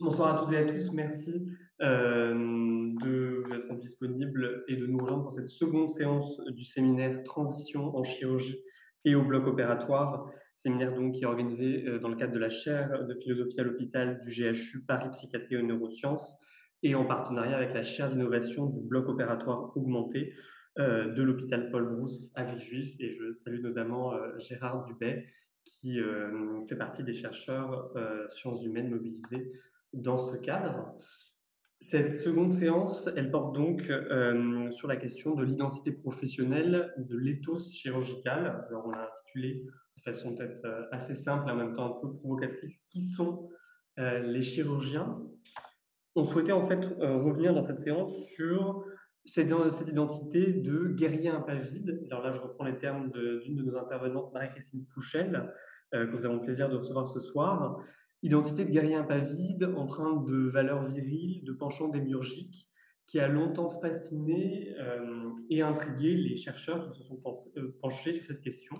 Bonsoir à toutes et à tous. Merci euh, de vous être disponible et de nous rejoindre pour cette seconde séance du séminaire Transition en chirurgie et au bloc opératoire. Séminaire donc qui est organisé euh, dans le cadre de la chaire de philosophie à l'hôpital du GHU Paris Psychiatrie et Neurosciences et en partenariat avec la chaire d'innovation du bloc opératoire augmenté euh, de l'hôpital Paul Brousse à Villejuif. Et je salue notamment Gérard Dubet qui fait partie des chercheurs sciences humaines mobilisés dans ce cadre. Cette seconde séance, elle porte donc euh, sur la question de l'identité professionnelle de l'éthos chirurgical. Alors, on l'a intitulé de façon peut-être euh, assez simple, en même temps un peu provocatrice, qui sont euh, les chirurgiens? On souhaitait en fait revenir dans cette séance sur cette, identité de guerrier impavide. Alors là, je reprends les termes d'une de, de, nos intervenantes, Marie-Christine Pouchel, que nous avons le plaisir de recevoir ce soir. Identité de guerrier impavide, empreinte de valeurs viriles, de penchants démiurgiques, qui a longtemps fasciné euh, et intrigué les chercheurs qui se sont euh, penchés sur cette question.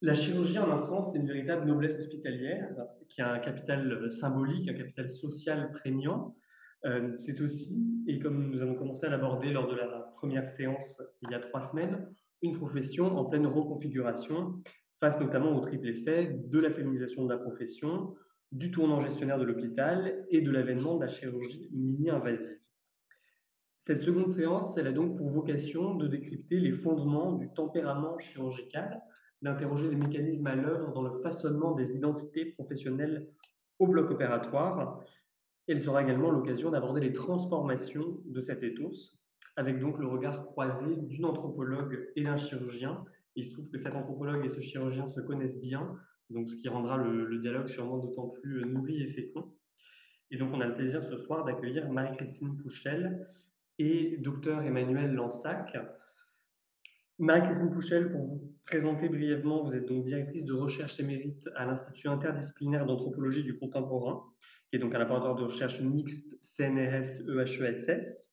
La chirurgie, en un sens, c'est une véritable noblesse hospitalière qui a un capital symbolique, un capital social prégnant. Euh, c'est aussi, et comme nous avons commencé à l'aborder lors de la première séance il y a trois semaines, une profession en pleine reconfiguration face notamment au triple effet de la féminisation de la profession, du tournant gestionnaire de l'hôpital et de l'avènement de la chirurgie mini-invasive. Cette seconde séance, elle a donc pour vocation de décrypter les fondements du tempérament chirurgical, d'interroger les mécanismes à l'œuvre dans le façonnement des identités professionnelles au bloc opératoire. Elle sera également l'occasion d'aborder les transformations de cet ethos, avec donc le regard croisé d'une anthropologue et d'un chirurgien, il se trouve que cet anthropologue et ce chirurgien se connaissent bien, donc ce qui rendra le, dialogue sûrement d'autant plus nourri et fécond. Et donc on a le plaisir ce soir d'accueillir Marie-Christine Pouchel et docteur Emmanuel Lansac. Marie-Christine Pouchel, pour vous présenter brièvement, vous êtes donc directrice de recherche émérite à l'Institut interdisciplinaire d'anthropologie du contemporain, qui est donc un laboratoire de recherche mixte CNRS-EHESS,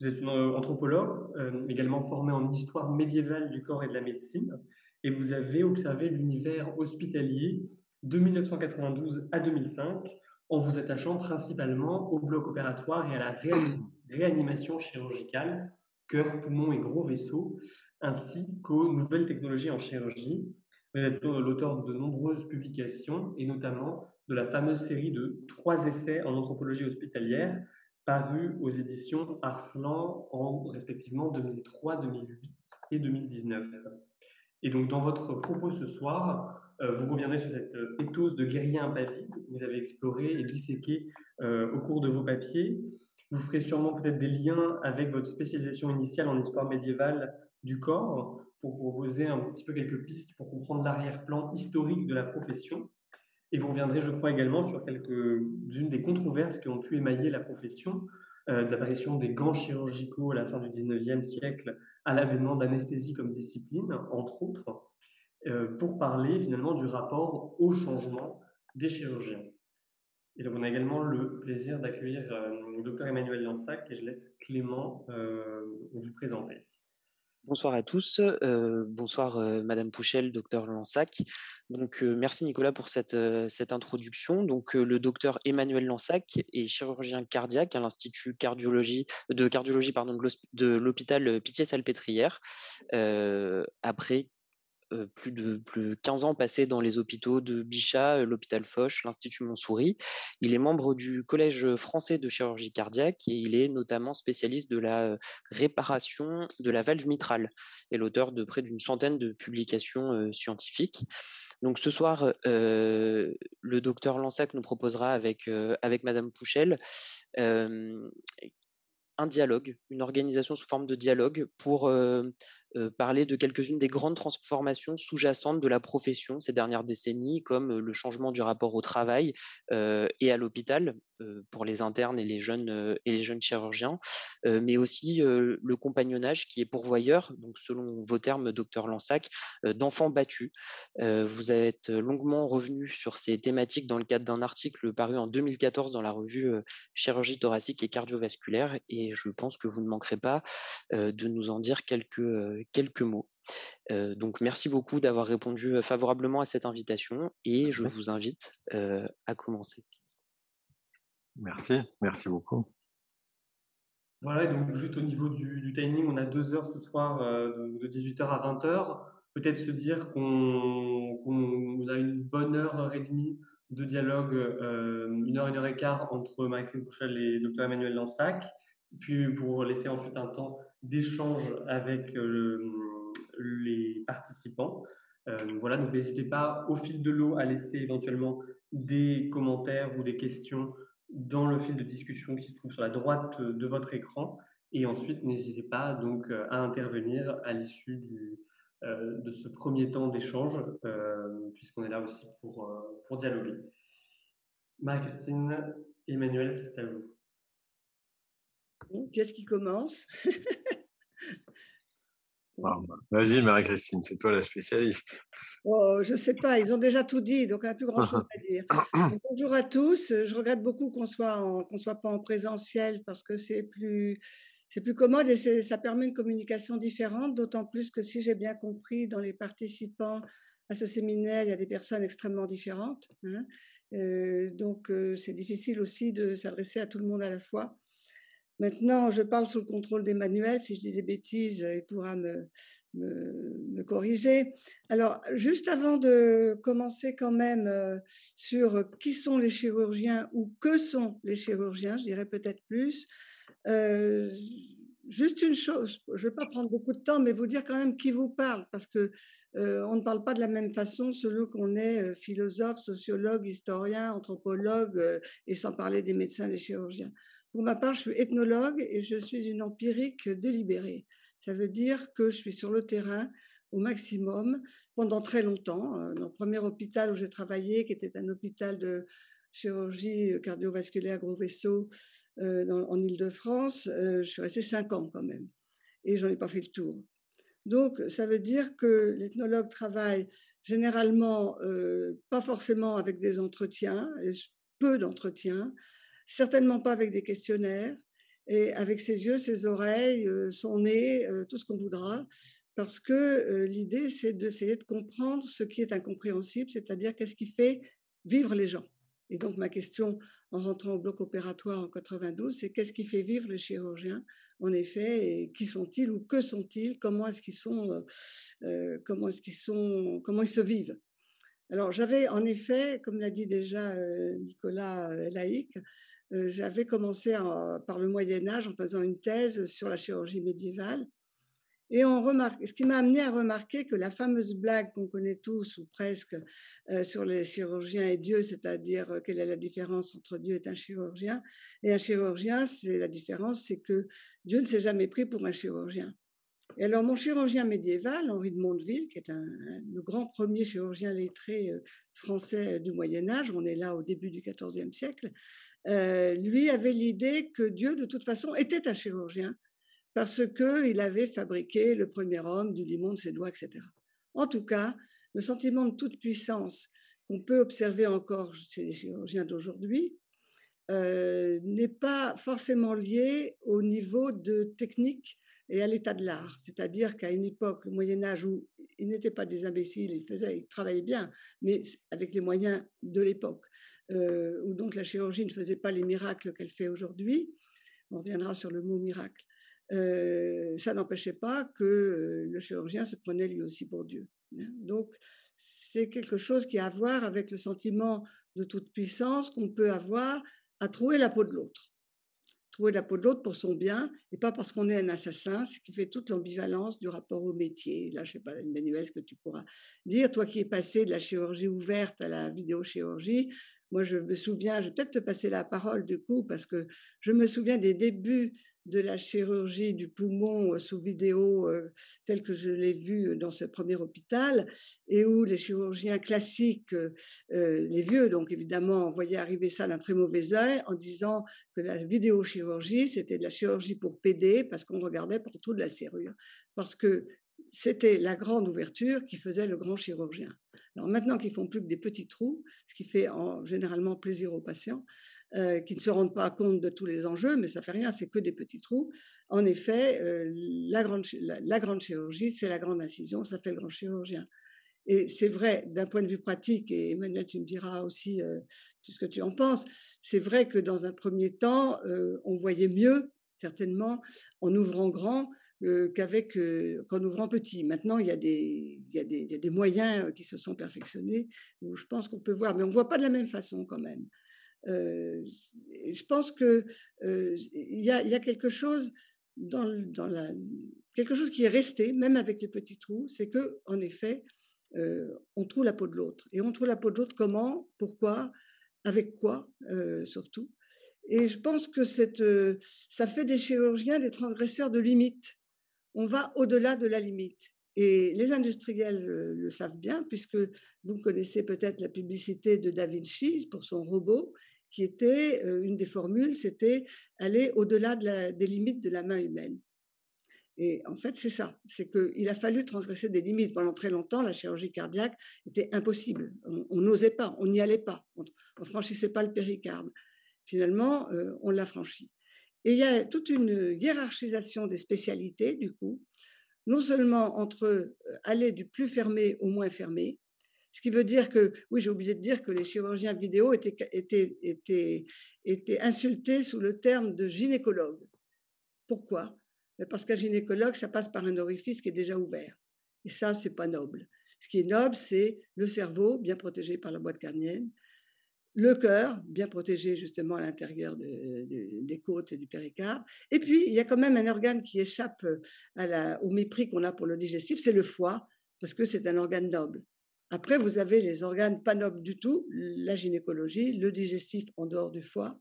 vous êtes une euh, anthropologue, euh, également formée en histoire médiévale du corps et de la médecine, et vous avez observé l'univers hospitalier de 1992 à 2005 en vous attachant principalement au bloc opératoire et à la réanimation chirurgicale, cœur, poumon et gros vaisseaux, ainsi qu'aux nouvelles technologies en chirurgie. Vous êtes l'auteur de nombreuses publications et notamment de la fameuse série de trois essais en anthropologie hospitalière paru aux éditions Arslan en respectivement 2003, 2008 et 2019. Et donc, dans votre propos ce soir, euh, vous reviendrez sur cette euh, éthos de guerrier impavide que vous avez exploré et disséqué euh, au cours de vos papiers. Vous ferez sûrement peut-être des liens avec votre spécialisation initiale en histoire médiévale du corps pour proposer un petit peu quelques pistes pour comprendre l'arrière-plan historique de la profession et vous reviendrez, je crois, également sur quelques-unes des controverses qui ont pu émailler la profession, euh, de l'apparition des gants chirurgicaux à la fin du 19e siècle à l'avènement d'anesthésie comme discipline, entre autres, euh, pour parler finalement du rapport au changement des chirurgiens. Et donc, on a également le plaisir d'accueillir euh, le docteur Emmanuel Lansac et je laisse Clément vous présenter. Bonsoir à tous. bonsoir Madame Pouchel, docteur Lansac. Donc merci Nicolas pour cette, introduction. Donc le docteur Emmanuel Lansac est chirurgien cardiaque à l'Institut cardiologie de cardiologie de l'hôpital Pitié-Salpêtrière. après euh, plus de plus 15 ans passés dans les hôpitaux de Bichat, euh, l'hôpital Foch, l'Institut Montsouris. Il est membre du Collège français de chirurgie cardiaque et il est notamment spécialiste de la euh, réparation de la valve mitrale et l'auteur de près d'une centaine de publications scientifiques. Donc ce soir, le docteur Lansac nous proposera avec, avec Madame Pouchel un dialogue, une organisation sous forme de dialogue pour parler de quelques-unes des grandes transformations sous-jacentes de la profession ces dernières décennies, comme euh, le changement du rapport au travail euh, et à l'hôpital pour les internes et les jeunes, et les jeunes chirurgiens, mais aussi le compagnonnage qui est pourvoyeur, donc selon vos termes, docteur Lansac, d'enfants battus. vous êtes longuement revenu sur ces thématiques dans le cadre d'un article paru en 2014 dans la revue Chirurgie thoracique et cardiovasculaire, et je pense que vous ne manquerez pas de nous en dire quelques quelques mots. donc merci beaucoup d'avoir répondu favorablement à cette invitation et je vous invite à commencer. Merci, merci beaucoup. Voilà, donc juste au niveau du, timing, on a deux heures ce soir euh, de, 18h à 20h. Peut-être se dire qu'on a une bonne heure, heure et demie de dialogue, euh, une heure, une heure et quart entre Marie-Christine Bouchel et Dr Emmanuel Lansac, puis pour laisser ensuite un temps d'échange avec euh, les participants. voilà, donc n'hésitez pas au fil de l'eau à laisser éventuellement des commentaires ou des questions dans le fil de discussion qui se trouve sur la droite de votre écran. Et ensuite, n'hésitez pas donc euh, à intervenir à l'issue euh, de ce premier temps d'échange, euh, puisqu'on est là aussi pour, pour dialoguer. Marie-Christine, Emmanuel, c'est à vous. Qu'est-ce qui commence? Vas-y, Marie-Christine, c'est toi la spécialiste. Oh, je ne sais pas, ils ont déjà tout dit, donc il n'y a plus grand-chose à dire. bonjour à tous. Je regrette beaucoup qu'on soit qu'on soit pas en présentiel parce que c'est plus c'est plus commode et ça permet une communication différente. D'autant plus que si j'ai bien compris, dans les participants à ce séminaire, il y a des personnes extrêmement différentes. Hein. Euh, donc euh, c'est difficile aussi de s'adresser à tout le monde à la fois. Maintenant, je parle sous le contrôle d'Emmanuel. Si je dis des bêtises, il pourra me, me, corriger. Alors, juste avant de commencer quand même euh, sur qui sont les chirurgiens ou que sont les chirurgiens, je dirais peut-être plus, euh, juste une chose, je ne vais pas prendre beaucoup de temps, mais vous dire quand même qui vous parle, parce que euh, on ne parle pas de la même façon selon qu'on est philosophe, sociologue, historien, anthropologue, et sans parler des médecins, des chirurgiens. Pour ma part, je suis ethnologue et je suis une empirique délibérée. Ça veut dire que je suis sur le terrain au maximum pendant très longtemps. Euh, dans le premier hôpital où j'ai travaillé, qui était un hôpital de chirurgie cardiovasculaire gros vaisseau euh, en Ile-de-France, euh, je suis restée cinq ans quand même. Et j'en ai pas fait le tour. Donc, ça veut dire que l'ethnologue travaille généralement pas forcément avec des entretiens, peu d'entretiens, certainement pas avec des questionnaires, et avec ses yeux, ses oreilles, euh, son nez, euh, tout ce qu'on voudra, parce que euh, l'idée, c'est d'essayer de comprendre ce qui est incompréhensible, c'est-à-dire qu'est-ce qui fait vivre les gens. Et donc ma question en rentrant au bloc opératoire en 92, c'est qu'est-ce qui fait vivre les chirurgiens En effet, et qui sont-ils ou que sont-ils Comment est-ce qu'ils sont Comment est-ce qu'ils sont Comment ils se vivent? Alors j'avais en effet, comme l'a dit déjà Nicolas Laïc, j'avais commencé par le Moyen Âge en faisant une thèse sur la chirurgie médiévale. Et on remarque, ce qui m'a amené à remarquer que la fameuse blague qu'on connaît tous ou presque euh, sur les chirurgiens et Dieu, c'est-à-dire euh, quelle est la différence entre Dieu et un chirurgien, et un chirurgien, c'est la différence, c'est que Dieu ne s'est jamais pris pour un chirurgien. Et alors mon chirurgien médiéval, Henri de Mondeville, qui est un, le grand premier chirurgien lettré français du Moyen Âge, on est là au début du XIVe siècle, euh, lui avait l'idée que Dieu, de toute façon, était un chirurgien parce qu'il avait fabriqué le premier homme du limon de ses doigts, etc. En tout cas, le sentiment de toute puissance qu'on peut observer encore chez les chirurgiens d'aujourd'hui euh, n'est pas forcément lié au niveau de technique et à l'état de l'art. C'est-à-dire qu'à une époque, le Moyen Âge, où ils n'étaient pas des imbéciles, ils, travaillaient bien, mais avec les moyens de l'époque. Euh, où donc la chirurgie ne faisait pas les miracles qu'elle fait aujourd'hui. On reviendra sur le mot miracle. Euh, ça n'empêchait pas que euh, le chirurgien se prenait lui aussi pour Dieu. Hein. Donc, c'est quelque chose qui a à voir avec le sentiment de toute puissance qu'on peut avoir à trouver la peau de l'autre. Trouver la peau de l'autre pour son bien, et pas parce qu'on est un assassin, ce qui fait toute l'ambivalence du rapport au métier. Là, je sais pas, Emmanuel, ce que tu pourras dire, toi qui es passé de la chirurgie ouverte à la vidéochirurgie, moi, je me souviens, je vais peut-être te passer la parole du coup, parce que je me souviens des débuts de la chirurgie du poumon euh, sous vidéo euh, tel que je l'ai vu dans ce premier hôpital et où les chirurgiens classiques, euh, les vieux donc évidemment, voyaient arriver ça d'un très mauvais œil en disant que la vidéochirurgie c'était de la chirurgie pour PD parce qu'on regardait partout de la serrure. Parce que c'était la grande ouverture qui faisait le grand chirurgien. Alors maintenant qu'ils font plus que des petits trous, ce qui fait généralement plaisir aux patients, euh, qui ne se rendent pas compte de tous les enjeux, mais ça fait rien, c'est que des petits trous. En effet, euh, la, grande, chirurgie, c'est la grande incision, ça fait le grand chirurgien. Et c'est vrai, d'un point de vue pratique, et Emmanuel, tu me diras aussi tout ce que tu en penses, c'est vrai que dans un premier temps, on voyait mieux, certainement, en ouvrant grand qu'avec qu'en ouvrant petit. Maintenant, il y, a des, il, y a des, il y a des moyens qui se sont perfectionnés où je pense qu'on peut voir, mais on ne voit pas de la même façon quand même. je pense qu'il il y, a, y a quelque chose dans, dans la, quelque chose qui est resté, même avec les petits trous, c'est que en effet, on trouve la peau de l'autre. Et on trouve la peau de l'autre comment, pourquoi, avec quoi surtout. Et je pense que cette, ça fait des chirurgiens des transgresseurs de limites. On va au-delà de la limite. Et les industriels le savent bien, puisque vous connaissez peut-être la publicité de Da Vinci pour son robot, qui était une des formules, c'était aller au-delà de des limites de la main humaine. Et en fait, c'est ça. C'est qu'il a fallu transgresser des limites. Pendant très longtemps, la chirurgie cardiaque était impossible. On n'osait pas, on n'y allait pas. On ne franchissait pas le péricarde. Finalement, euh, on l'a franchi. Et il y a toute une hiérarchisation des spécialités, du coup, non seulement entre euh, aller du plus fermé au moins fermé, ce qui veut dire que, oui, j'ai oublié de dire que les chirurgiens vidéo étaient, étaient, étaient, étaient insultés sous le terme de gynécologue. Pourquoi? Parce qu'un gynécologue, ça passe par un orifice qui est déjà ouvert. Et ça, c'est pas noble. Ce qui est noble, c'est le cerveau, bien protégé par la boîte carnienne, le cœur, bien protégé justement à l'intérieur des côtes et du péricarde. Et puis, il y a quand même un organe qui échappe au mépris qu'on a pour le digestif, c'est le foie, parce que c'est un organe noble. Après, vous avez les organes pas nobles du tout, la gynécologie, le digestif en dehors du foie,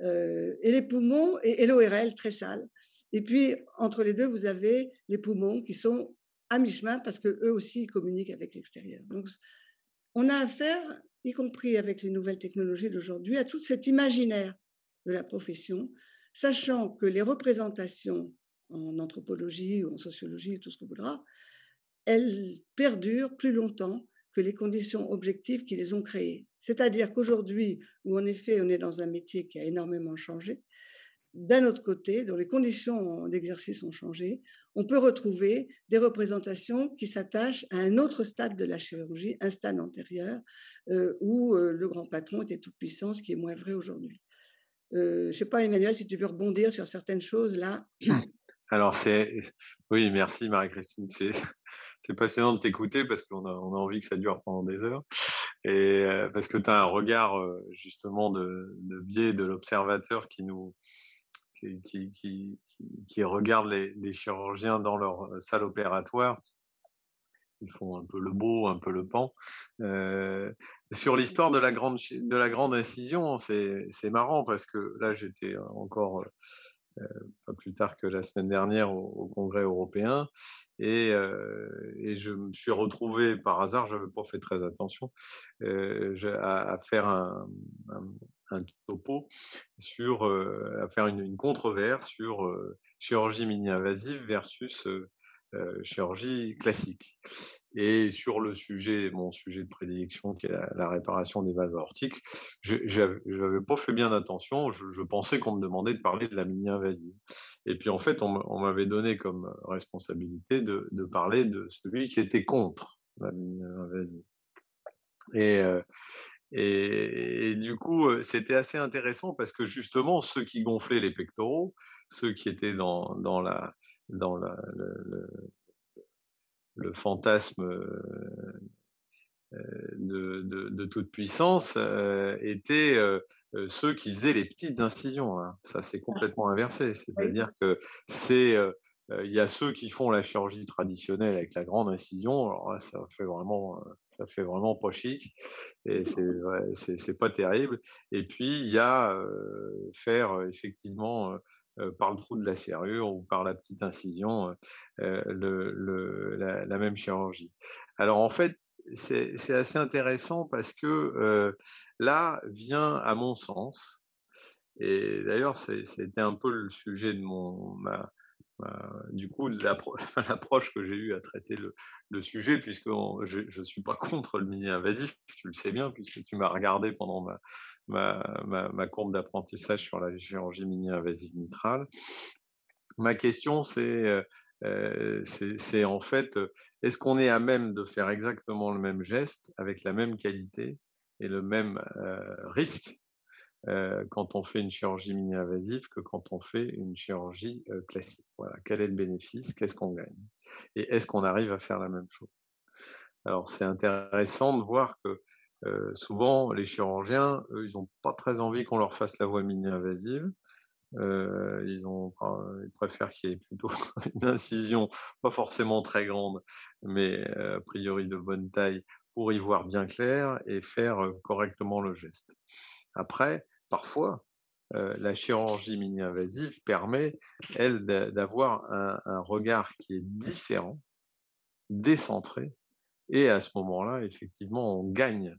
euh, et les poumons, et, et l'ORL très sale. Et puis, entre les deux, vous avez les poumons qui sont à mi-chemin parce qu'eux aussi, ils communiquent avec l'extérieur. Donc, on a affaire, y compris avec les nouvelles technologies d'aujourd'hui, à tout cet imaginaire de la profession, sachant que les représentations en anthropologie ou en sociologie, tout ce qu'on voudra, elles perdurent plus longtemps que les conditions objectives qui les ont créées. C'est-à-dire qu'aujourd'hui, où en effet on est dans un métier qui a énormément changé, d'un autre côté, dont les conditions d'exercice ont changé, on peut retrouver des représentations qui s'attachent à un autre stade de la chirurgie, un stade antérieur, euh, où euh, le grand patron était toute puissance, ce qui est moins vrai aujourd'hui. Euh, je ne sais pas, Emmanuel, si tu veux rebondir sur certaines choses là. Alors, c'est. Oui, merci Marie-Christine. C'est passionnant de t'écouter parce qu'on a, on a envie que ça dure pendant des heures. Et parce que tu as un regard justement de, de biais de l'observateur qui nous, qui, regardent les, chirurgiens dans leur euh, salle opératoire. Ils font un peu le beau, un peu le pan. Euh, sur l'histoire de la grande incision, c'est marrant parce que là j'étais encore euh, pas plus tard que la semaine dernière au, Congrès européen et, je me suis retrouvé par hasard, je n'avais pas fait très attention, à, faire un topo sur à faire une, controverse sur chirurgie mini-invasive versus chirurgie classique. Et sur le sujet, mon sujet de prédilection, qui est la, réparation des valves aortiques, je n'avais pas fait bien attention. Je, pensais qu'on me demandait de parler de la mini-invasive. Et puis en fait, on, m'avait donné comme responsabilité de, de, parler de celui qui était contre la mini-invasive. Et, et, du coup, c'était assez intéressant parce que justement, ceux qui gonflaient les pectoraux, ceux qui étaient dans, dans, la, dans la, le, le, fantasme de, de, de, toute puissance, étaient ceux qui faisaient les petites incisions. Hein. Ça, c'est complètement inversé. C'est-à-dire que c'est il y a ceux qui font la chirurgie traditionnelle avec la grande incision. Alors ça fait vraiment, ça fait vraiment pas chic et c'est c'est pas terrible. Et puis il y a faire effectivement par le trou de la serrure ou par la petite incision le, le, la, même chirurgie. Alors en fait, c'est assez intéressant parce que là vient, à mon sens, et d'ailleurs c'était un peu le sujet de mon, ma, du coup, l'approche que j'ai eue à traiter le, sujet, puisque je ne suis pas contre le mini-invasif, tu le sais bien, puisque tu m'as regardé pendant ma, courbe d'apprentissage sur la chirurgie mini-invasive mitrale. Ma question, c'est c'est en fait, est-ce qu'on est à même de faire exactement le même geste avec la même qualité et le même risque quand on fait une chirurgie mini-invasive que quand on fait une chirurgie classique. Voilà, quel est le bénéfice, qu'est-ce qu'on gagne? Et est-ce qu'on arrive à faire la même chose? Alors c'est intéressant de voir que souvent les chirurgiens, eux, ils n'ont pas très envie qu'on leur fasse la voie mini-invasive. ils, ont, ils préfèrent qu'il y ait plutôt une incision, pas forcément très grande, mais a priori de bonne taille, pour y voir bien clair et faire correctement le geste. Après, parfois, la chirurgie mini-invasive permet, elle, d'avoir un, regard qui est différent, décentré, et à ce moment-là, effectivement, on gagne.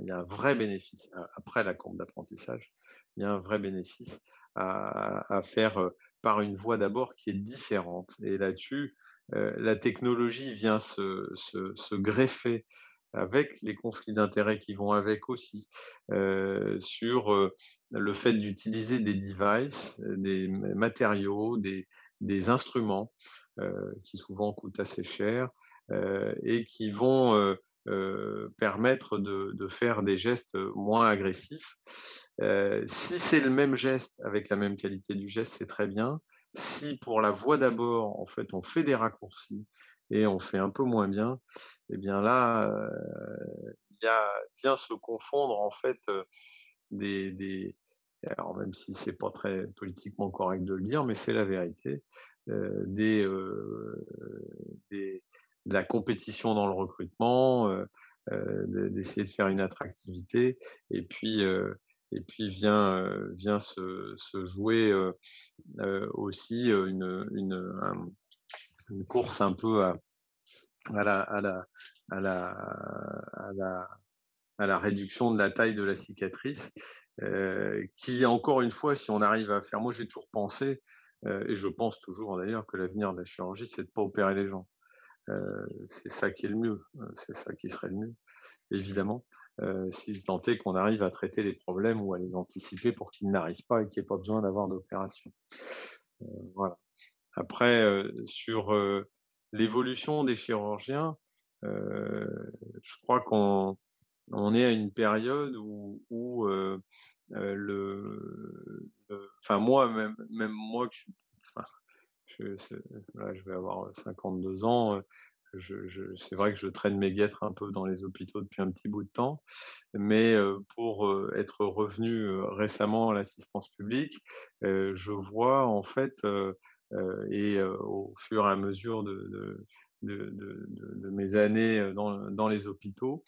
Il y a un vrai bénéfice. Après la courbe d'apprentissage, il y a un vrai bénéfice à, faire par une voie d'abord qui est différente. Et là-dessus, la technologie vient se greffer avec les conflits d'intérêts qui vont avec aussi, sur le fait d'utiliser des devices, des matériaux, des, instruments qui souvent coûtent assez cher et qui vont permettre de, faire des gestes moins agressifs. si c'est le même geste avec la même qualité du geste, c'est très bien. Si pour la voix d'abord, en fait, on fait des raccourcis et on fait un peu moins bien, et eh bien là, il y a, vient se confondre en fait des, alors même si c'est pas très politiquement correct de le dire, mais c'est la vérité, des, des, de la compétition dans le recrutement, d'essayer de faire une attractivité, et puis et puis vient, vient se, se jouer aussi une, une, une course un peu à, la, réduction de la taille de la cicatrice, euh, qui, encore une fois, si on arrive à faire, moi j'ai toujours pensé, euh, et je pense toujours d'ailleurs que l'avenir de la chirurgie, c'est de ne pas opérer les gens. Euh, c'est ça qui est le mieux, c'est ça qui serait le mieux, évidemment. si tant est qu'on arrive à traiter les problèmes ou à les anticiper pour qu'ils n'arrivent pas et qu'il n'y ait pas besoin d'avoir d'opération. voilà. Après, sur l'évolution des chirurgiens, je crois qu'on est à une période où, le, enfin moi même, même moi je, je, vais avoir 52 ans c'est vrai que je traîne mes guêtres un peu dans les hôpitaux depuis un petit bout de temps, mais pour être revenu récemment à l'assistance publique, je vois en fait euh, et euh, au fur et à mesure de, mes années dans, dans les hôpitaux,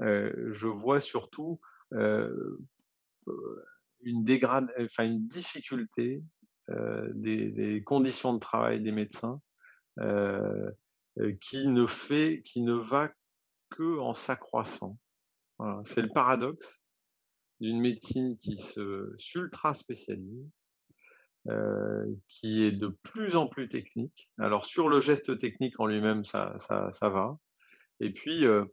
euh, je vois surtout une, difficulté des, conditions de travail des médecins qui ne fait, qui ne va que en s'accroissant. C'est le paradoxe d'une médecine qui se ultra spécialise, euh, qui est de plus en plus technique. Alors sur le geste technique en lui-même, ça, ça, ça, va. Et puis, euh,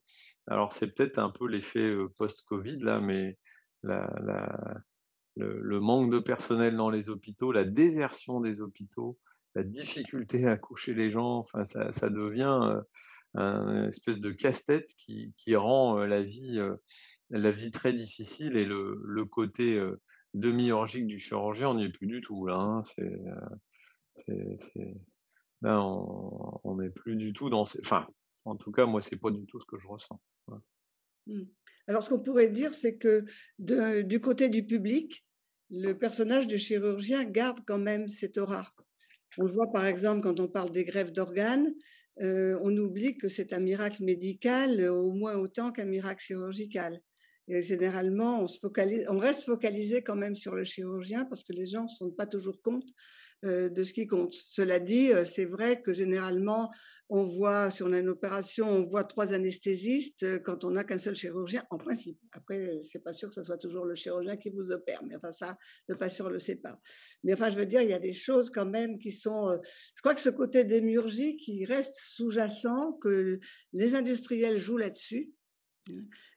alors c'est peut-être un peu l'effet euh, post-Covid là, mais le, manque de personnel dans les hôpitaux, la désertion des hôpitaux, la difficulté à coucher les gens, enfin, ça, devient un espèce de casse-tête qui, rend la vie, la vie très difficile et le côté demi-orgique du chirurgien, on n'y est plus du tout. Là, hein. euh, là on n'est plus du tout dans. Ces... Enfin, en tout cas, moi, c'est pas du tout ce que je ressens. Mmh. Alors, ce qu'on pourrait dire, c'est que du côté du public, le personnage du chirurgien garde quand même cette aura. On le voit par exemple quand on parle des greffes d'organes, euh, on oublie que c'est un miracle médical au moins autant qu'un miracle chirurgical. Et généralement, on, reste focalisé quand même sur le chirurgien parce que les gens ne se rendent pas toujours compte euh, de ce qui compte. Cela dit, euh, c'est vrai que généralement, on voit, si on a une opération, on voit trois anesthésistes euh, quand on n'a qu'un seul chirurgien, en principe. Après, c'est pas sûr que ce soit toujours le chirurgien qui vous opère, mais enfin ça, le patient le sait pas. Mais enfin, je veux dire, il y a des choses quand même qui sont. je crois que ce côté démiurgique, qui reste sous-jacent, que les industriels jouent là-dessus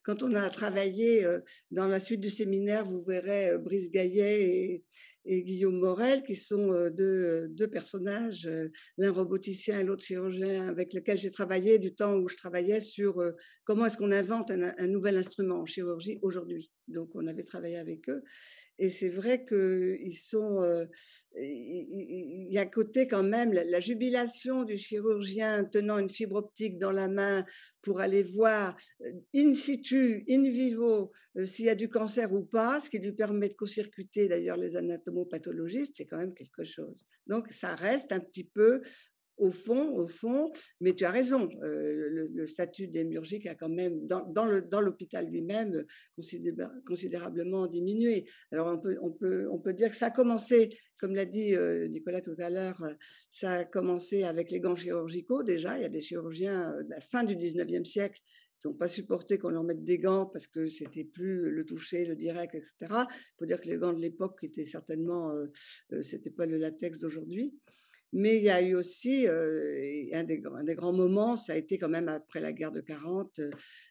Quand on a travaillé dans la suite du séminaire, vous verrez Brice Gaillet et, Guillaume Morel, qui sont deux, deux personnages, l'un roboticien et l'autre chirurgien, avec lesquels j'ai travaillé du temps où je travaillais sur comment est-ce qu'on invente un, nouvel instrument en chirurgie aujourd'hui. Donc, on avait travaillé avec eux. Et c'est vrai qu'ils sont. il y a côté quand même la, jubilation du chirurgien tenant une fibre optique dans la main pour aller voir in situ, in vivo, s'il y a du cancer ou pas, ce qui lui permet de co-circuiter d'ailleurs les anatomopathologistes, c'est quand même quelque chose. Donc ça reste un petit peu au fond, au fond, mais tu as raison, euh, le, statut d'émurgique a quand même, dans, l'hôpital lui-même, considérablement diminué. Alors on peut, dire que ça a commencé, comme l'a dit euh, Nicolas tout à l'heure, ça a commencé avec les gants chirurgicaux déjà. Il y a des chirurgiens de la fin du 19e siècle qui n'ont pas supporté qu'on leur mette des gants parce que c'était plus le toucher, le direct, etc. Il faut dire que les gants de l'époque étaient certainement, euh, c'était pas le latex d'aujourd'hui. Mais il y a eu aussi un, des, grands moments, ça a été quand même après la guerre de 40,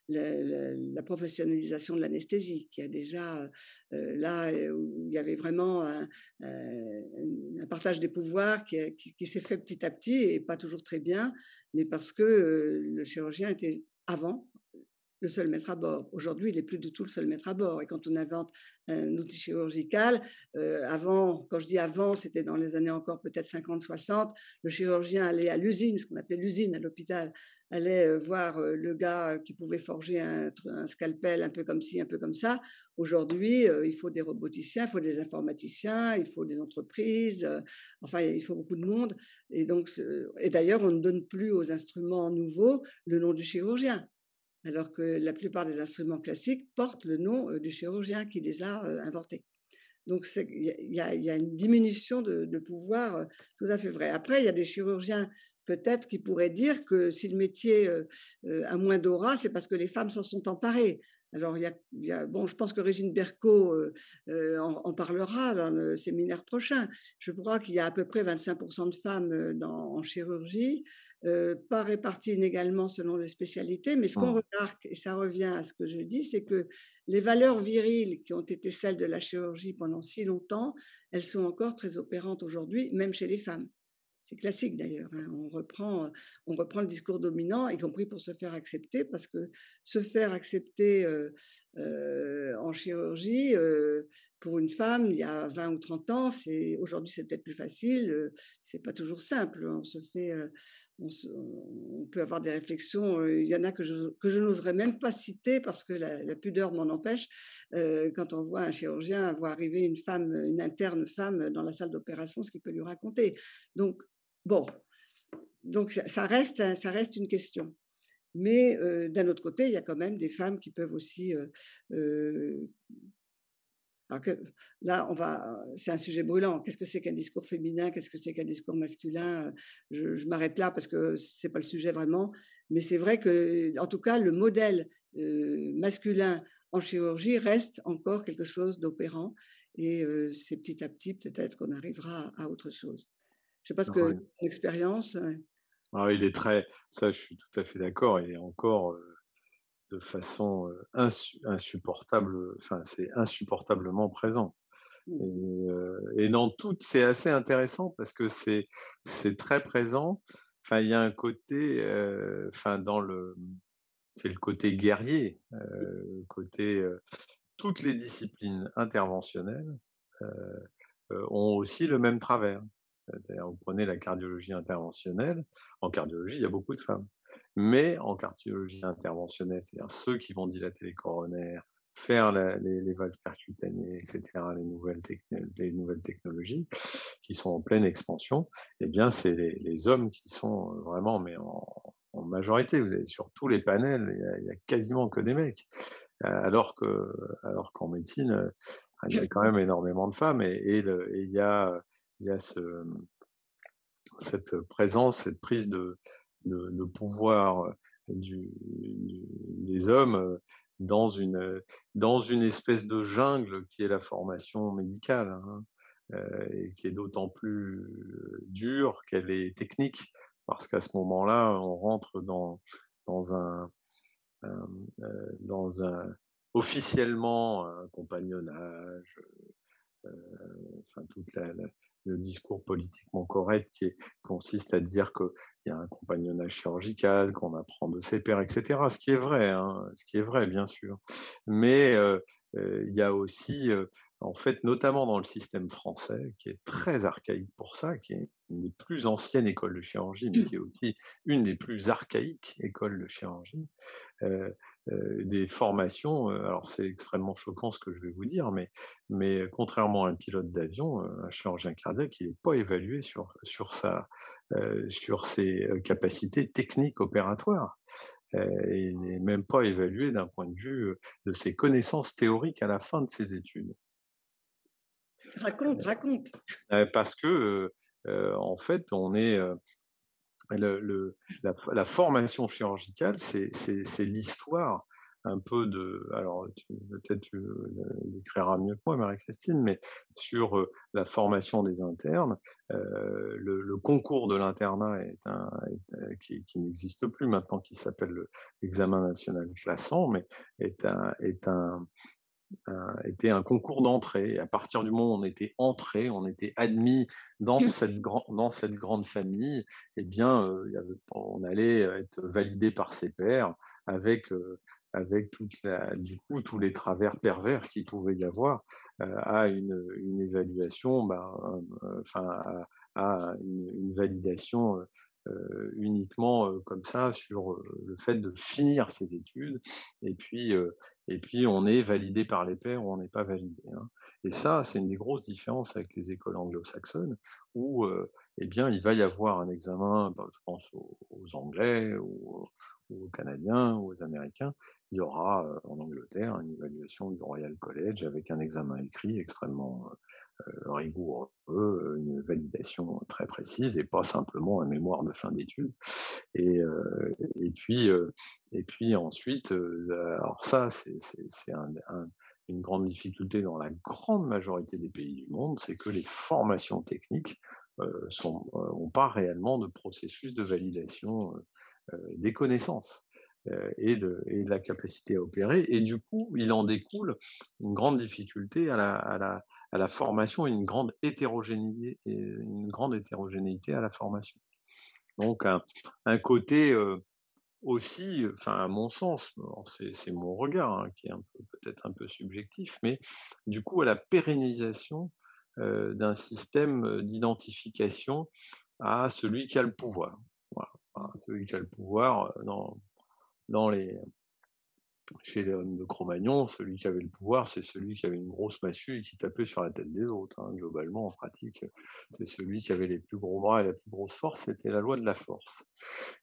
la, professionnalisation de l'anesthésie, qui a déjà là où il y avait vraiment un, partage des pouvoirs qui s'est fait petit à petit et pas toujours très bien, mais parce que le chirurgien était avant le seul maître à bord. Aujourd'hui, il n'est plus du tout le seul maître à bord. Et quand on invente un outil chirurgical, euh, avant, quand je dis avant, c'était dans les années encore peut-être 50-60, le chirurgien allait à l'usine, ce qu'on appelait l'usine à l'hôpital, allait euh, voir euh, le gars qui pouvait forger un, scalpel un peu comme ci, un peu comme ça. Aujourd'hui, il faut des roboticiens, il faut des informaticiens, il faut des entreprises, enfin, il faut beaucoup de monde. Et donc, et d'ailleurs, on ne donne plus aux instruments nouveaux le nom du chirurgien alors que la plupart des instruments classiques portent le nom du chirurgien qui les a inventés. Donc il y, a une diminution de, pouvoir tout à fait vrai. Après, il y a des chirurgiens peut-être qui pourraient dire que si le métier a moins d'aura, c'est parce que les femmes s'en sont emparées. Alors, il y, a, bon, je pense que Régine Berco euh, euh, en, parlera dans le séminaire prochain. Je crois qu'il y a à peu près 25% de femmes euh, dans, en chirurgie, pas réparties inégalement selon les spécialités, mais ce qu'on mmh. remarque, et ça revient à ce que je dis, c'est que les valeurs viriles qui ont été celles de la chirurgie pendant si longtemps, elles sont encore très opérantes aujourd'hui, même chez les femmes. C'est classique d'ailleurs. Hein. Reprend, on reprend le discours dominant, y compris pour se faire accepter, parce que se faire accepter en chirurgie pour une femme il y a 20 ou 30 ans, aujourd'hui c'est peut-être plus facile. c'est pas toujours simple. On se fait, on, peut avoir des réflexions. Il y en a que je, que n'oserais même pas citer parce que la, la pudeur m'en empêche. quand on voit un chirurgien voir arriver une femme, une interne femme dans la salle d'opération, ce qu'il peut lui raconter. Donc Bon, donc ça reste, ça reste une question. Mais d'un autre côté, il y a quand même des femmes qui peuvent aussi. là, on va, c'est un sujet brûlant. Qu'est-ce que c'est qu'un discours féminin? Qu'est-ce que c'est qu'un discours masculin? Je, m'arrête là parce que c'est pas le sujet vraiment. Mais c'est vrai que, en tout cas, le modèle masculin en chirurgie reste encore quelque chose d'opérant. Et c'est petit à petit peut-être qu'on arrivera à autre chose. Je sais pas ce que l'expérience. Ah, il est très, ça, je suis tout à fait d'accord. Il est encore de façon insupportable. Enfin, c'est insupportablement présent. Mmh. Et, dans tout, c'est assez intéressant parce que c'est c'est très présent. Enfin, il y a un côté, enfin, dans le, c'est le côté guerrier, côté toutes les disciplines interventionnelles ont aussi le même travers. Vous prenez la cardiologie interventionnelle. En cardiologie, il y a beaucoup de femmes. Mais en cardiologie interventionnelle, c'est-à-dire ceux qui vont dilater les coronaires, faire les, valves percutanées, etc., les nouvelles, les nouvelles technologies qui sont en pleine expansion, eh bien, c'est les, hommes qui sont vraiment, mais en, majorité. Vous avez sur tous les panels, il n'y a, quasiment que des mecs. Alors que, alors qu'en médecine, il y a quand même énormément de femmes et il y a il y a ce, cette présence, cette prise de, pouvoir des hommes dans une, dans une espèce de jungle qui est la formation médicale, hein, et qui est d'autant plus dure qu'elle est technique, parce qu'à ce moment-là, on rentre dans, dans un, dans un officiellement un compagnonnage, enfin toute la, le discours politiquement correct qui consiste à dire qu'il y a un compagnonnage chirurgical, qu'on apprend de ses pères, etc. Ce qui est vrai, hein, ce qui est vrai, bien sûr. Mais euh, euh, il y a aussi, euh, en fait, notamment dans le système français, qui est très archaïque pour ça, qui est une des plus anciennes écoles de chirurgie, mais qui est aussi une des plus archaïques écoles de chirurgie, euh, des formations. Euh, alors c'est extrêmement choquant ce que je vais vous dire, mais, mais contrairement à un pilote d'avion, euh, un chirurgien cardiaque, il n'est pas évalué sur, sur, sa, sur ses capacités techniques opératoires. il n'est même pas évalué d'un point de vue de ses connaissances théoriques à la fin de ses études. Raconte, raconte. Parce que, en fait, on est la, formation chirurgicale, c'est l'histoire un peu de. Alors, peut-être tu l'écriras mieux que moi, Marie-Christine, mais sur euh, la formation des internes, euh, le, concours de l'internat est un, qui, qui n'existe plus maintenant, qui s'appelle l'examen national classant, mais est un, est un, était un concours d'entrée. À partir du moment où on était entré, on était admis dans mmh. cette, dans cette grande famille, eh bien, euh, on allait être validé par ses pairs avec, euh, avec toute du coup, tous les travers pervers qu'il pouvait y avoir euh, à une, une évaluation, ben, enfin, à, une, validation uniquement comme ça sur le fait de finir ses études et puis et puis on est validé par les pairs ou on n'est pas validé. Hein. Et ça, c'est une des grosses différences avec les écoles anglo-saxonnes, où eh bien, il va y avoir un examen, ben, je pense aux, Anglais ou, aux Canadiens ou aux Américains, il y aura en Angleterre une évaluation du Royal College avec un examen écrit extrêmement rigoureux, une validation très précise et pas simplement un mémoire de fin d'études. Et, puis, et puis ensuite, alors ça, c'est une grande difficulté dans la grande majorité des pays du monde, c'est que les formations techniques n'ont pas réellement de processus de validation des connaissances. Et de, et de, la capacité à opérer. Et du coup, il en découle une grande difficulté à la, formation une grande hétérogénéité, une grande hétérogénéité à la formation. Donc, un, côté aussi, enfin, à mon sens, c'est mon regard hein, qui est peut-être un peu subjectif, mais du coup, à la pérennisation d'un système d'identification à celui qui a le pouvoir. Celui qui a le pouvoir dans, dans les, chez de Cro-Magnon, celui qui avait le pouvoir, c'est celui qui avait une grosse massue et qui tapait sur la tête des autres. Hein. Globalement, en pratique, c'est celui qui avait les plus gros bras et la plus grosse force, c'était la loi de la force.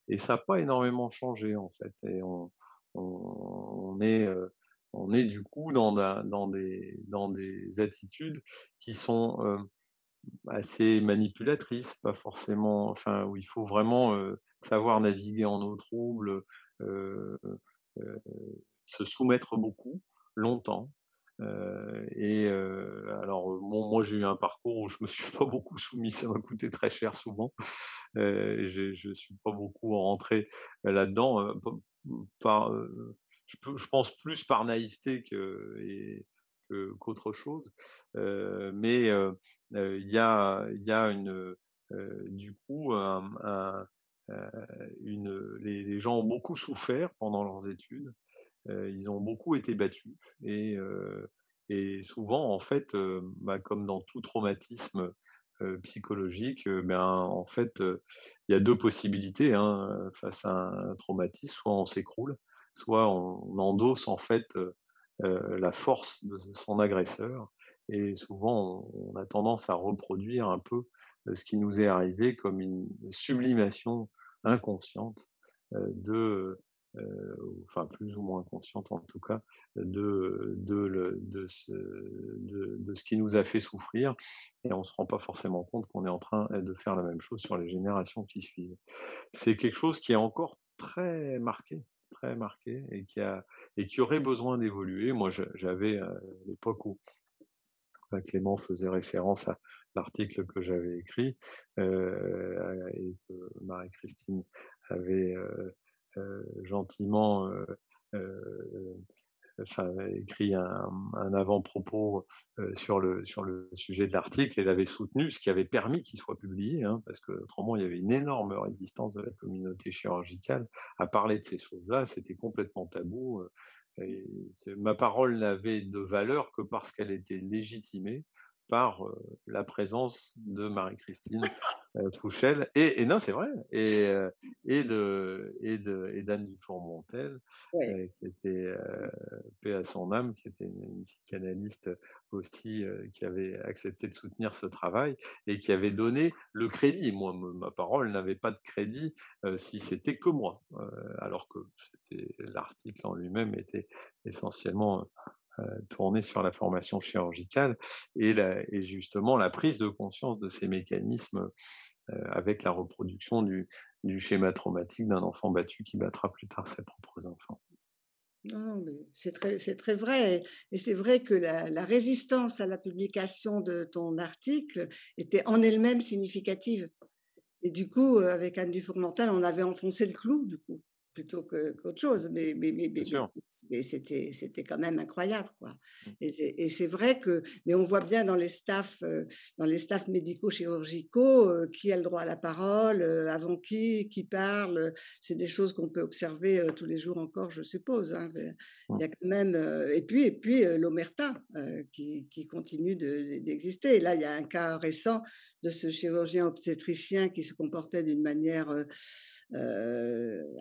Et ça n'a pas énormément changé, en fait. Et on, on, est, du coup dans, des, dans des attitudes qui sont assez manipulatrices, pas forcément, enfin, où il faut vraiment savoir naviguer en eau trouble se soumettre beaucoup, longtemps. Euh, et euh, alors, moi, j'ai eu un parcours où je me suis pas beaucoup soumis, ça m'a coûté très cher souvent. Euh, je ne suis pas beaucoup rentré là-dedans, je, je, pense plus par naïveté qu'autre chose. mais il y, a, y a une, du coup un, une, les, gens ont beaucoup souffert pendant leurs études ils ont beaucoup été battus et, et souvent, en fait, bah, comme dans tout traumatisme psychologique, ben, en fait, il y a deux possibilités hein, face à un traumatisme. Soit on s'écroule, soit on endosse en fait la force de son agresseur. Et souvent, on, a tendance à reproduire un peu ce qui nous est arrivé comme une sublimation inconsciente de euh, enfin plus ou moins consciente en tout cas, de, de, de, ce, de, ce qui nous a fait souffrir. Et on ne se rend pas forcément compte qu'on est en train de faire la même chose sur les générations qui suivent. C'est quelque chose qui est encore très marqué très marqué et qui, a, et qui aurait besoin d'évoluer. Moi, j'avais à l'époque où Clément faisait référence à l'article que j'avais écrit euh, et que Marie-Christine avait euh, euh, gentiment écrit un, avant-propos sur, le, sur le sujet de l'article et l'avait soutenu, ce qui avait permis qu'il soit publié, hein, parce que autrement il y avait une énorme résistance de la communauté chirurgicale à parler de ces choses-là, c'était complètement tabou. Ma parole n'avait de valeur que parce qu'elle était légitimée par la présence de Marie-Christine Pouchel et, non c'est vrai et, et de et de et d'Anne Dufour-Montel qui était paix à son âme qui était une, psychanalyste aussi qui avait accepté de soutenir ce travail et qui avait donné le crédit. Moi ma parole n'avait pas de crédit si c'était que moi alors que l'article en lui-même était essentiellement euh, tourner sur la formation chirurgicale et, justement la prise de conscience de ces mécanismes euh, avec la reproduction du, schéma traumatique d'un enfant battu qui battra plus tard ses propres enfants. Non, mais c'est très, c'est très vrai. Et c'est vrai que la, résistance à la publication de ton article était en elle-même significative. Et du coup, euh, avec Anne Dufourmental, on avait enfoncé le clou, du coup, plutôt qu'autre chose. Mais, mais, mais, mais, et c'était, c'était quand même incroyable, quoi. Mmh. Et, c'est vrai que, mais on voit bien dans les staffs, euh, dans les staffs médico-chirurgicaux, euh, qui a le droit à la parole, euh, avant qui, qui parle. C'est des choses qu'on peut observer tous les jours encore, je suppose. Hein. Il y a quand même, et puis, et puis l'omerta qui, qui, continue d'exister. Là, il y a un cas récent de ce chirurgien obstétricien qui se comportait d'une manière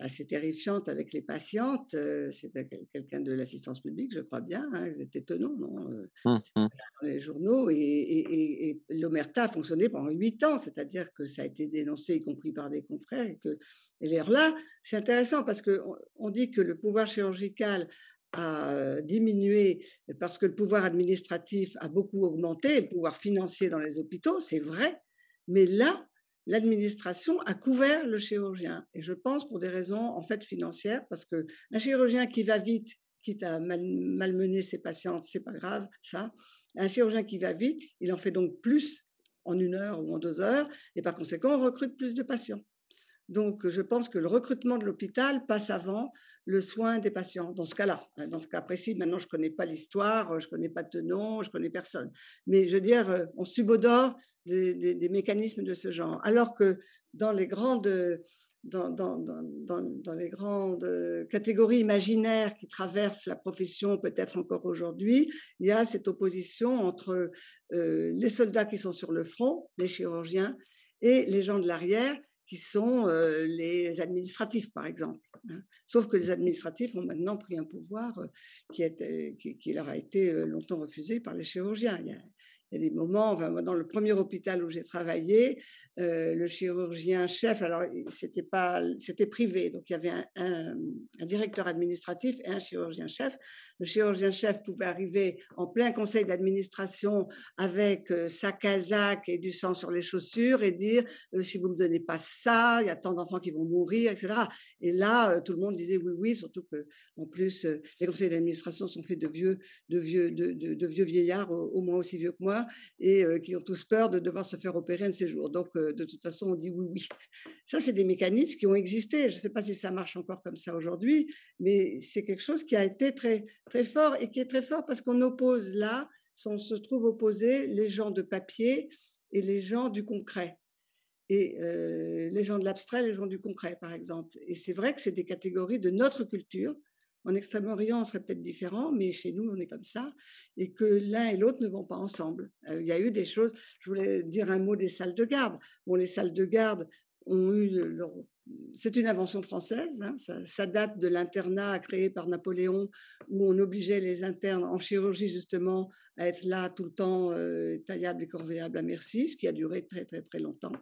assez terrifiante avec les patientes. C'était quelqu'un de l'assistance publique, je crois bien. Hein, c'est étonnant, non mmh, mmh. Dans les journaux. Et, l'Omerta a fonctionné pendant huit ans, c'est-à-dire que ça a été dénoncé, y compris par des confrères. Et, que, là, c'est intéressant parce qu'on on dit que le pouvoir chirurgical a diminué parce que le pouvoir administratif a beaucoup augmenté, le pouvoir financier dans les hôpitaux, c'est vrai. Mais là, l'administration a couvert le chirurgien. Et je pense pour des raisons en fait financières, parce que un chirurgien qui va vite, quitte à malmener ses patientes, c'est pas grave, ça. Un chirurgien qui va vite, il en fait donc plus en une heure ou en deux heures, et par conséquent, on recrute plus de patients. Donc, je pense que le recrutement de l'hôpital passe avant le soin des patients, dans ce cas-là. Hein, dans ce cas précis, maintenant, je ne connais pas l'histoire, je ne connais pas de nom, je ne connais personne. Mais je veux dire, euh, on subodore des, mécanismes de ce genre. Alors que dans les grandes, dans, dans, dans, les grandes catégories imaginaires qui traversent la profession peut-être encore aujourd'hui, il y a cette opposition entre euh, les soldats qui sont sur le front, les chirurgiens, et les gens de l'arrière qui sont euh, les administratifs, par exemple. Hein. Sauf que les administratifs ont maintenant pris un pouvoir euh, qui, est, qui, leur a été longtemps refusé par les chirurgiens. Il y a des moments, dans le premier hôpital où j'ai travaillé, euh, le chirurgien chef, alors c'était privé, donc il y avait un, directeur administratif et un chirurgien chef. Le chirurgien chef pouvait arriver en plein conseil d'administration avec euh, sa casaque et du sang sur les chaussures et dire euh, si vous me donnez pas ça, il y a tant d'enfants qui vont mourir, etc. Et là, tout le monde disait oui, oui, surtout que en plus les conseils d'administration sont faits de vieux, de vieux, de, vieux vieillards, au moins aussi vieux que moi et qui ont tous peur de devoir se faire opérer un jours. Donc, de toute façon, on dit oui, oui. Ça, c'est des mécanismes qui ont existé. Je ne sais pas si ça marche encore comme ça aujourd'hui, mais c'est quelque chose qui a été très, très fort et qui est très fort parce qu'on oppose là, on se trouve opposés les gens de papier et les gens du concret. Et les gens de l'abstrait, les gens du concret, par exemple. Et c'est vrai que c'est des catégories de notre culture en Extrême-Orient, on serait peut-être différent, mais chez nous, on est comme ça, et que l'un et l'autre ne vont pas ensemble. Euh, il y a eu des choses, je voulais dire un mot des salles de garde. Bon, les salles de garde ont eu leur... C'est une invention française, hein, ça, date de l'internat créé par Napoléon, où on obligeait les internes en chirurgie justement à être là tout le temps, euh, taillables et corvéables à merci, ce qui a duré très très très longtemps.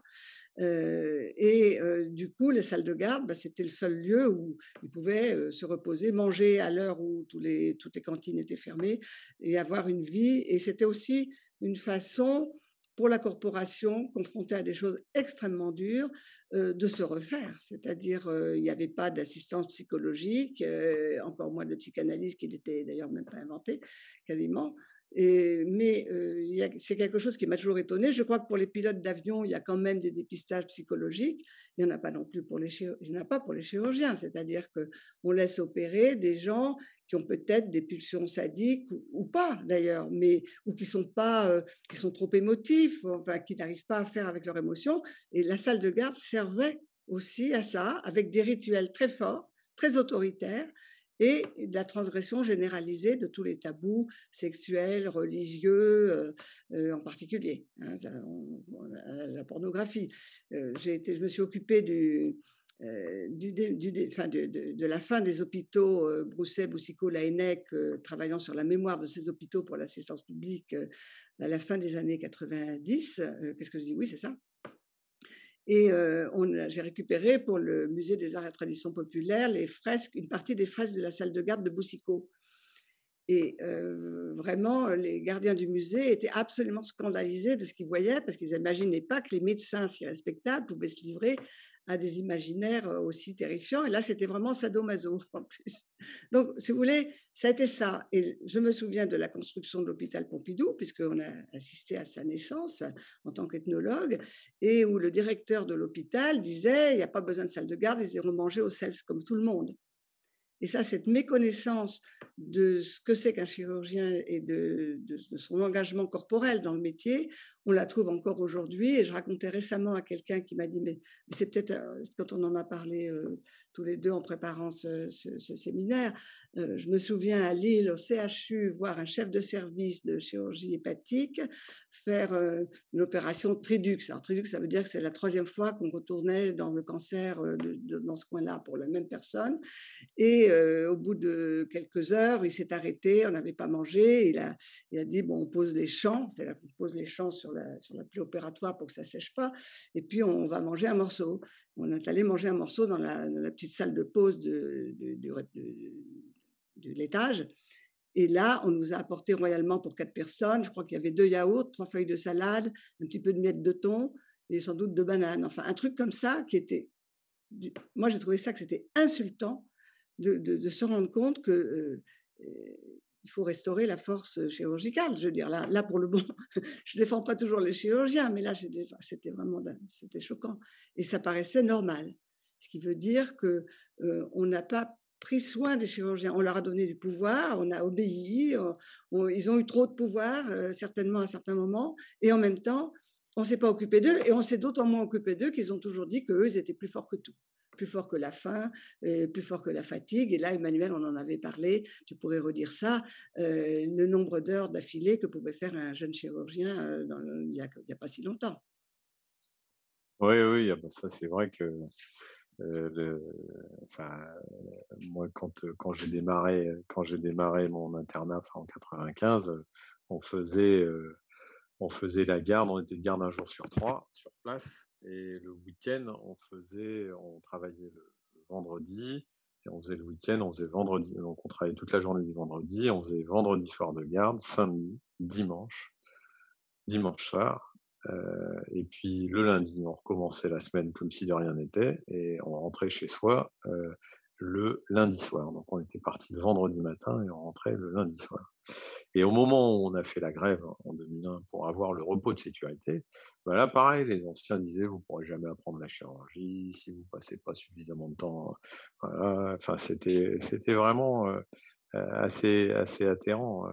Euh, et euh, du coup, les salles de garde, bah, c'était le seul lieu où ils pouvaient euh, se reposer, manger à l'heure où les, toutes les cantines étaient fermées et avoir une vie. Et c'était aussi une façon pour la corporation, confrontée à des choses extrêmement dures, de se refaire. C'est-à-dire, il n'y avait pas d'assistance psychologique, encore moins de psychanalyse qui n'était d'ailleurs même pas inventée quasiment. mais c'est quelque chose qui m'a toujours étonné. Je crois que pour les pilotes d'avion, il y a quand même des dépistages psychologiques. Il n'y en a pas non plus pour les, il a pas pour les chirurgiens. C'est-à-dire qu'on laisse opérer des gens qui ont peut-être des pulsions sadiques ou, pas d'ailleurs, mais ou qui sont pas, qui sont trop émotifs, enfin qui n'arrivent pas à faire avec leurs émotions. Et la salle de garde servait aussi à ça, avec des rituels très forts, très autoritaires, et de la transgression généralisée de tous les tabous sexuels, religieux euh, euh, en particulier, hein, la, pornographie. Euh, été, je me suis occupée du, du, de, la fin des hôpitaux Brousset, Boussicot, Laennec, travaillant sur la mémoire de ces hôpitaux pour l'assistance publique à la fin des années 90. Qu'est-ce que je dis? Oui, c'est ça. Et j'ai récupéré pour le musée des arts et traditions populaires les fresques, une partie des fresques de la salle de garde de Boussicot. Et vraiment, les gardiens du musée étaient absolument scandalisés de ce qu'ils voyaient parce qu'ils n'imaginaient pas que les médecins si respectables pouvaient se livrer à des imaginaires aussi terrifiants. Et là, c'était vraiment sadomaso en plus. Donc, si vous voulez, ça a été ça. Et je me souviens de la construction de l'hôpital Pompidou, puisqu'on a assisté à sa naissance en tant qu'ethnologue, et où le directeur de l'hôpital disait, il n'y a pas besoin de salle de garde, ils iront manger au self comme tout le monde. Et ça, cette méconnaissance de ce que c'est qu'un chirurgien et de, son engagement corporel dans le métier, on la trouve encore aujourd'hui. Et je racontais récemment à quelqu'un qui m'a dit, mais, c'est peut-être euh, quand on en a parlé euh, tous les deux en préparant ce, séminaire. Euh, je me souviens à Lille, au CHU, voir un chef de service de chirurgie hépatique faire euh, une opération Tridux. Alors, Tridux, ça veut dire que c'est la troisième fois qu'on retournait dans le cancer euh, dans ce coin-là pour la même personne. Et au bout de quelques heures, il s'est arrêté, on n'avait pas mangé. Il a, dit, bon, on pose les champs, c'est-à-dire qu'on pose les champs sur la, sur la plaie opératoire pour que ça sèche pas, et puis on va manger un morceau. On est allé manger un morceau dans la, dans la petite salle de pause de, de, l'étage. Et là, on nous a apporté royalement pour quatre personnes. Je crois qu'il y avait deux yaourts, trois feuilles de salade, un petit peu de miettes de thon et sans doute deux bananes. Enfin, un truc comme ça qui était. Moi, j'ai trouvé ça que c'était insultant de, de, se rendre compte que euh, il faut restaurer la force chirurgicale. Je veux dire, là, là pour le bon, je défends pas toujours les chirurgiens, mais là, c'était vraiment c'était choquant. Et ça paraissait normal. Ce qui veut dire que on n'a pas pris soin des chirurgiens. On leur a donné du pouvoir, on a obéi, ils ont eu trop de pouvoir, certainement à certains moments, et en même temps, on ne s'est pas occupé d'eux, et on s'est d'autant moins occupé d'eux qu'ils ont toujours dit qu'eux, étaient plus forts que tout plus fort que la faim, plus fort que la fatigue. Et là, Emmanuel, on en avait parlé, tu pourrais redire ça, le nombre d'heures d'affilée que pouvait faire un jeune chirurgien il n'y a, pas si longtemps. Oui, oui, bah, ça c'est vrai que euh, moi, quand, quand j'ai démarré, quand j'ai démarré mon internat en 95, on faisait, on faisait la garde, on était de garde un jour sur trois sur place, et le week-end, on faisait, on travaillait le, vendredi, et on faisait le week-end, on faisait vendredi, donc on travaillait toute la journée du vendredi, on faisait vendredi soir de garde, samedi, dimanche, dimanche soir, euh, et puis le lundi, on recommençait la semaine comme si de rien n'était et on rentrait chez soi euh, le lundi soir. Donc on était parti le vendredi matin et on rentrait le lundi soir. Et au moment où on a fait la grève en 2001 pour avoir le repos de sécurité, ben là pareil, les anciens disaient vous pourrez jamais apprendre la chirurgie si vous passez pas suffisamment de temps. Enfin c'était c'était vraiment euh, assez assez atterrant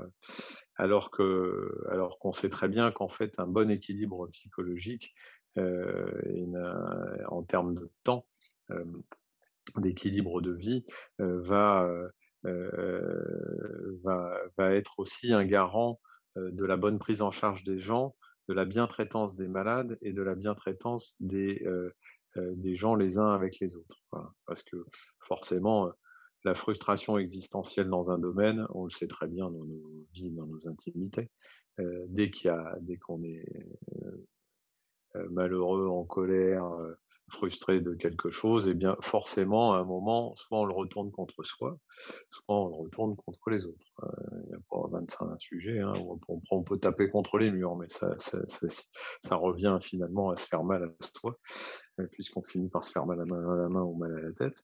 alors que alors qu'on sait très bien qu'en fait un bon équilibre psychologique en termes de temps d'équilibre de vie va, va, va être aussi un garant de la bonne prise en charge des gens, de la bien-traitance des malades et de la bien-traitance des, des gens les uns avec les autres. Parce que forcément, la frustration existentielle dans un domaine, on le sait très bien dans nos vies, dans nos intimités. Euh, dès qu'il y a, dès qu'on est euh, malheureux, en colère, frustré de quelque chose, eh bien forcément, à un moment, soit on le retourne contre soi, soit on le retourne contre les autres. Il n'y a pas 25 sujets, hein, où on, peut taper contre les murs, mais ça, revient finalement à se faire mal à soi, puisqu'on finit par se faire mal à la main, ou mal à la tête.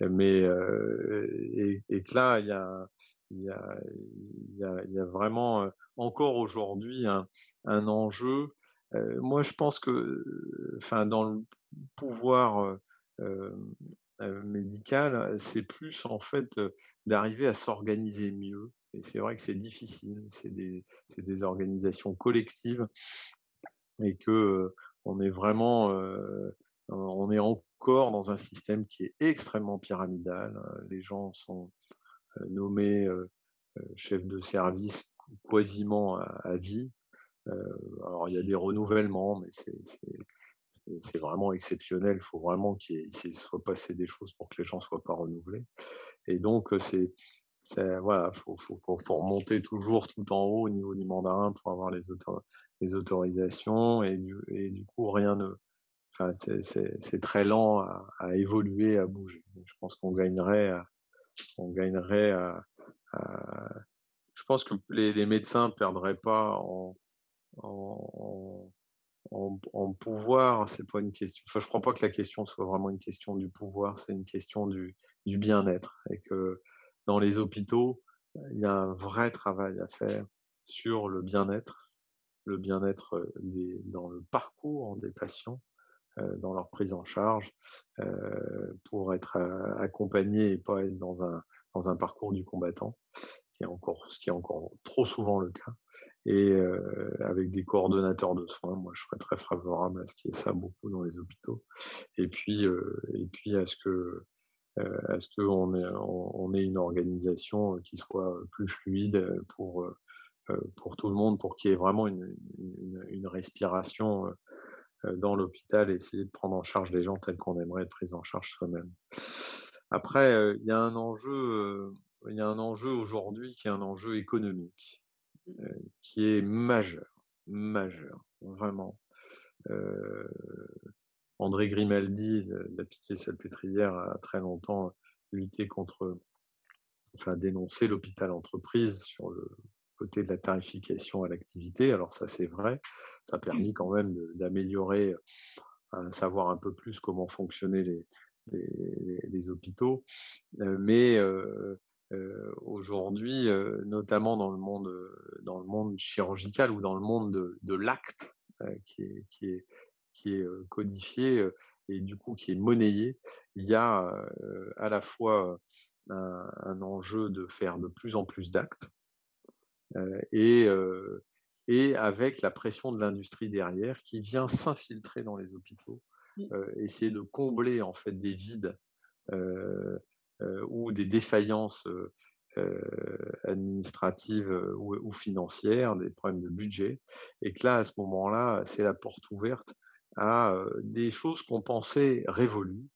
Mais et, là, il y a vraiment encore aujourd'hui un, enjeu. Moi, je pense que, enfin, dans le pouvoir médical, c'est plus en fait d'arriver à s'organiser mieux. Et c'est vrai que c'est difficile. C'est des, organisations collectives et que on est vraiment, on est encore dans un système qui est extrêmement pyramidal. Les gens sont nommés chefs de service quasiment à, vie. Alors il y a des renouvellements, mais c'est vraiment exceptionnel. Il faut vraiment qu'il soit passé des choses pour que les gens ne soient pas renouvelés. Et donc, c'est voilà, faut, faut, faut, remonter toujours tout en haut au niveau du mandarin pour avoir les, autorisations et du, coup rien ne, enfin, c'est très lent à, évoluer, à bouger. Je pense qu'on gagnerait, à, on gagnerait je pense que les, les médecins perdraient pas en, en, pouvoir. C'est pas une question. Enfin, je crois pas que la question soit vraiment une question du pouvoir. C'est une question du, bien-être et que dans les hôpitaux, il y a un vrai travail à faire sur le bien-être, le bien-être dans le parcours des patients, dans leur prise en charge, pour être accompagné et pas être dans un, dans un parcours du combattant, qui est encore, ce qui est encore trop souvent le cas, et avec des coordonnateurs de soins. Moi, je serais très favorable à ce qu'il y ait ça beaucoup dans les hôpitaux, et puis, et puis à ce que euh, est-ce qu'on est, on est une organisation qui soit plus fluide pour, euh, pour tout le monde, pour qu'il y ait vraiment une, une, respiration euh, dans l'hôpital essayer de prendre en charge les gens tels qu'on aimerait être pris en charge soi-même. Après, il y a un enjeu, il y a un enjeu aujourd'hui qui est un enjeu économique, qui est majeur, majeur, vraiment. André Grimaldi, de la Pitié Salpêtrière, a très longtemps lutté contre, enfin dénoncé l'hôpital entreprise sur le côté de la tarification à l'activité. Alors ça c'est vrai, ça a permis quand même d'améliorer, euh, savoir un peu plus comment fonctionnaient les, hôpitaux. Euh, mais euh, aujourd'hui, notamment dans le monde, dans le monde chirurgical ou dans le monde de, de l'acte, qui est, qui est qui est codifié et du coup qui est monnayé, il y a à la fois un, enjeu de faire de plus en plus d'actes et, et avec la pression de l'industrie derrière qui vient s'infiltrer dans les hôpitaux, essayer de combler en fait des vides ou des défaillances administratives ou, ou, financières, des problèmes de budget, et que là, à ce moment-là, c'est la porte ouverte à des choses qu'on pensait révolues,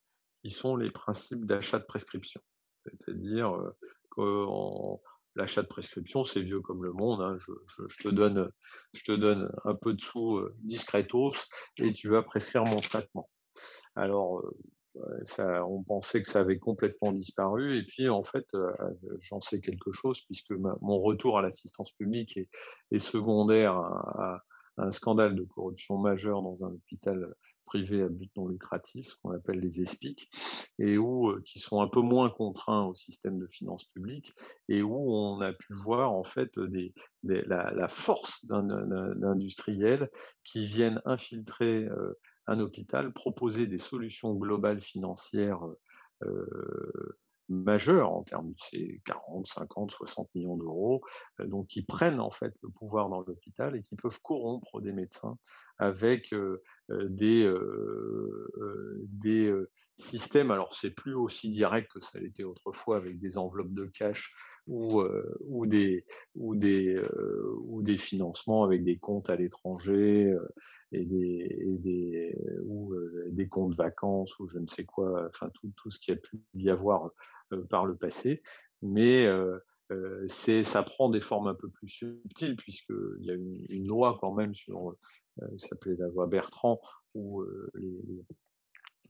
qui sont les principes d'achat de prescription. C'est-à-dire que l'achat de prescription, c'est vieux comme le monde. Hein. Je, te donne, je te donne un peu de sous discretos et tu vas prescrire mon traitement. Alors, on pensait que ça avait complètement disparu. Et puis, en fait, j'en sais quelque chose puisque mon retour à l'assistance publique est, secondaire à, un scandale de corruption majeur dans un hôpital privé à but non lucratif, ce qu'on appelle les ESPIC, et où, euh, qui sont un peu moins contraints au système de finances publiques, et où on a pu voir en fait la, force d'industriels qui viennent infiltrer euh, un hôpital, proposer des solutions globales financières euh, majeurs en termes de ces 40, 50, 60 millions d'euros, euh, donc qui prennent en fait le pouvoir dans l'hôpital et qui peuvent corrompre des médecins avec euh, euh, des, des systèmes. Alors c'est plus aussi direct que ça l'était autrefois avec des enveloppes de cash ou, ou, des, ou, des, ou des financements avec des comptes à l'étranger et des, des, ou des comptes vacances ou je ne sais quoi, enfin tout, tout ce qui a pu y avoir par le passé. Mais c'est, ça prend des formes un peu plus subtiles puisqu'il y a une, loi quand même sur, ça s'appelait la loi Bertrand, où les,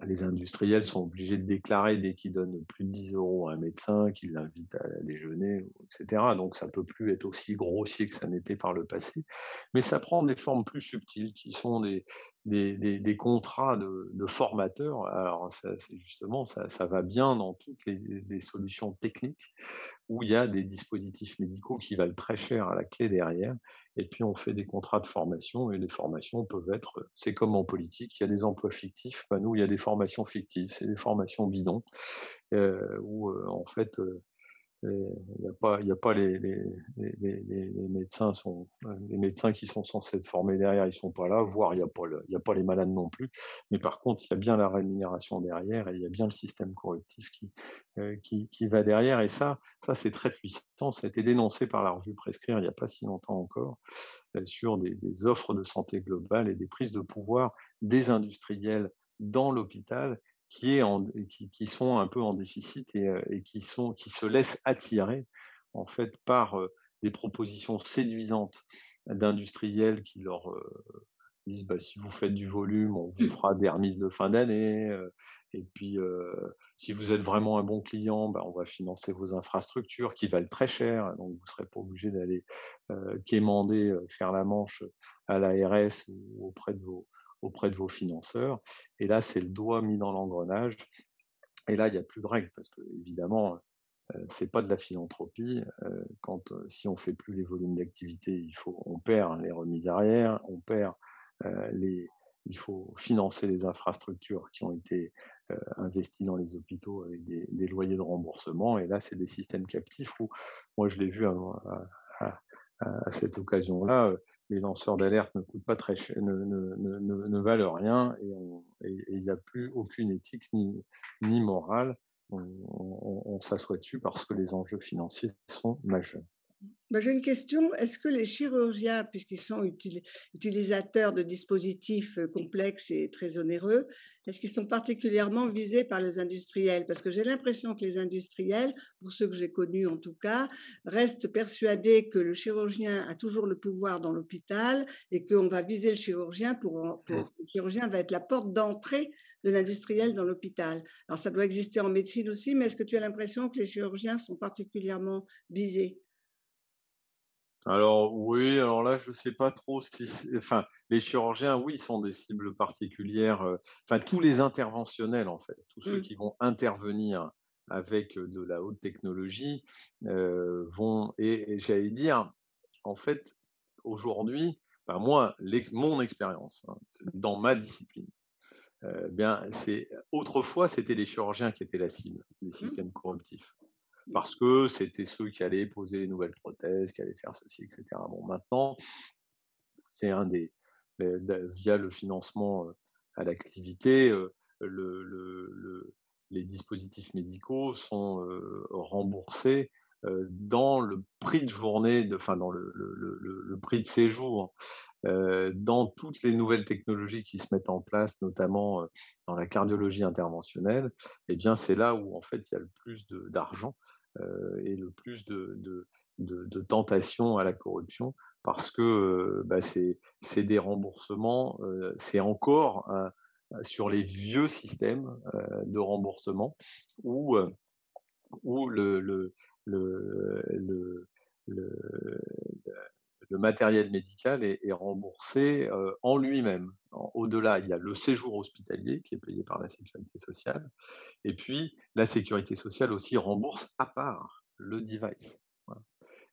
les industriels sont obligés de déclarer dès qu'ils donnent plus de 10 euros à un médecin, qu'ils l'invitent à déjeuner, etc. Donc ça ne peut plus être aussi grossier que ça n'était par le passé. Mais ça prend des formes plus subtiles qui sont des, des, contrats de, formateurs. Alors ça, justement, ça, ça, va bien dans toutes les, les, solutions techniques où il y a des dispositifs médicaux qui valent très cher à la clé derrière et puis on fait des contrats de formation, et les formations peuvent être, c'est comme en politique, il y a des emplois fictifs, nous il y a des formations fictives, c'est des formations bidons, euh, où euh, en fait euh, il n'y a pas, a pas les, les, les, médecins sont, les médecins qui sont censés être formés derrière, ils sont pas là, voire il n'y a pas a pas les malades non plus. Mais par contre, il y a bien la rémunération derrière et il y a bien le système correctif qui, qui, qui, va derrière. Et ça, ça c'est très puissant. Ça a été dénoncé par la revue Prescrire il n'y a pas si longtemps encore sur des, des offres de santé globale et des prises de pouvoir des industriels dans l'hôpital qui, sont un peu en déficit et, euh, qui se laissent attirer en fait par euh, des propositions séduisantes d'industriels qui leur euh, disent bah, si vous faites du volume, on vous fera des remises de fin d'année. et puis, si vous êtes vraiment un bon client, bah, on va financer vos infrastructures qui valent très cher. Donc, vous ne serez pas obligé d'aller quémander, faire la manche à l'ARS ou auprès de vos, auprès de vos financeurs. Et là, c'est le doigt mis dans l'engrenage. Et là, il n'y a plus de règles parce que, évidemment, euh, c'est pas de la philanthropie. Euh, quand euh, si on fait plus les volumes d'activité, il faut, on perd les remises arrière, on perd les, il faut financer les infrastructures qui ont été investies dans les hôpitaux avec des, loyers de remboursement. Et là, c'est des systèmes captifs où, moi, je l'ai vu à cette occasion-là, les lanceurs d'alerte ne coûtent pas très cher, ne, valent rien et il n'y a plus aucune éthique ni, morale. On s'assoit dessus parce que les enjeux financiers sont majeurs. Bah, j'ai une question. Est-ce que les chirurgiens, puisqu'ils sont utilisateurs de dispositifs euh, complexes et très onéreux, est-ce qu'ils sont particulièrement visés par les industriels? Parce que j'ai l'impression que les industriels, pour ceux que j'ai connus en tout cas, restent persuadés que le chirurgien a toujours le pouvoir dans l'hôpital et qu'on va viser le chirurgien pour, pour mmh. le chirurgien va être la porte d'entrée de l'industriel dans l'hôpital. Alors ça doit exister en médecine aussi, mais est-ce que tu as l'impression que les chirurgiens sont particulièrement visés? Alors oui, alors là, je ne sais pas trop si, enfin, les chirurgiens, oui, sont des cibles particulières. Euh, enfin, tous les interventionnels, en fait, tous ceux mmh. qui vont intervenir avec de la haute technologie euh, vont, et, j'allais dire, en fait, aujourd'hui, enfin, moi, mon expérience hein, dans ma discipline, euh, bien, c'est autrefois, c'était les chirurgiens qui étaient la cible des mmh. systèmes corruptifs parce que c'était ceux qui allaient poser les nouvelles prothèses, qui allaient faire ceci, etc. Bon, maintenant, c'est un des, via le financement euh, à l'activité, euh, le, le, les dispositifs médicaux sont euh, remboursés dans le prix de journée, enfin dans le, le prix de séjour, dans toutes les nouvelles technologies qui se mettent en place, notamment dans la cardiologie interventionnelle. Eh bien, c'est là où en fait il y a le plus d'argent et le plus de, de, à la corruption, parce que bah, c'est des remboursements, c'est encore sur les vieux systèmes de remboursement où, le, matériel médical est, remboursé en lui-même. Au-delà, il y a le séjour hospitalier qui est payé par la sécurité sociale, et puis la sécurité sociale aussi rembourse à part le device.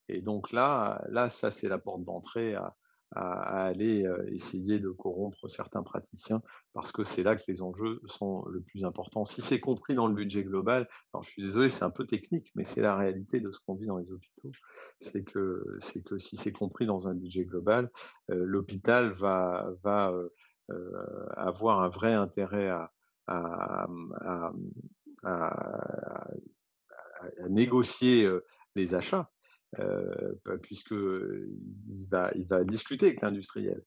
Et donc là, là ça c'est la porte d'entrée à, aller essayer de corrompre certains praticiens parce que c'est là que les enjeux sont le plus importants. Si c'est compris dans le budget global, alors je suis désolé, c'est un peu technique, mais c'est la réalité de ce qu'on vit dans les hôpitaux. C'est que, que si c'est compris dans un budget global, l'hôpital va, va avoir un vrai intérêt à, négocier les achats euh, puisqu'il va, il va discuter avec l'industriel,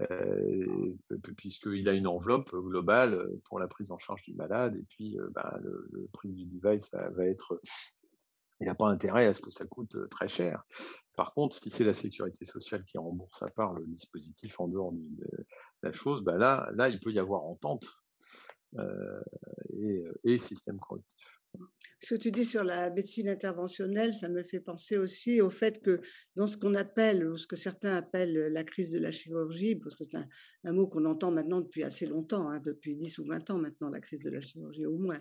euh, puisqu'il a une enveloppe globale pour la prise en charge du malade, et puis bah, le, prix du device va, être... Il n'a pas intérêt à ce que ça coûte très cher. Par contre, si c'est la sécurité sociale qui rembourse à part le dispositif en dehors de la chose, bah là, là, il peut y avoir entente et, et système correctif. Ce que tu dis sur la médecine interventionnelle, ça me fait penser aussi au fait que dans ce qu'on appelle, ou ce que certains appellent la crise de la chirurgie, parce que c'est un, mot qu'on entend maintenant depuis assez longtemps, hein, depuis 10 ou 20 ans maintenant, la crise de la chirurgie au moins,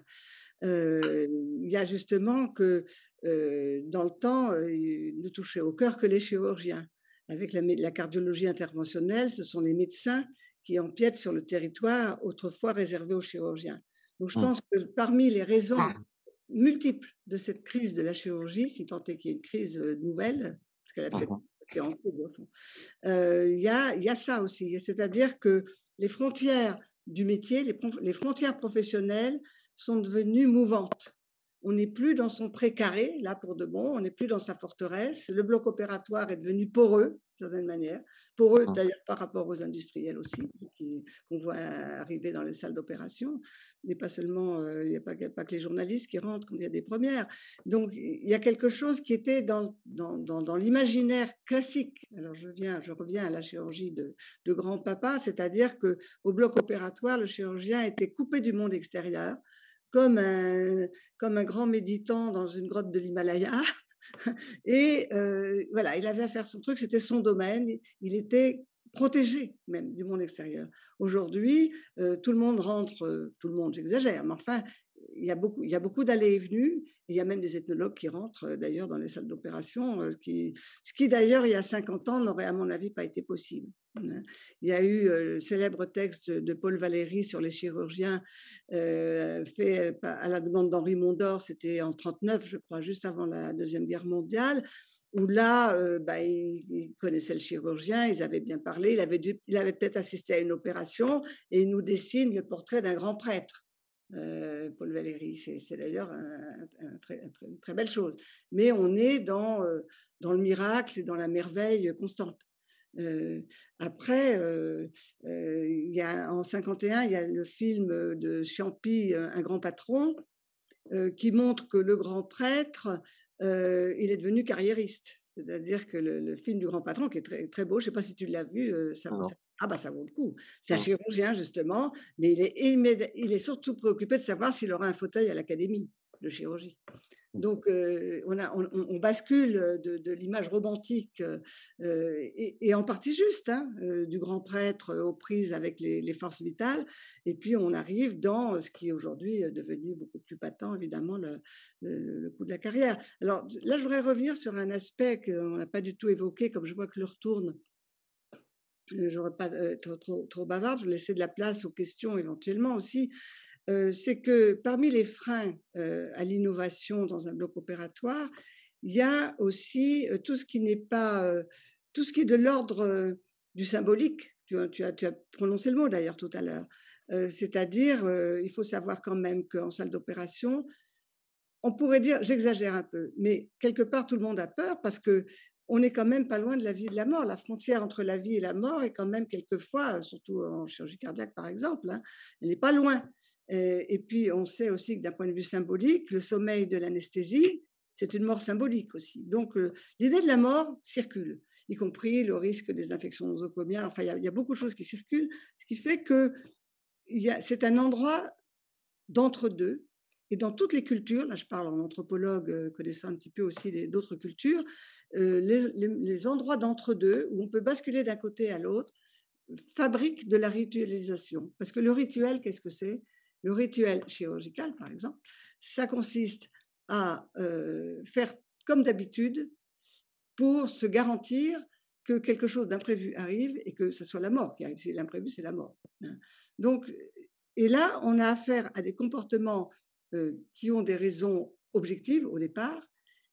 euh, il y a justement que euh, dans le temps, euh, ne touchaient au cœur que les chirurgiens. Avec la cardiologie interventionnelle, ce sont les médecins qui empiètent sur le territoire autrefois réservé aux chirurgiens. Donc je mmh. pense que parmi les raisons mmh multiples de cette crise de la chirurgie, si tant est qu'il y ait une crise euh, nouvelle, parce qu'elle a peut-être été en crise au fond, euh, il y, a, y, a, ça aussi. C'est-à-dire que les frontières du métier, les, les, frontières professionnelles sont devenues mouvantes. On n'est plus dans son précaré, là pour de bon, on n'est plus dans sa forteresse. Le bloc opératoire est devenu poreux, d'une certaine manière. Pour eux, ah. d'ailleurs, par rapport aux industriels aussi, qu'on voit arriver dans les salles d'opération. Il n'y a pas seulement, euh, il n'y a pas, pas, que les journalistes qui rentrent quand il y a des premières. Donc, il y a quelque chose qui était dans, dans, dans, l'imaginaire classique. Alors, je, viens, je reviens à la chirurgie de, de grand-papa, c'est-à-dire qu'au bloc opératoire, le chirurgien était coupé du monde extérieur, comme un, comme un grand méditant dans une grotte de l'Himalaya. Et euh, voilà, il avait à faire son truc, c'était son domaine, il était protégé même du monde extérieur. Aujourd'hui, euh, tout le monde rentre, euh, tout le monde, j'exagère, mais enfin, il y a beaucoup, il d'allées et venues. il y a même des ethnologues qui rentrent d'ailleurs dans les salles d'opération, qui, ce qui d'ailleurs il y a 50 ans n'aurait à mon avis pas été possible. Hein. Il y a eu le célèbre texte de Paul Valéry sur les chirurgiens fait à la demande d'Henri Mondor, c'était en 39, je crois, juste avant la deuxième guerre mondiale où là, bah, il, connaissait le chirurgien, ils avaient bien parlé, il avait peut-être assisté à une opération et il nous dessine le portrait d'un grand prêtre. Paul Valéry, c'est d'ailleurs une très belle chose. Mais on est dans, dans le miracle et dans la merveille constante. après, il y a, en 51, il y a le film de Ciampi, Un grand patron, qui montre que le grand prêtre, il est devenu carriériste. C'est-à-dire que le, film du grand patron, qui est très, très beau, je ne sais pas si tu l'as vu, ça, ah bah ça vaut le coup. C'est un chirurgien justement, mais il est, il est surtout préoccupé de savoir s'il aura un fauteuil à l'académie de chirurgie. Donc, euh, on, a, on, bascule de, l'image romantique euh, et, en partie juste hein, euh, du grand prêtre aux prises avec les, forces vitales, et puis on arrive dans ce qui est aujourd'hui devenu beaucoup plus patent, évidemment, le, le, coup de la carrière. Alors là, je voudrais revenir sur un aspect qu'on n'a pas du tout évoqué, comme je vois que le retourne je ne pas être trop, trop, bavarde, je vais laisser de la place aux questions éventuellement aussi. Euh, c'est que parmi les freins euh, à l'innovation dans un bloc opératoire, il y a aussi euh, tout ce qui n'est pas, tout ce qui est de l'ordre du symbolique. Tu, as, prononcé le mot d'ailleurs tout à l'heure. C'est-à-dire, il faut savoir quand même qu'en salle d'opération, on pourrait dire, j'exagère un peu, mais quelque part tout le monde a peur parce que on n'est quand même pas loin de la vie et de la mort. La frontière entre la vie et la mort est quand même quelquefois, surtout en chirurgie cardiaque par exemple, hein, elle n'est pas loin. Et, puis, on sait aussi que d'un point de vue symbolique, le sommeil de l'anesthésie, c'est une mort symbolique aussi. Donc, euh, l'idée de la mort circule, y compris le risque des infections nosocomiales. Enfin, il y, a beaucoup de choses qui circulent, ce qui fait que c'est un endroit d'entre-deux. Et dans toutes les cultures, là je parle en anthropologue euh, connaissant un petit peu aussi d'autres cultures, euh, les, endroits d'entre-deux, où on peut basculer d'un côté à l'autre, fabriquent de la ritualisation. Parce que le rituel, qu'est-ce que c'est? Le rituel chirurgical, par exemple, ça consiste à euh, faire comme d'habitude pour se garantir que quelque chose d'imprévu arrive et que ce soit la mort qui arrive. C'est l'imprévu, c'est la mort. Hein. Donc, et là, on a affaire à des comportements qui ont des raisons objectives au départ,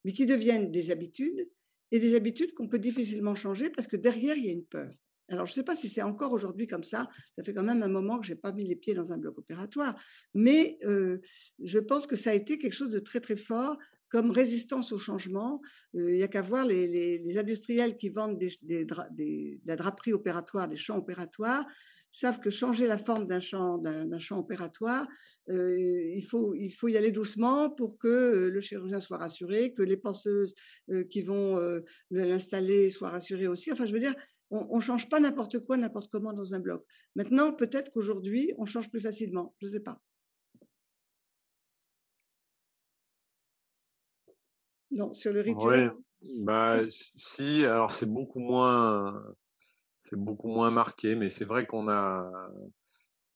mais qui deviennent des habitudes et des habitudes qu'on peut difficilement changer parce que derrière, il y a une peur. Alors, je ne sais pas si c'est encore aujourd'hui comme ça. Ça fait quand même un moment que je n'ai pas mis les pieds dans un bloc opératoire. Mais euh, je pense que ça a été quelque chose de très, très fort comme résistance au changement. Euh, il n'y a qu'à voir les, industriels qui vendent de la draperie opératoire, des champs opératoires, savent que changer la forme d'un champ opératoire, euh, il, faut, il faut y aller doucement pour que euh, le chirurgien soit rassuré, que les penseuses euh, qui vont l'installer soient rassurées aussi. Enfin, je veux dire, on ne change pas n'importe quoi, n'importe comment dans un bloc. Maintenant, peut-être qu'aujourd'hui, on change plus facilement. Je ne sais pas. Non, sur le rituel. Ouais. Bah, si, alors c'est beaucoup moins c'est beaucoup moins marqué, mais c'est vrai qu'on a,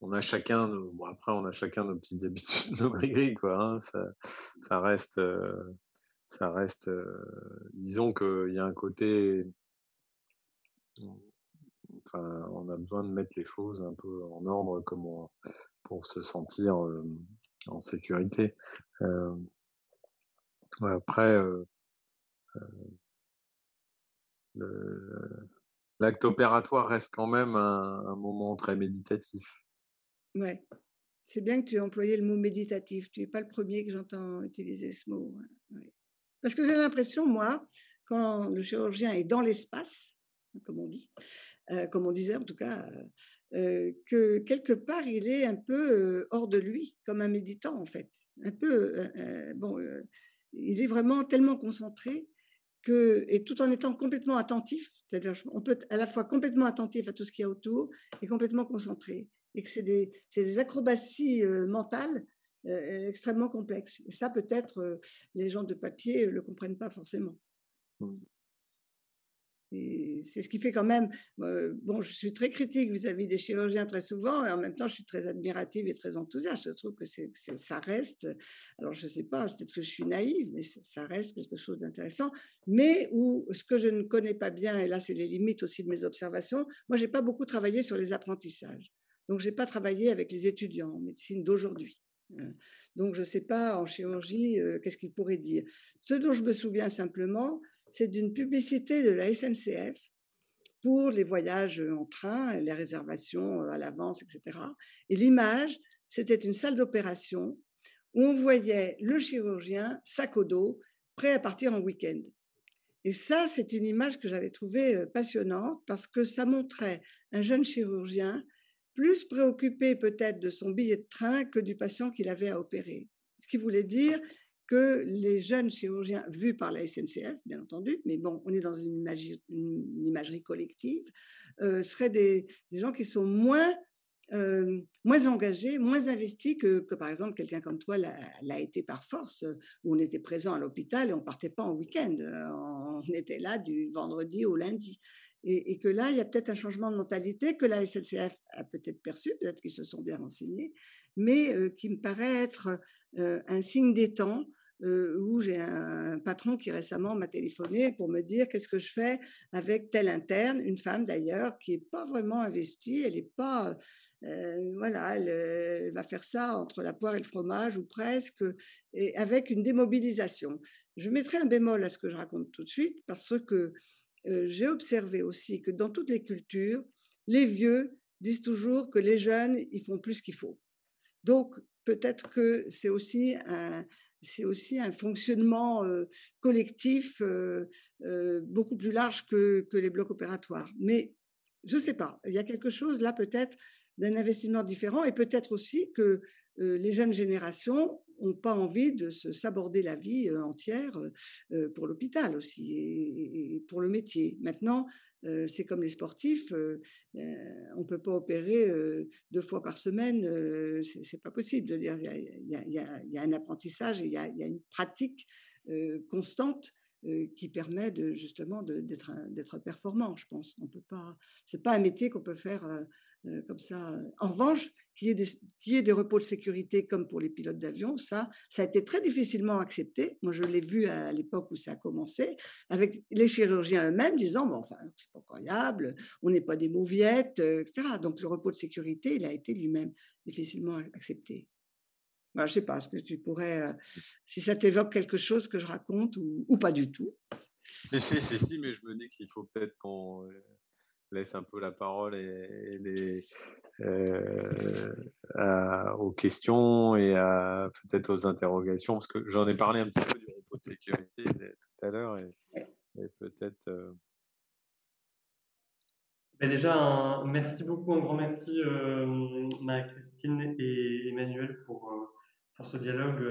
on a chacun, bon après on a chacun nos petites habitudes, nos gris quoi. Hein, ça, ça, reste, ça reste, disons qu'il y a un côté, enfin, on a besoin de mettre les choses un peu en ordre comme pour se sentir en sécurité. après, l'acte opératoire reste quand même un, moment très méditatif. Ouais, c'est bien que tu aies employé le mot méditatif. Tu n'es pas le premier que j'entends utiliser ce mot. Parce que j'ai l'impression, moi, quand le chirurgien est dans l'espace, comme on dit, euh, comme on disait en tout cas, euh, euh, que quelque part il est un peu hors de lui, comme un méditant en fait. Un peu, bon, il est vraiment tellement concentré et tout en étant complètement attentif, c'est-à-dire on peut être à la fois complètement attentif à tout ce qu'il y a autour et complètement concentré, et que c'est des, des, acrobaties mentales extrêmement complexes. Et ça, peut-être, les gens de papier ne le comprennent pas forcément. C'est ce qui fait quand même. bon, je suis très critique vis-à-vis des chirurgiens très souvent, et en même temps, je suis très admirative et très enthousiaste. Je trouve que ça reste. Alors, je ne sais pas, peut-être que je suis naïve, mais ça reste quelque chose d'intéressant. Mais où ce que je ne connais pas bien, et là, c'est les limites aussi de mes observations. Moi, j'ai pas beaucoup travaillé sur les apprentissages. Donc, j'ai pas travaillé avec les étudiants en médecine d'aujourd'hui. Hein. Donc, je ne sais pas en chirurgie qu'est-ce qu'ils pourraient dire. Ce dont je me souviens simplement, c'est d'une publicité de la SNCF pour les voyages en train, les réservations à l'avance, etc. Et l'image, c'était une salle d'opération où on voyait le chirurgien, sac au dos, prêt à partir en week-end. Et ça, c'est une image que j'avais trouvée euh, passionnante parce que ça montrait un jeune chirurgien plus préoccupé peut-être de son billet de train que du patient qu'il avait à opérer. Ce qui voulait dire que les jeunes chirurgiens, vus par la SNCF, bien entendu, mais bon, on est dans une imagerie, collective, euh, seraient des, gens qui sont moins, euh, moins engagés, moins investis que, par exemple quelqu'un comme toi l'a été par force, où on était présent à l'hôpital et on partait pas en week-end, euh, on était là du vendredi au lundi. Et que là, il y a peut-être un changement de mentalité que la SNCF a peut-être perçu, peut-être qu'ils se sont bien renseignés, mais qui me paraît être un signe des temps où j'ai un patron qui récemment m'a téléphoné pour me dire qu'est-ce que je fais avec telle interne, une femme d'ailleurs qui est pas vraiment investie, elle est pas, voilà, elle, va faire ça entre la poire et le fromage ou presque, et avec une démobilisation. Je mettrai un bémol à ce que je raconte tout de suite parce que j'ai observé aussi que dans toutes les cultures, les vieux disent toujours que les jeunes, ils font plus qu'il faut. Donc, peut-être que c'est aussi un, c'est aussi un fonctionnement collectif beaucoup plus large que, que, les blocs opératoires. Mais je ne sais pas, il y a quelque chose là peut-être d'un investissement différent et peut-être aussi que les jeunes générations n'ont pas envie de se s'aborder la vie entière pour l'hôpital aussi et, pour le métier. Maintenant, c'est comme les sportifs, on ne peut pas opérer deux fois par semaine, c'est pas possible. Il y, a, un apprentissage il y a, une pratique constante qui permet justement d'être performant, je pense. On peut pas, c'est pas un métier qu'on peut faire euh, comme ça. En revanche, qu'il y, ait des, des repos de sécurité comme pour les pilotes d'avion, ça, ça a été très difficilement accepté. Moi, je l'ai vu à l'époque où ça a commencé, avec les chirurgiens eux-mêmes disant, bon, enfin, c'est pas incroyable, on n'est pas des mauviettes, euh, etc. Donc, le repos de sécurité, il a été lui-même difficilement accepté. je ne sais pas, est-ce que tu pourrais, euh, si ça t'évoque quelque chose que je raconte ou, ou pas du tout. Si, si, si, mais je me dis qu'il faut peut-être qu'on laisse un peu la parole et, les, euh, aux questions et peut-être aux interrogations, parce que j'en ai parlé un petit peu du repos de sécurité tout à l'heure et, peut-être. Euh, ben déjà, merci beaucoup, un grand merci euh, Marie-Christine et Emmanuel pour, pour ce dialogue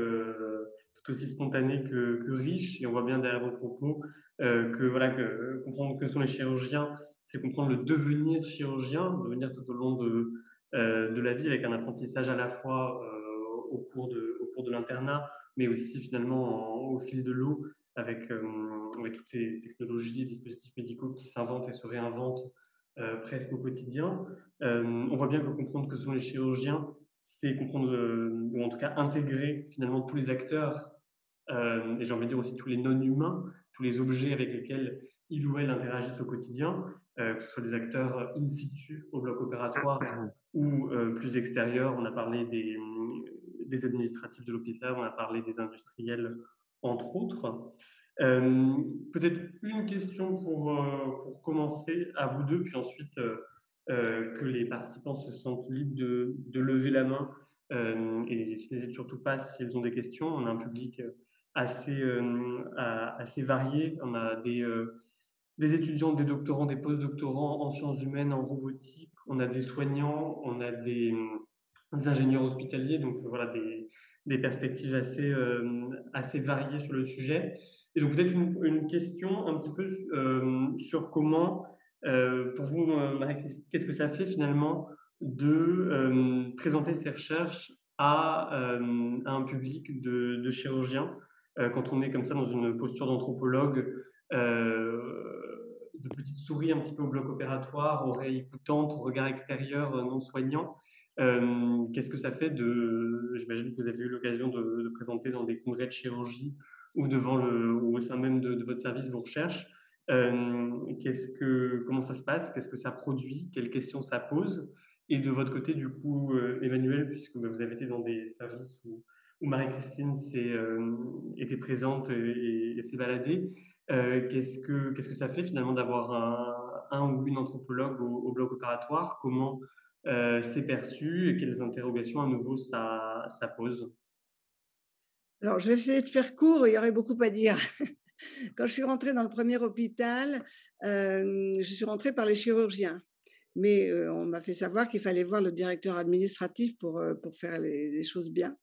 tout aussi spontané que, que, riche. Et on voit bien derrière vos propos que, voilà, que comprendre que sont les chirurgiens c'est comprendre le devenir chirurgien, devenir tout au long de, euh, de la vie avec un apprentissage à la fois euh, au cours de, au cours de l'internat, mais aussi finalement au fil de l'eau avec, avec toutes ces technologies, dispositifs médicaux qui s'inventent et se réinventent presque au quotidien. on voit bien que comprendre que sont les chirurgiens, c'est comprendre, ou en tout cas intégrer finalement tous les acteurs, et j'ai envie de dire aussi tous les non-humains, tous les objets avec lesquels ils ou elles interagissent au quotidien, que ce soit des acteurs in situ au bloc opératoire ou plus extérieurs. On a parlé des, des administratifs de l'hôpital, on a parlé des industriels, entre autres. Euh, peut-être une question pour, euh, pour, commencer à vous deux, puis ensuite euh, que les participants se sentent libres de, de lever la main et n'hésitent surtout pas si elles ont des questions. On a un public assez, assez varié. On a des, des étudiants, des doctorants, des post-doctorants en sciences humaines, en robotique. On a des soignants, on a des ingénieurs hospitaliers, donc voilà des, perspectives assez, euh, assez variées sur le sujet. Et donc peut-être une, question un petit peu euh, sur comment, euh, pour vous, Marie, qu'est-ce que ça fait finalement de présenter ces recherches à, un public de chirurgiens quand on est comme ça dans une posture d'anthropologue de petite souris un petit peu au bloc opératoire, oreille écoutante, regard extérieur non soignant. Qu'est-ce que ça fait de. J'imagine que vous avez eu l'occasion de, présenter dans des congrès de chirurgie ou, devant le, ou au sein même de, votre service vos recherches. qu'est-ce que, comment ça se passe? Qu'est-ce que ça produit? Quelles questions ça pose? Et de votre côté, du coup, Emmanuel, puisque vous avez été dans des services où, Marie-Christine était présente et, s'est baladée, qu'est-ce, que, que ça fait finalement d'avoir un, un ou une anthropologue au, bloc opératoire? Comment euh, c'est perçu et quelles interrogations à nouveau ça, ça pose? Alors, je vais essayer de faire court, il y aurait beaucoup à dire. Quand je suis rentrée dans le premier hôpital, euh, je suis rentrée par les chirurgiens. Mais euh, on m'a fait savoir qu'il fallait voir le directeur administratif pour, pour faire les, choses bien.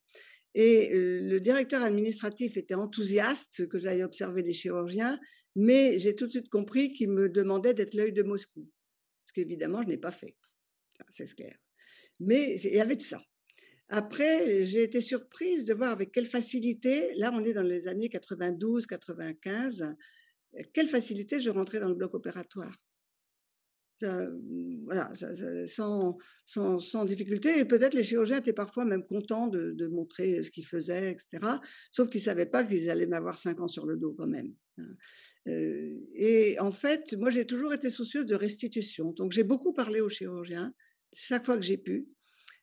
Et le directeur administratif était enthousiaste que j'aille observer les chirurgiens, mais j'ai tout de suite compris qu'il me demandait d'être l'œil de Moscou, ce qu'évidemment je n'ai pas fait c'est clair. Mais il y avait de ça. Après, j'ai été surprise de voir avec quelle facilité, là on est dans les années 92, 95, quelle facilité je rentrais dans le bloc opératoire. Voilà, sans, sans, sans, difficulté. Et peut-être les chirurgiens étaient parfois même contents de, montrer ce qu'ils faisaient, etc. Sauf qu'ils ne savaient pas qu'ils allaient m'avoir cinq ans sur le dos quand même. Euh, et en fait, moi j'ai toujours été soucieuse de restitution. Donc j'ai beaucoup parlé aux chirurgiens chaque fois que j'ai pu,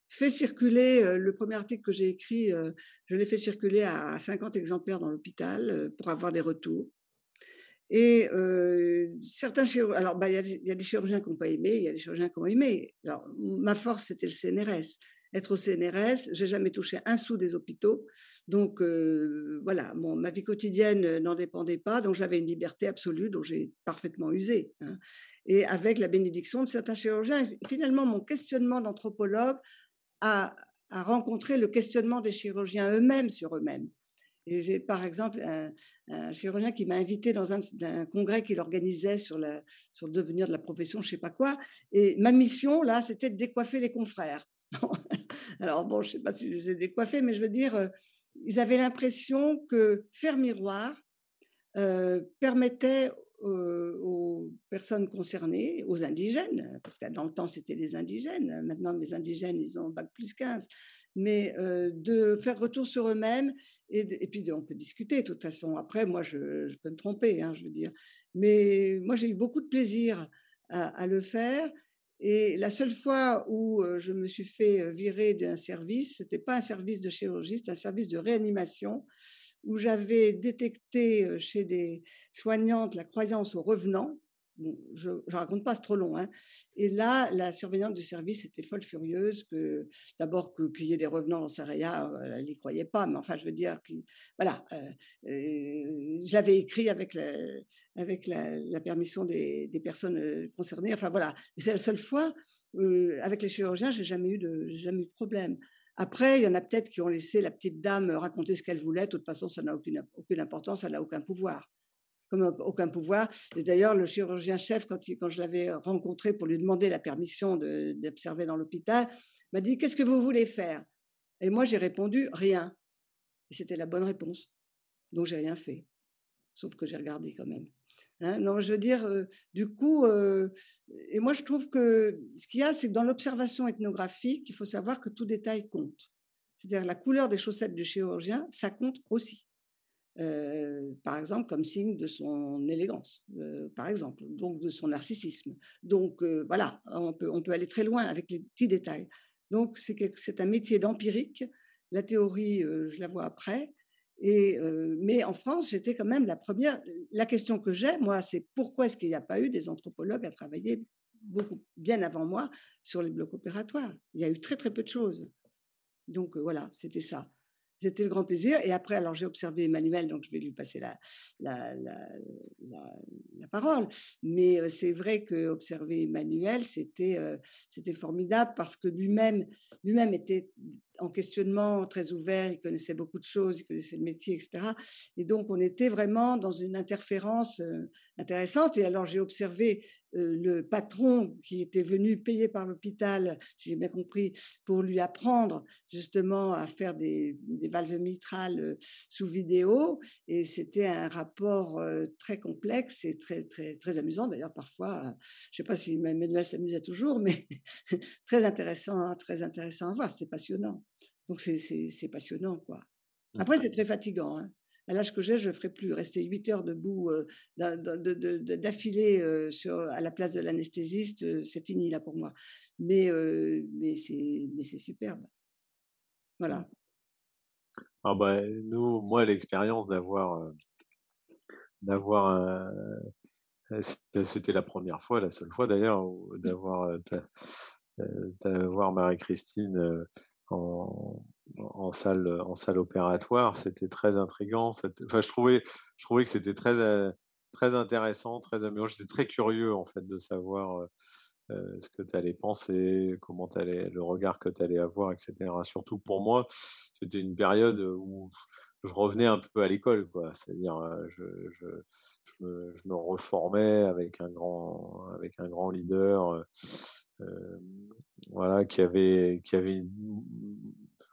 fait circuler euh, le premier article que j'ai écrit, euh, je l'ai fait circuler à 50 exemplaires dans l'hôpital euh, pour avoir des retours. Et certains chirurgiens, alors bah, il y, a des chirurgiens qui n'ont pas aimé, il y a des chirurgiens qui ont aimé. Alors ma force c'était le CNRS. Être au CNRS, j'ai jamais touché un sou des hôpitaux, donc voilà, ma vie quotidienne n'en dépendait pas, donc j'avais une liberté absolue dont j'ai parfaitement usé. Hein et avec la bénédiction de certains chirurgiens. finalement, mon questionnement d'anthropologue a, rencontré le questionnement des chirurgiens eux-mêmes sur eux-mêmes. J'ai par exemple un, chirurgien qui m'a invité dans un, congrès qu'il organisait sur, sur le devenir de la profession, je ne sais pas quoi. Et ma mission, là, c'était de décoiffer les confrères. Alors bon, je ne sais pas si je les ai décoiffés, mais je veux dire, euh, ils avaient l'impression que faire miroir euh, permettait aux personnes concernées, aux indigènes, parce que dans le temps c'était les indigènes, maintenant les indigènes ils ont bac plus 15, mais euh, de faire retour sur eux-mêmes et, puis on peut discuter de toute façon. Après, moi je, peux me tromper, hein, je veux dire, mais moi j'ai eu beaucoup de plaisir à, le faire. Et la seule fois où euh, je me suis fait virer d'un service, c'était pas un service de chirurgie, c'était un service de réanimation où j'avais détecté chez des soignantes la croyance aux revenants. Je ne raconte pas, c'est trop long. Hein. Et là, la surveillante du service était folle furieuse que d'abord qu'il y ait des revenants dans Saraya, elle n'y croyait pas, mais enfin, je veux dire, voilà, j'avais écrit avec la, permission des, personnes concernées. Enfin voilà, c'est la seule fois. avec les chirurgiens, j'ai jamais eu de, jamais eu de problème. Après, il y en a peut-être qui ont laissé la petite dame raconter ce qu'elle voulait. De toute façon, ça n'a aucune, aucune importance, elle n'a aucun pouvoir. Comme aucun pouvoir. Et d'ailleurs, le chirurgien-chef, quand, quand je l'avais rencontré pour lui demander la permission d'observer dans l'hôpital, m'a dit Qu'est-ce que vous voulez faire? Et moi, j'ai répondu Rien. Et c'était la bonne réponse. Donc, j'ai rien fait. sauf que j'ai regardé quand même. Hein? non, je veux dire, euh, du coup, euh, et moi je trouve que ce qu'il y a, c'est que dans l'observation ethnographique, il faut savoir que tout détail compte. C'est-à-dire la couleur des chaussettes du chirurgien, ça compte aussi. Euh, par exemple, comme signe de son élégance, par exemple, donc de son narcissisme. Donc voilà, on peut, on peut aller très loin avec les petits détails. Donc c'est un métier d'empirique. La théorie, je la vois après, et, mais en France, j'étais quand même la première. La question que j'ai, moi, c'est pourquoi est-ce qu'il n'y a pas eu des anthropologues à travailler beaucoup bien avant moi sur les blocs opératoires? Il y a eu très très peu de choses. Donc voilà, c'était ça. C'était le grand plaisir. Et après, alors j'ai observé Emmanuel, donc je vais lui passer la, la, la, la, parole. Mais c'est vrai que observer Emmanuel, c'était c'était formidable parce que lui-même lui-même était en questionnement très ouvert, il connaissait beaucoup de choses, il connaissait le métier, etc. Et donc, on était vraiment dans une interférence intéressante. Et alors, j'ai observé le patron qui était venu payer par l'hôpital, si j'ai bien compris, pour lui apprendre justement à faire des, des valves mitrales sous vidéo. Et c'était un rapport très complexe et très, très, très amusant. D'ailleurs, parfois, je ne sais pas si Manuel s'amusait toujours, mais très intéressant, très intéressant à voir. C'est passionnant. Donc, c'est passionnant, quoi. Mmh. Après, c'est très fatigant. Hein. À l'âge que j'ai, je ne ferai plus. Rester 8 heures debout d'affilée à la place de l'anesthésiste, c'est fini là pour moi. Mais, mais c'est superbe. Voilà. Mmh. Ah bah, nous, moi, l'expérience d'avoir d'avoir c'était la première fois, la seule fois d'ailleurs, d'avoir d'avoir Marie-Christine en, salle, en salle opératoire. C'était très intriguant. Enfin, je trouvais, je trouvais que c'était très, euh, très intéressant, très amusant. J'étais très curieux en fait de savoir euh, euh, ce que tu allais penser, comment allais, le regard que tu allais avoir, etc. Surtout pour moi, c'était une période où je revenais un peu à l'école. C'est-à-dire, je, je, je, me, je, me, reformais avec un grand, avec un grand leader voilà, qui avait, qui avait,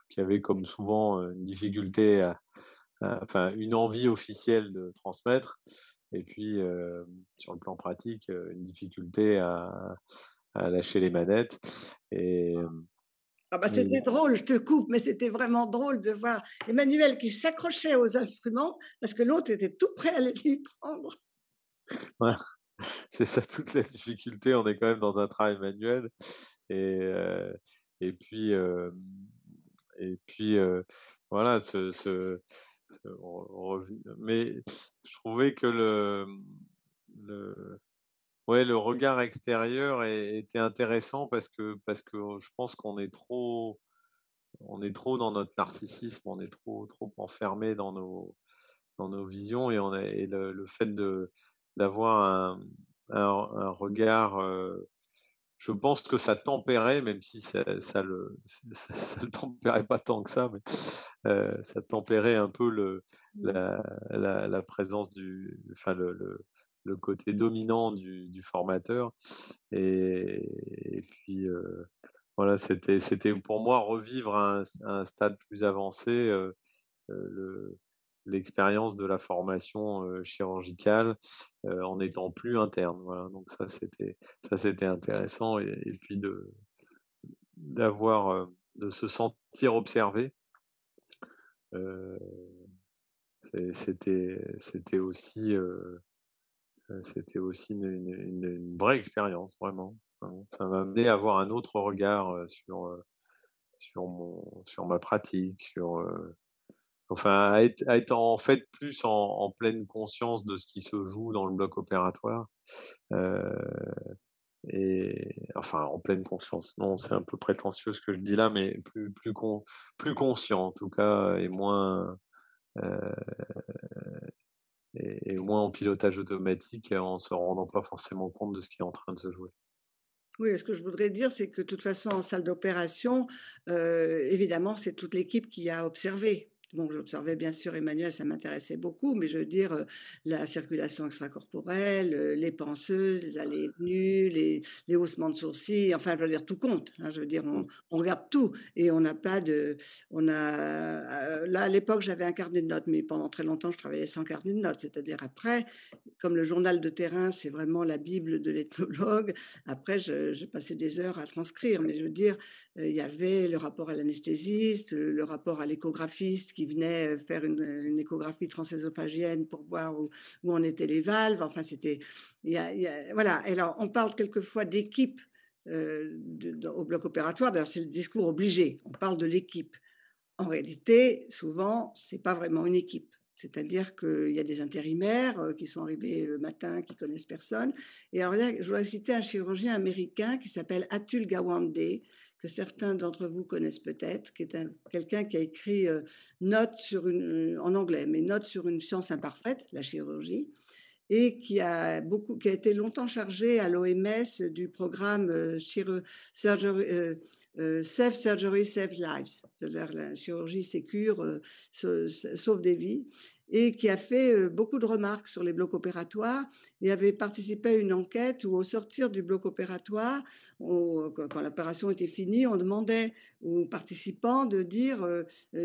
qui avait comme souvent une difficulté, enfin une envie officielle de transmettre, et puis sur le plan pratique, une difficulté à, à lâcher les manettes. Et, ah bah c'était drôle, je te coupe, mais c'était vraiment drôle de voir Emmanuel qui s'accrochait aux instruments parce que l'autre était tout prêt à les lui prendre. c'est ça toute la difficulté. On est quand même dans un travail manuel. Et, euh, et puis, euh, et puis euh, voilà, ce, mais je trouvais que le, le, ouais, le regard extérieur était intéressant parce que, parce que je pense qu'on est trop, on est trop dans notre narcissisme, on est trop, trop enfermé dans nos, dans nos visions et, le fait de, d'avoir un, un, regard. Euh, je pense que ça tempérait, même si ça, ça le, ça, le tempérait pas tant que ça, mais euh, ça tempérait un peu le, mmh. la, la, la présence du, enfin le, le, le côté dominant du, du formateur. Et, et puis euh, voilà, c'était, c'était pour moi revivre un, un stade plus avancé. Le, l'expérience de la formation chirurgicale en étant plus interne. Voilà. Donc ça c'était ça c'était intéressant et, puis de d'avoir de se sentir observé. c'était c'était aussi c'était aussi une, une, vraie expérience vraiment. Ça m'a amené à avoir un autre regard sur sur mon sur ma pratique sur enfin, à être, en fait plus en, pleine conscience de ce qui se joue dans le bloc opératoire. Euh, et enfin, en pleine conscience. Non, c'est un peu prétentieux ce que je dis là, mais plus, plus, plus conscient en tout cas, et moins, euh, et, moins en pilotage automatique, en se rendant pas forcément compte de ce qui est en train de se jouer. Oui, ce que je voudrais dire, c'est que de toute façon, en salle d'opération, euh, évidemment, c'est toute l'équipe qui a observé. Bon, j'observais bien sûr Emmanuel, ça m'intéressait beaucoup, mais je veux dire, euh, la circulation extracorporelle, euh, les penseuses, les allées et venues, les, les haussements de sourcils, enfin, je veux dire, tout compte. Hein, je veux dire, on, on, regarde tout et on n'a pas de. On a, euh, là, à l'époque, j'avais un carnet de notes, mais pendant très longtemps, je travaillais sans carnet de notes. C'est-à-dire, après, comme le journal de terrain, c'est vraiment la Bible de l'ethnologue, après, je, je, passais des heures à transcrire, mais je veux dire, il y avait le rapport à l'anesthésiste, le rapport à l'échographiste qui venait faire une, échographie transésophagienne pour voir où, où, en étaient les valves. Enfin, c'était. Voilà. Alors, on parle quelquefois d'équipe euh, au bloc opératoire. D'ailleurs, c'est le discours obligé. On parle de l'équipe. En réalité, souvent, c'est pas vraiment une équipe. C'est-à-dire qu'il y a des intérimaires qui sont arrivés le matin, qui connaissent personne. Et alors je voudrais citer un chirurgien américain qui s'appelle Atul Gawande, que certains d'entre vous connaissent peut-être, qui est quelqu'un qui a écrit euh, notes sur une, en anglais, mais notes sur une science imparfaite, la chirurgie, et qui a beaucoup, qui a été longtemps chargé à l'OMS du programme euh, surgery, euh, Safe Surgery Saves Lives, c'est-à-dire la chirurgie sécure sauve des vies et qui a fait beaucoup de remarques sur les blocs opératoires et avait participé à une enquête où au sortir du bloc opératoire, quand l'opération était finie, on demandait aux participants de dire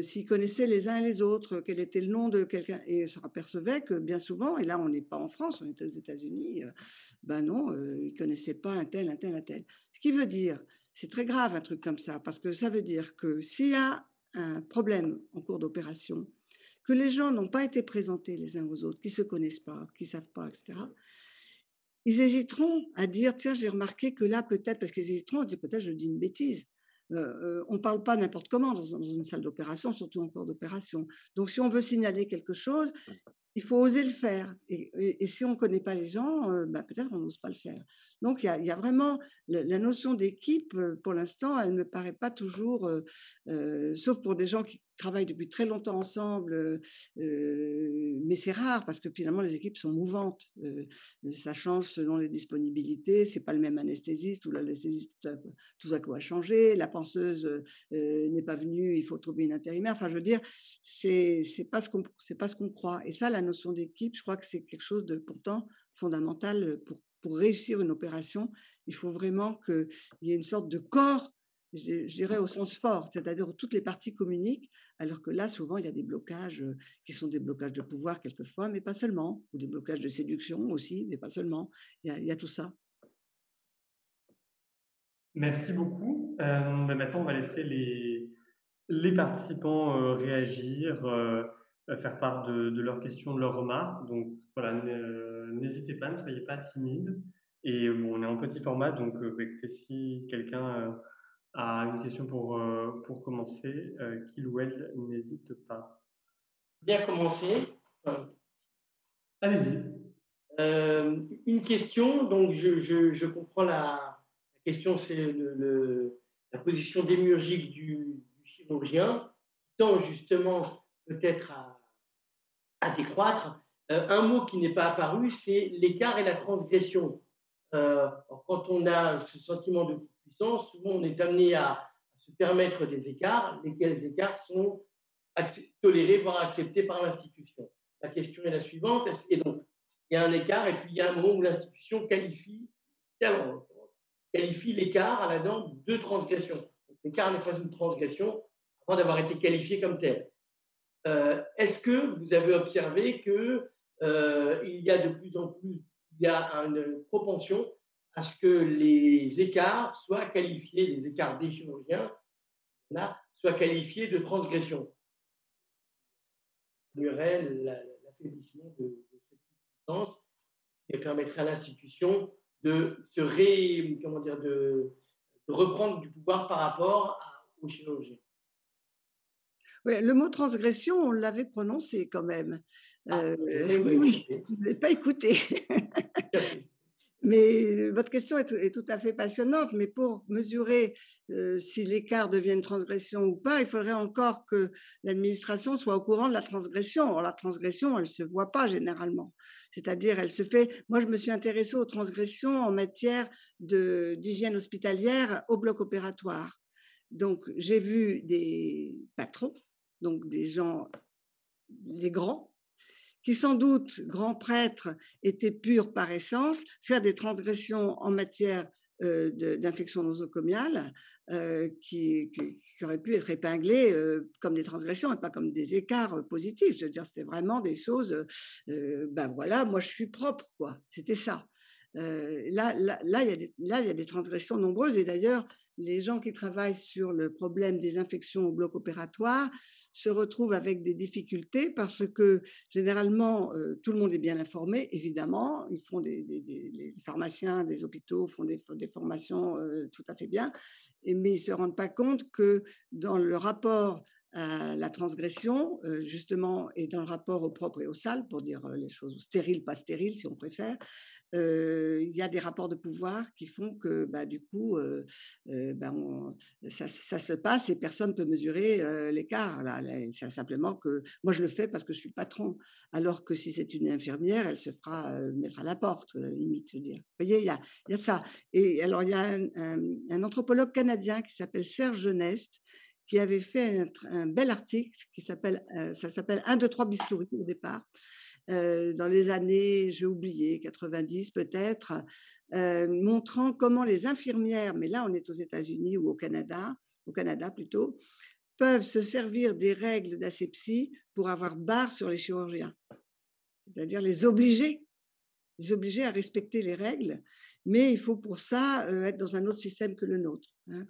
s'ils connaissaient les uns et les autres, quel était le nom de quelqu'un, et se apercevait que bien souvent, et là on n'est pas en France, on est aux États-Unis, ben non, ils connaissaient pas un tel, un tel, un tel. Ce qui veut dire, c'est très grave un truc comme ça, parce que ça veut dire que s'il y a un problème en cours d'opération, que les gens n'ont pas été présentés les uns aux autres, qui ne se connaissent pas, qui savent pas, etc., ils hésiteront à dire, tiens, j'ai remarqué que là, peut-être, parce qu'ils hésiteront à dire, peut-être, je dis une bêtise. Euh, euh, on ne parle pas n'importe comment dans, une salle d'opération, surtout en cours d'opération. Donc, si on veut signaler quelque chose, il faut oser le faire. Et, si on ne connaît pas les gens, euh, bah, peut-être on n'ose pas le faire. Donc il y a, vraiment la, notion d'équipe, pour l'instant, elle ne me paraît pas toujours, sauf pour des gens qui travaillent depuis très longtemps ensemble, mais c'est rare parce que finalement les équipes sont mouvantes. ça change selon les disponibilités. C'est pas le même anesthésiste ou l'anesthésiste tout à coup a changé. La penseuse n'est pas venue, il faut trouver une intérimaire. Enfin, je veux dire, c'est pas ce qu'on c'est pas ce qu'on croit. Et ça, la notion d'équipe, je crois que c'est quelque chose de pourtant fondamental pour pour réussir une opération. Il faut vraiment qu'il y ait une sorte de corps je dirais au sens fort, c'est-à-dire où toutes les parties communiquent, alors que là, souvent, il y a des blocages qui sont des blocages de pouvoir quelquefois, mais pas seulement, ou des blocages de séduction aussi, mais pas seulement. Il y a, tout ça. Merci beaucoup. Euh, ben maintenant, on va laisser les, participants réagir, faire part de, leurs questions, de leurs remarques. Donc, voilà, n'hésitez pas, ne soyez pas timide. Et on est en petit format, donc si quelqu'un a une question pour, euh, pour commencer, euh, qu'il ou elle n'hésite pas. Bien commencer. Allez-y. Euh, une question, donc je, je, je comprends la, la question, c'est le, la position démiurgique du, du, chirurgien, qui tend justement peut-être à, à, décroître. un mot qui n'est pas apparu, c'est l'écart et la transgression. quand on a ce sentiment de souvent on est amené à, se permettre des écarts, lesquels écarts sont tolérés, voire acceptés par l'institution? La question est la suivante, et donc il y a un écart, et puis il y a un moment où l'institution qualifie, qualifie l'écart à la dent de transgression. L'écart n'est pas une transgression avant d'avoir été qualifié comme tel. Euh, est-ce que vous avez observé qu'il euh, y a de plus en plus, il y a une propension à ce que les écarts soient qualifiés, les écarts des chirurgiens, là, soient qualifiés de transgression. Il y aurait l'affaiblissement de, cette puissance et permettrait à l'institution de se ré, comment dire, de, reprendre du pouvoir par rapport aux chirurgiens. Oui, le mot transgression, on l'avait prononcé quand même. Ah, euh, oui, oui, vous n'avez pas écouté. Mais votre question est, tout à fait passionnante, mais pour mesurer si l'écart devient une transgression ou pas, il faudrait encore que l'administration soit au courant de la transgression. Or, la transgression, elle ne se voit pas généralement. C'est-à-dire, elle se fait. Moi, je me suis intéressée aux transgressions en matière d'hygiène hospitalière au bloc opératoire. Donc, j'ai vu des patrons donc des gens, les grands, qui sans doute, grands prêtres, étaient purs par essence, faire des transgressions en matière euh, d'infection nosocomiale euh, qui, qui, auraient pu être épinglées euh, comme des transgressions et pas comme des écarts positifs. Je veux dire, c'est vraiment des choses, ben voilà, moi je suis propre, quoi. C'était ça. là, là, il y a des transgressions nombreuses et d'ailleurs, les gens qui travaillent sur le problème des infections au bloc opératoire se retrouvent avec des difficultés parce que généralement, euh, tout le monde est bien informé, évidemment. Ils font des, les pharmaciens des hôpitaux font des, formations euh, tout à fait bien, mais ils ne se rendent pas compte que dans le rapport la transgression, euh, justement, et dans le rapport au propre et au sale, pour dire euh, les choses stériles, pas stériles, si on préfère, euh, il y a des rapports de pouvoir qui font que, bah, du coup, bah, ça, se passe et personne ne peut mesurer l'écart. C'est simplement que moi, je le fais parce que je suis patron, alors que si c'est une infirmière, elle se fera mettre à la porte, limite, je veux dire. Vous voyez, il y a, ça. Et alors, il y a un, anthropologue canadien qui s'appelle Serge Geneste, qui avait fait un, bel article qui s'appelle, euh, ça s'appelle 1, 2, 3 bistouri au départ, euh, dans les années, j'ai oublié, 90 peut-être, euh, montrant comment les infirmières, mais là on est aux États-Unis ou au Canada, au Canada plutôt, peuvent se servir des règles d'asepsie pour avoir barre sur les chirurgiens, c'est-à-dire les obliger, les obliger à respecter les règles, mais il faut pour ça être dans un autre système que le nôtre. Hein.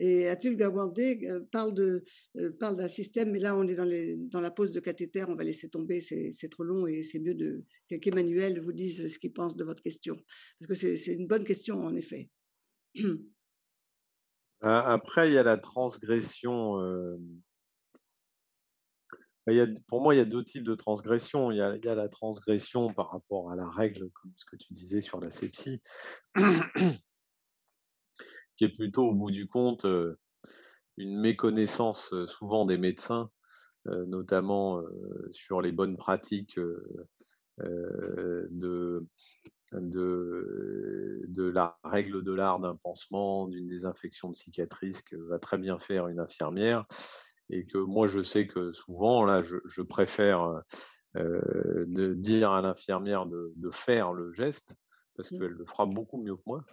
Et Atul Gawande euh, parle, de, euh, parle d'un système, mais là on est dans, la pose de cathéter, on va laisser tomber, c'est trop long et c'est mieux de, qu'Emmanuel vous dise ce qu'il pense de votre question. Parce que c'est une bonne question en effet. Après, il y a la transgression. Euh, pour moi, il y a deux types de transgression. Il y, a, il y a la transgression par rapport à la règle, comme ce que tu disais sur la sepsie qui est plutôt au bout du compte une méconnaissance souvent des médecins, notamment sur les bonnes pratiques de, la règle de l'art d'un pansement, d'une désinfection de cicatrice que va très bien faire une infirmière. Et que moi, je sais que souvent, là, je, préfère dire à l'infirmière de, faire le geste parce mmh. qu'elle le fera beaucoup mieux que moi,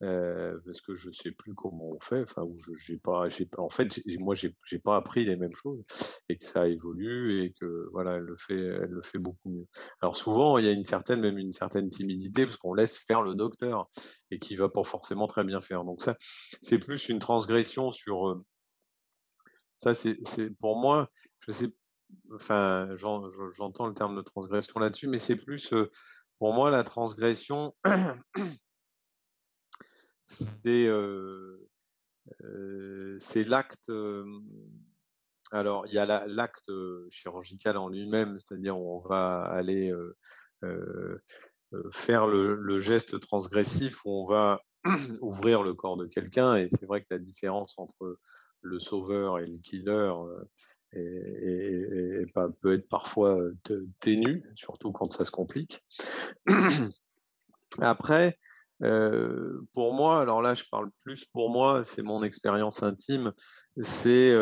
parce que je ne sais plus comment on fait, enfin, je, j'ai pas, en fait, moi, j'ai, pas appris les mêmes choses, et que ça évolue, et que voilà, elle le fait, elle le fait beaucoup mieux. Alors souvent, il y a une certaine, même une certaine timidité, parce qu'on laisse faire le docteur, et qui va pas forcément très bien faire. Donc ça, c'est plus une transgression sur ça, c'est, pour moi, je sais, enfin, j'entends le terme de transgression là-dessus, mais c'est plus pour moi, la transgression, euh, euh, c'est l'acte. alors, il y a l'acte chirurgical en lui-même, c'est-à-dire on va aller faire le, geste transgressif où on va ouvrir le corps de quelqu'un. Et c'est vrai que la différence entre le sauveur et le killer et, peut être parfois ténu, surtout quand ça se complique. Après, pour moi, alors là je parle plus pour moi, c'est mon expérience intime, c'est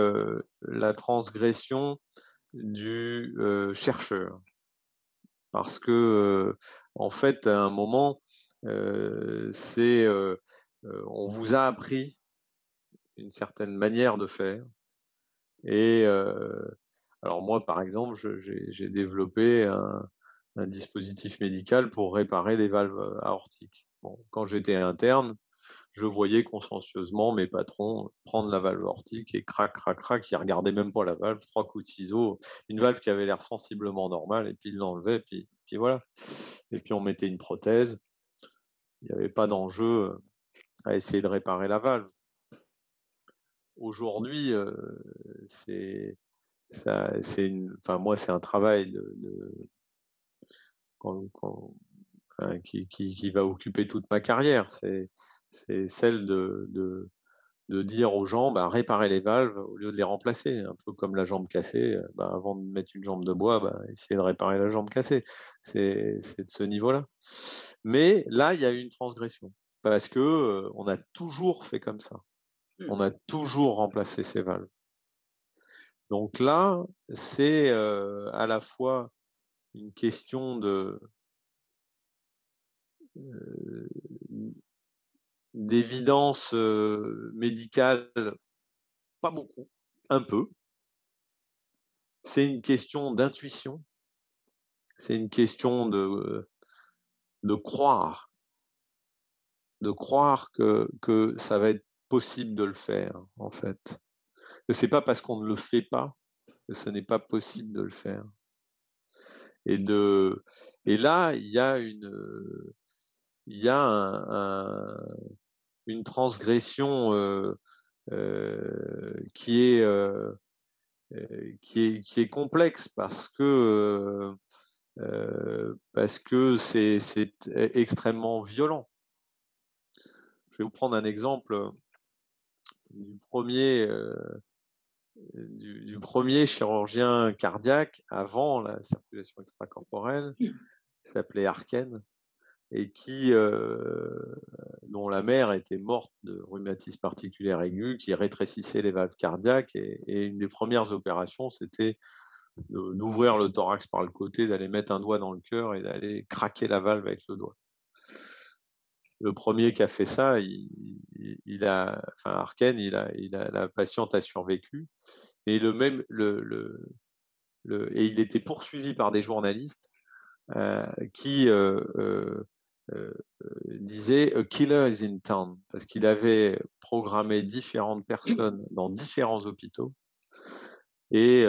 la transgression du chercheur. Parce que, en fait, à un moment, c'est, on vous a appris une certaine manière de faire, et alors moi, par exemple, j'ai développé un, dispositif médical pour réparer les valves aortiques. Quand j'étais interne, je voyais consciencieusement mes patrons prendre la valve aortique et crac, crac, crac, ils regardaient même pas la valve, trois coups de ciseaux, une valve qui avait l'air sensiblement normale, et puis ils l'enlevaient, puis, puis voilà. Et puis on mettait une prothèse. Il n'y avait pas d'enjeu à essayer de réparer la valve aujourd'hui, c'est ça, c'est enfin moi c'est un travail qui, va occuper toute ma carrière. C'est c'est celle de, de, dire aux gens, bah, réparer les valves au lieu de les remplacer, un peu comme la jambe cassée. Bah, avant de mettre une jambe de bois, bah, essayer de réparer la jambe cassée. C'est de ce niveau-là. Mais là, il y a eu une transgression parce que on a toujours fait comme ça. On mmh. a toujours remplacé ces valves. Donc là, c'est à la fois une question de d'évidence médicale, pas beaucoup, un peu. C'est une question d'intuition, c'est une question de, de croire, de croire que, que ça va être possible de le faire, en fait. Que c'est pas parce qu'on ne le fait pas que ce n'est pas possible de le faire. Et, de, et là, il y a une, il y a une transgression euh, euh, qui, est, euh, qui, est, qui est complexe parce que parce que c'est extrêmement violent. Je vais vous prendre un exemple du premier, du, premier chirurgien cardiaque avant la circulation extracorporelle, qui s'appelait Arken, et qui, dont la mère était morte de rhumatisme particulier aigu, qui rétrécissait les valves cardiaques. Et, une des premières opérations, c'était d'ouvrir le thorax par le côté, d'aller mettre un doigt dans le cœur et d'aller craquer la valve avec le doigt. Le premier qui a fait ça, il, a, enfin Arken, il a, la patiente a survécu. Et le même, le, le, et il était poursuivi par des journalistes euh, qui euh, euh, disait A killer is in town, parce qu'il avait programmé différentes personnes dans différents hôpitaux et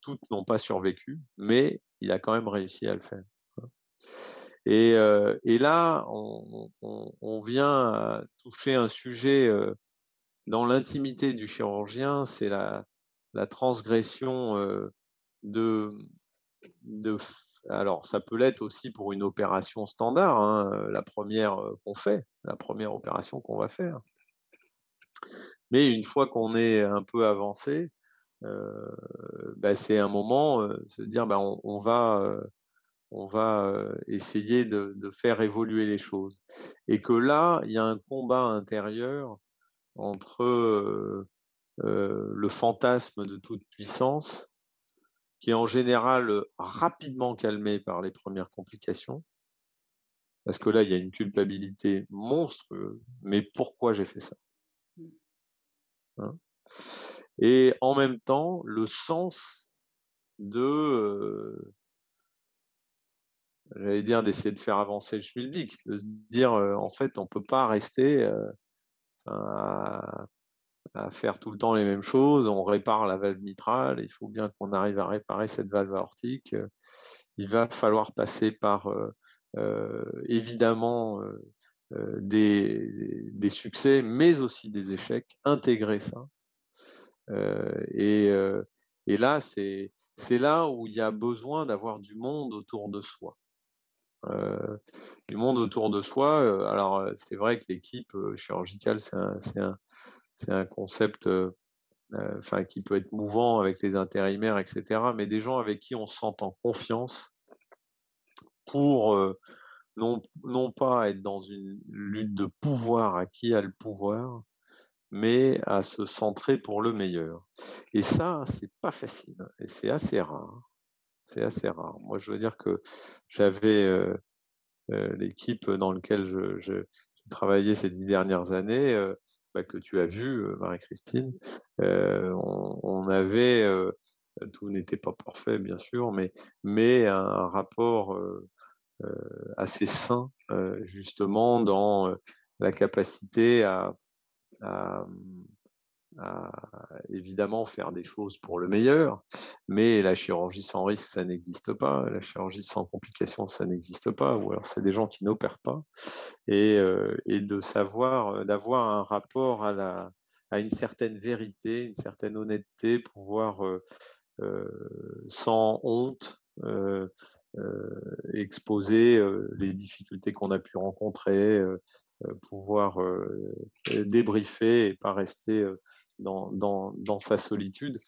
toutes n'ont pas survécu, mais il a quand même réussi à le faire. Et, et là, on, on, on, vient toucher un sujet dans l'intimité du chirurgien, c'est la, transgression de, alors, ça peut l'être aussi pour une opération standard, hein, la première qu'on fait, la première opération qu'on va faire. Mais une fois qu'on est un peu avancé, euh, bah, c'est un moment euh, se dire bah, on, va, euh, on va essayer de, faire évoluer les choses. Et que là, il y a un combat intérieur entre le fantasme de toute puissance qui est en général euh, rapidement calmé par les premières complications. Parce que là, il y a une culpabilité monstrueuse. Mais pourquoi j'ai fait ça? Hein? Et en même temps, le sens de, euh, j'allais dire, d'essayer de faire avancer le schmilblick, de se dire, euh, en fait, on ne peut pas rester à, à faire tout le temps les mêmes choses. On répare la valve mitrale. Il faut bien qu'on arrive à réparer cette valve aortique. Il va falloir passer par euh, euh, évidemment euh, des, des, succès, mais aussi des échecs. Intégrer ça. Et, et, là, c'est là où il y a besoin d'avoir du monde autour de soi. Euh, du monde autour de soi. Alors, c'est vrai que l'équipe chirurgicale, c'est un, concept euh, euh, enfin, qui peut être mouvant avec les intérimaires, etc. Mais des gens avec qui on se sent en confiance pour euh, non, non pas être dans une lutte de pouvoir à qui a le pouvoir, mais à se centrer pour le meilleur. Et ça, c'est pas facile et c'est assez rare. C'est assez rare. Moi, je veux dire que j'avais euh, euh, l'équipe dans laquelle je, je, travaillais ces dix dernières années. Euh, bah, que tu as vu, Marie-Christine, on, avait, tout n'était pas parfait bien sûr, mais, mais un rapport assez sain justement dans la capacité à, évidemment faire des choses pour le meilleur, mais la chirurgie sans risque, ça n'existe pas. La chirurgie sans complications, ça n'existe pas. Ou alors c'est des gens qui n'opèrent pas. Et, euh, de savoir, euh, d'avoir un rapport à, une certaine vérité, une certaine honnêteté, pouvoir euh, euh sans honte euh, exposer les difficultés qu'on a pu rencontrer, pouvoir débriefer et pas rester dans, sa solitude,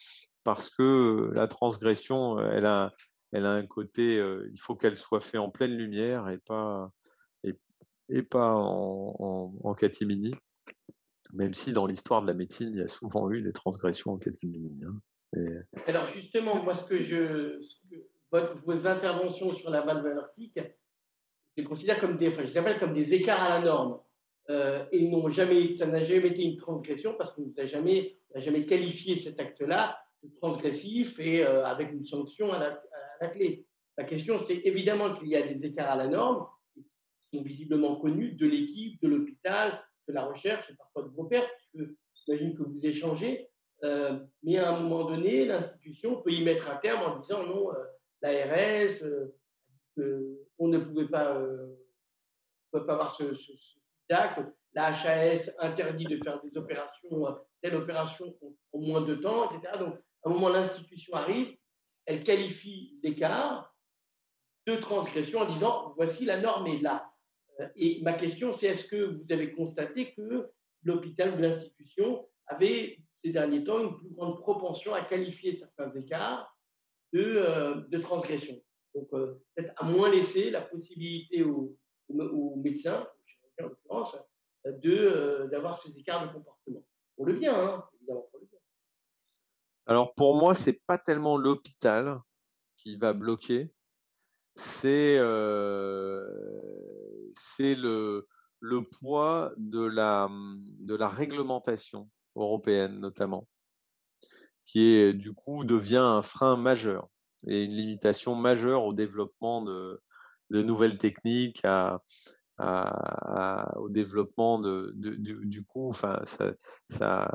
parce que la transgression, elle a, elle a un côté, euh, il faut qu'elle soit faite en pleine lumière et pas, et, pas en, catimini. même si dans l'histoire de la médecine, il y a souvent eu des transgressions en catégorie. Hein. Alors justement, moi, ce que je, vos interventions sur la valve aortique, je les considère comme des, je les appelle comme des écarts à la norme. Euh, et n'ont jamais, ça n'a jamais été une transgression parce qu'on n'a jamais, jamais qualifié cet acte-là de transgressif et euh, avec une sanction à la, clé. La question, c'est évidemment qu'il y a des écarts à la norme qui sont visiblement connus de l'équipe, de l'hôpital, de la recherche et parfois de vos pairs, puisque j'imagine que vous échangez. Euh, mais à un moment donné, l'institution peut y mettre un terme en disant non, l'ARS, on ne pouvait pas, pouvait pas avoir ce, La HAS interdit de faire des opérations, telle opération en, moins de temps, etc. Donc, à un moment, l'institution arrive, elle qualifie l'écart de transgression en disant voici la norme est là. Euh, et ma question, c'est est-ce que vous avez constaté que l'hôpital ou l'institution avait ces derniers temps une plus grande propension à qualifier certains écarts de, euh, de transgression? Donc, euh, peut-être à moins laisser la possibilité aux, aux, médecins, en l'occurrence, d'avoir ces écarts de comportement. Pour le bien, hein, évidemment, pour le bien. Alors, pour moi, c'est pas tellement l'hôpital qui va bloquer, c'est c'est le, le poids de la, de la réglementation européenne notamment, qui est du coup devient un frein majeur et une limitation majeure au développement de, de nouvelles techniques, à, au développement de, du, coup, enfin, ça,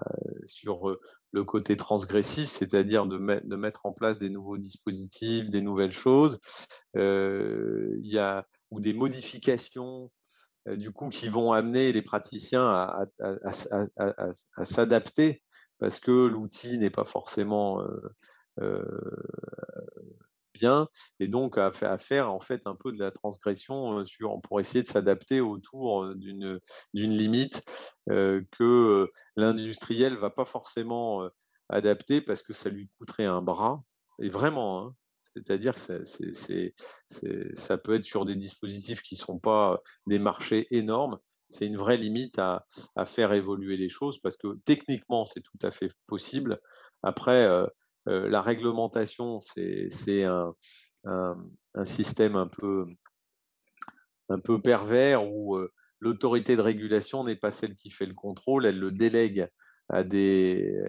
sur le côté transgressif, c'est-à-dire de, de, mettre en place des nouveaux dispositifs, des nouvelles choses. Euh, y a ou des modifications du coup qui vont amener les praticiens à, à, s'adapter parce que l'outil n'est pas forcément bien et donc à, faire en fait un peu de la transgression sur, pour essayer de s'adapter autour d'une limite que l'industriel va pas forcément adapter parce que ça lui coûterait un bras et vraiment hein, c'est-à-dire que ça peut être sur des dispositifs qui ne sont pas des marchés énormes. C'est une vraie limite à, faire évoluer les choses parce que techniquement, c'est tout à fait possible. Après, la réglementation, c'est un, système un peu, pervers où euh, l'autorité de régulation n'est pas celle qui fait le contrôle, elle le délègue des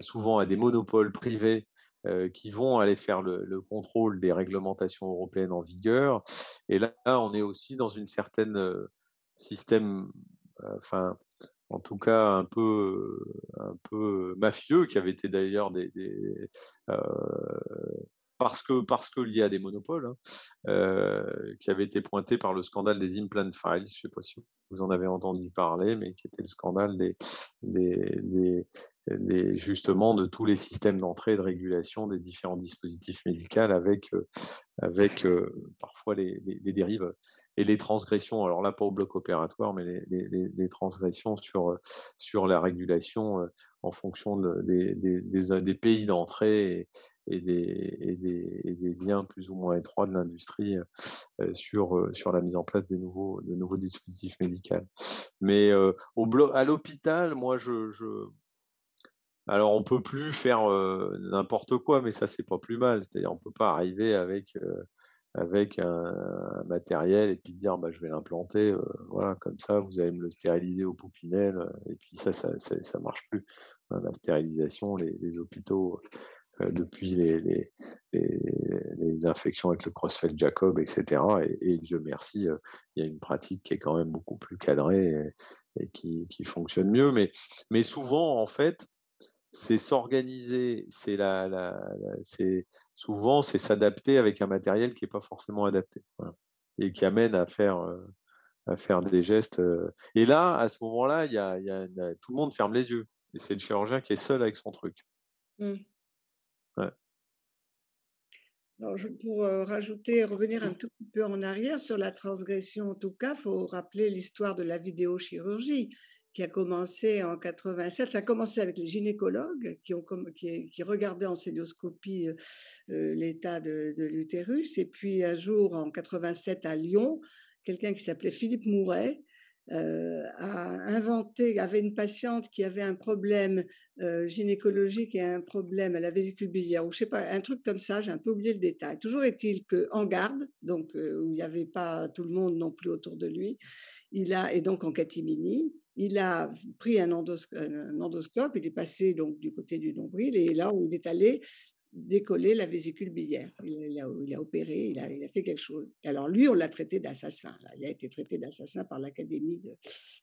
souvent à des monopoles privés euh, qui vont aller faire le, contrôle des réglementations européennes en vigueur. Et là, on est aussi dans une certaine euh, système, euh, enfin, en tout cas un peu, un peu mafieux, qui avait été d'ailleurs des, parce que parce qu'il y a des monopoles, hein, qui avait été pointé par le scandale des implant files. Je ne sais pas si vous en avez entendu parler, mais qui était le scandale justement de tous les systèmes d'entrée et de régulation des différents dispositifs médicaux avec, euh, avec euh, parfois les, dérives et les transgressions, alors là pas au bloc opératoire, mais les, transgressions sur, sur la régulation euh, en fonction des, des, pays d'entrée et, des, des, liens plus ou moins étroits de l'industrie sur, sur la mise en place des nouveaux, de nouveaux dispositifs médicaux. Mais au à l'hôpital, moi, je, je, alors, on peut plus faire n'importe quoi, mais ça, c'est pas plus mal. C'est-à-dire, on peut pas arriver avec, avec un, matériel et puis dire, bah, je vais l'implanter, voilà, comme ça, vous allez me le stériliser au poupinel, et puis ça, ça, ça, marche plus. La stérilisation, les, hôpitaux, depuis les, les, les, infections avec le Crossfeld Jacob, etc. Et, Dieu merci, il y a une pratique qui est quand même beaucoup plus cadrée et, qui, qui, fonctionne mieux. Mais, mais souvent, en fait, c'est s'organiser, c'est la, la, c'est souvent c'est s'adapter avec un matériel qui n'est pas forcément adapté et qui amène à faire euh, à faire des gestes. Euh. Et là, à ce moment-là, il y a, y a, tout le monde ferme les yeux et c'est le chirurgien qui est seul avec son truc. Mmh. Alors, pour euh, rajouter, revenir un tout petit peu en arrière sur la transgression, en tout cas, il faut rappeler l'histoire de la vidéochirurgie qui a commencé en 87. Ça a commencé avec les gynécologues qui, regardaient en célioscopie euh, euh, l'état de, l'utérus. Et puis un jour, en 87, à Lyon, quelqu'un qui s'appelait Philippe Mouret a inventé, avait une patiente qui avait un problème gynécologique et un problème à la vésicule biliaire, ou je sais pas, un truc comme ça, j'ai un peu oublié le détail. Toujours est-il qu'en garde, donc où il n'y avait pas tout le monde non plus autour de lui, il a, et donc en catimini, il a pris un, endoscope, il est passé donc du côté du nombril et là où il est allé décoller la vésicule biliaire. Il a, opéré, il a, il a, fait quelque chose. Alors lui, on l'a traité d'assassin. Il a été traité d'assassin par l'Académie de,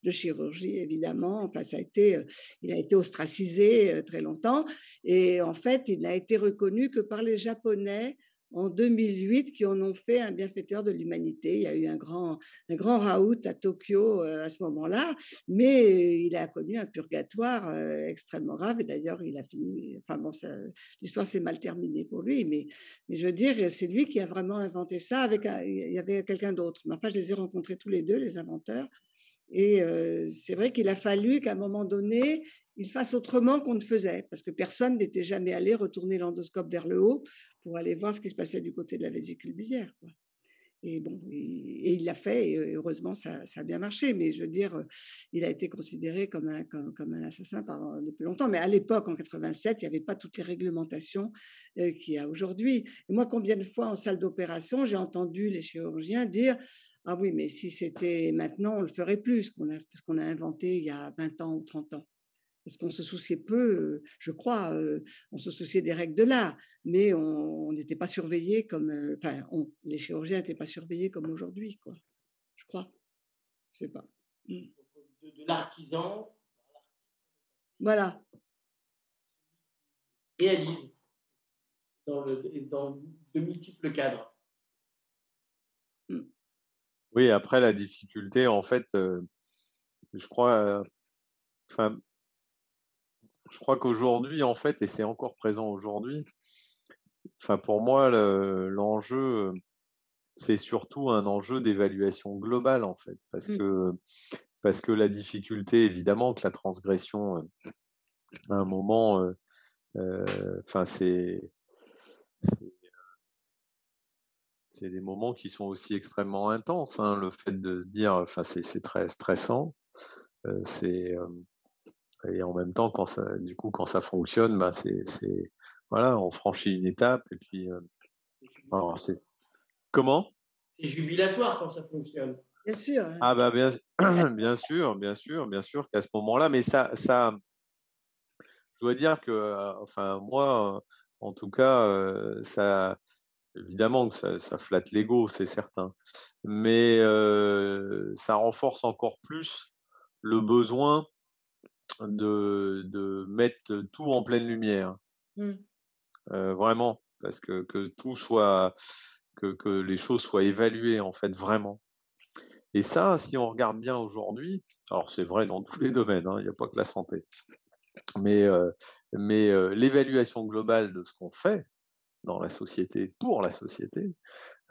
de, chirurgie, évidemment. Enfin, ça a été, euh, il a été ostracisé euh, très longtemps. Et en fait, il n'a été reconnu que par les Japonais en 2008 qui en ont fait un bienfaiteur de l'humanité. Il y a eu un grand, un grand raout à Tokyo euh, à ce moment-là, mais il a connu un purgatoire euh, extrêmement grave et d'ailleurs il a fini, enfin bon, l'histoire s'est mal terminée pour lui, mais, je veux dire, c'est lui qui a vraiment inventé ça avec, il y avait quelqu'un d'autre. Mais enfin, je les ai rencontrés tous les deux, les inventeurs. Et c'est vrai qu'il a fallu qu'à un moment donné, il fasse autrement qu'on ne faisait, parce que personne n'était jamais allé retourner l'endoscope vers le haut pour aller voir ce qui se passait du côté de la vésicule biliaire. Et bon, et, il l'a fait, et heureusement, ça, a bien marché. Mais je veux dire, il a été considéré comme un, comme, un assassin depuis longtemps. Mais à l'époque, en 87, il n'y avait pas toutes les réglementations qu'il y a aujourd'hui. Et moi, combien de fois en salle d'opération, j'ai entendu les chirurgiens dire ah oui, mais si c'était maintenant, on le ferait plus, ce qu'on a, ce qu'on a inventé il y a 20 ans ou 30 ans. Parce qu'on se souciait peu, je crois, on se souciait des règles de l'art, mais on n'était pas surveillé comme, enfin, les chirurgiens n'étaient pas surveillés comme aujourd'hui, quoi. Je crois. Je sais pas. Mmh. De, l'artisan. Voilà. Réalise dans, dans de multiples cadres. Oui, après la difficulté, en fait, je crois, enfin, je crois qu'aujourd'hui, en fait, et c'est encore présent aujourd'hui, enfin, pour moi, l'enjeu, c'est surtout un enjeu d'évaluation globale, en fait, parce mmh. que parce que la difficulté, évidemment, que la transgression, à un moment, enfin, c'est c'est des moments qui sont aussi extrêmement intenses. Hein, le fait de se dire, enfin, c'est très stressant. Euh, c'est euh, et en même temps, quand ça, du coup, quand ça fonctionne, bah, c'est voilà, on franchit une étape et puis. Euh, c'est comment? C'est jubilatoire quand ça fonctionne. Bien sûr. Ah bah bien, bien sûr, bien sûr, bien sûr qu'à ce moment-là, mais ça, ça, je dois dire que, enfin moi, en tout cas, ça, Évidemment que ça, flatte l'ego, c'est certain. Mais ça renforce encore plus le besoin de, mettre tout en pleine lumière. Mmh. vraiment, parce que, tout soit, que, les choses soient évaluées en fait vraiment. Et ça, si on regarde bien aujourd'hui, alors c'est vrai dans tous les domaines, hein, il n'y a pas que la santé, mais, mais l'évaluation globale de ce qu'on fait, dans la société, pour la société,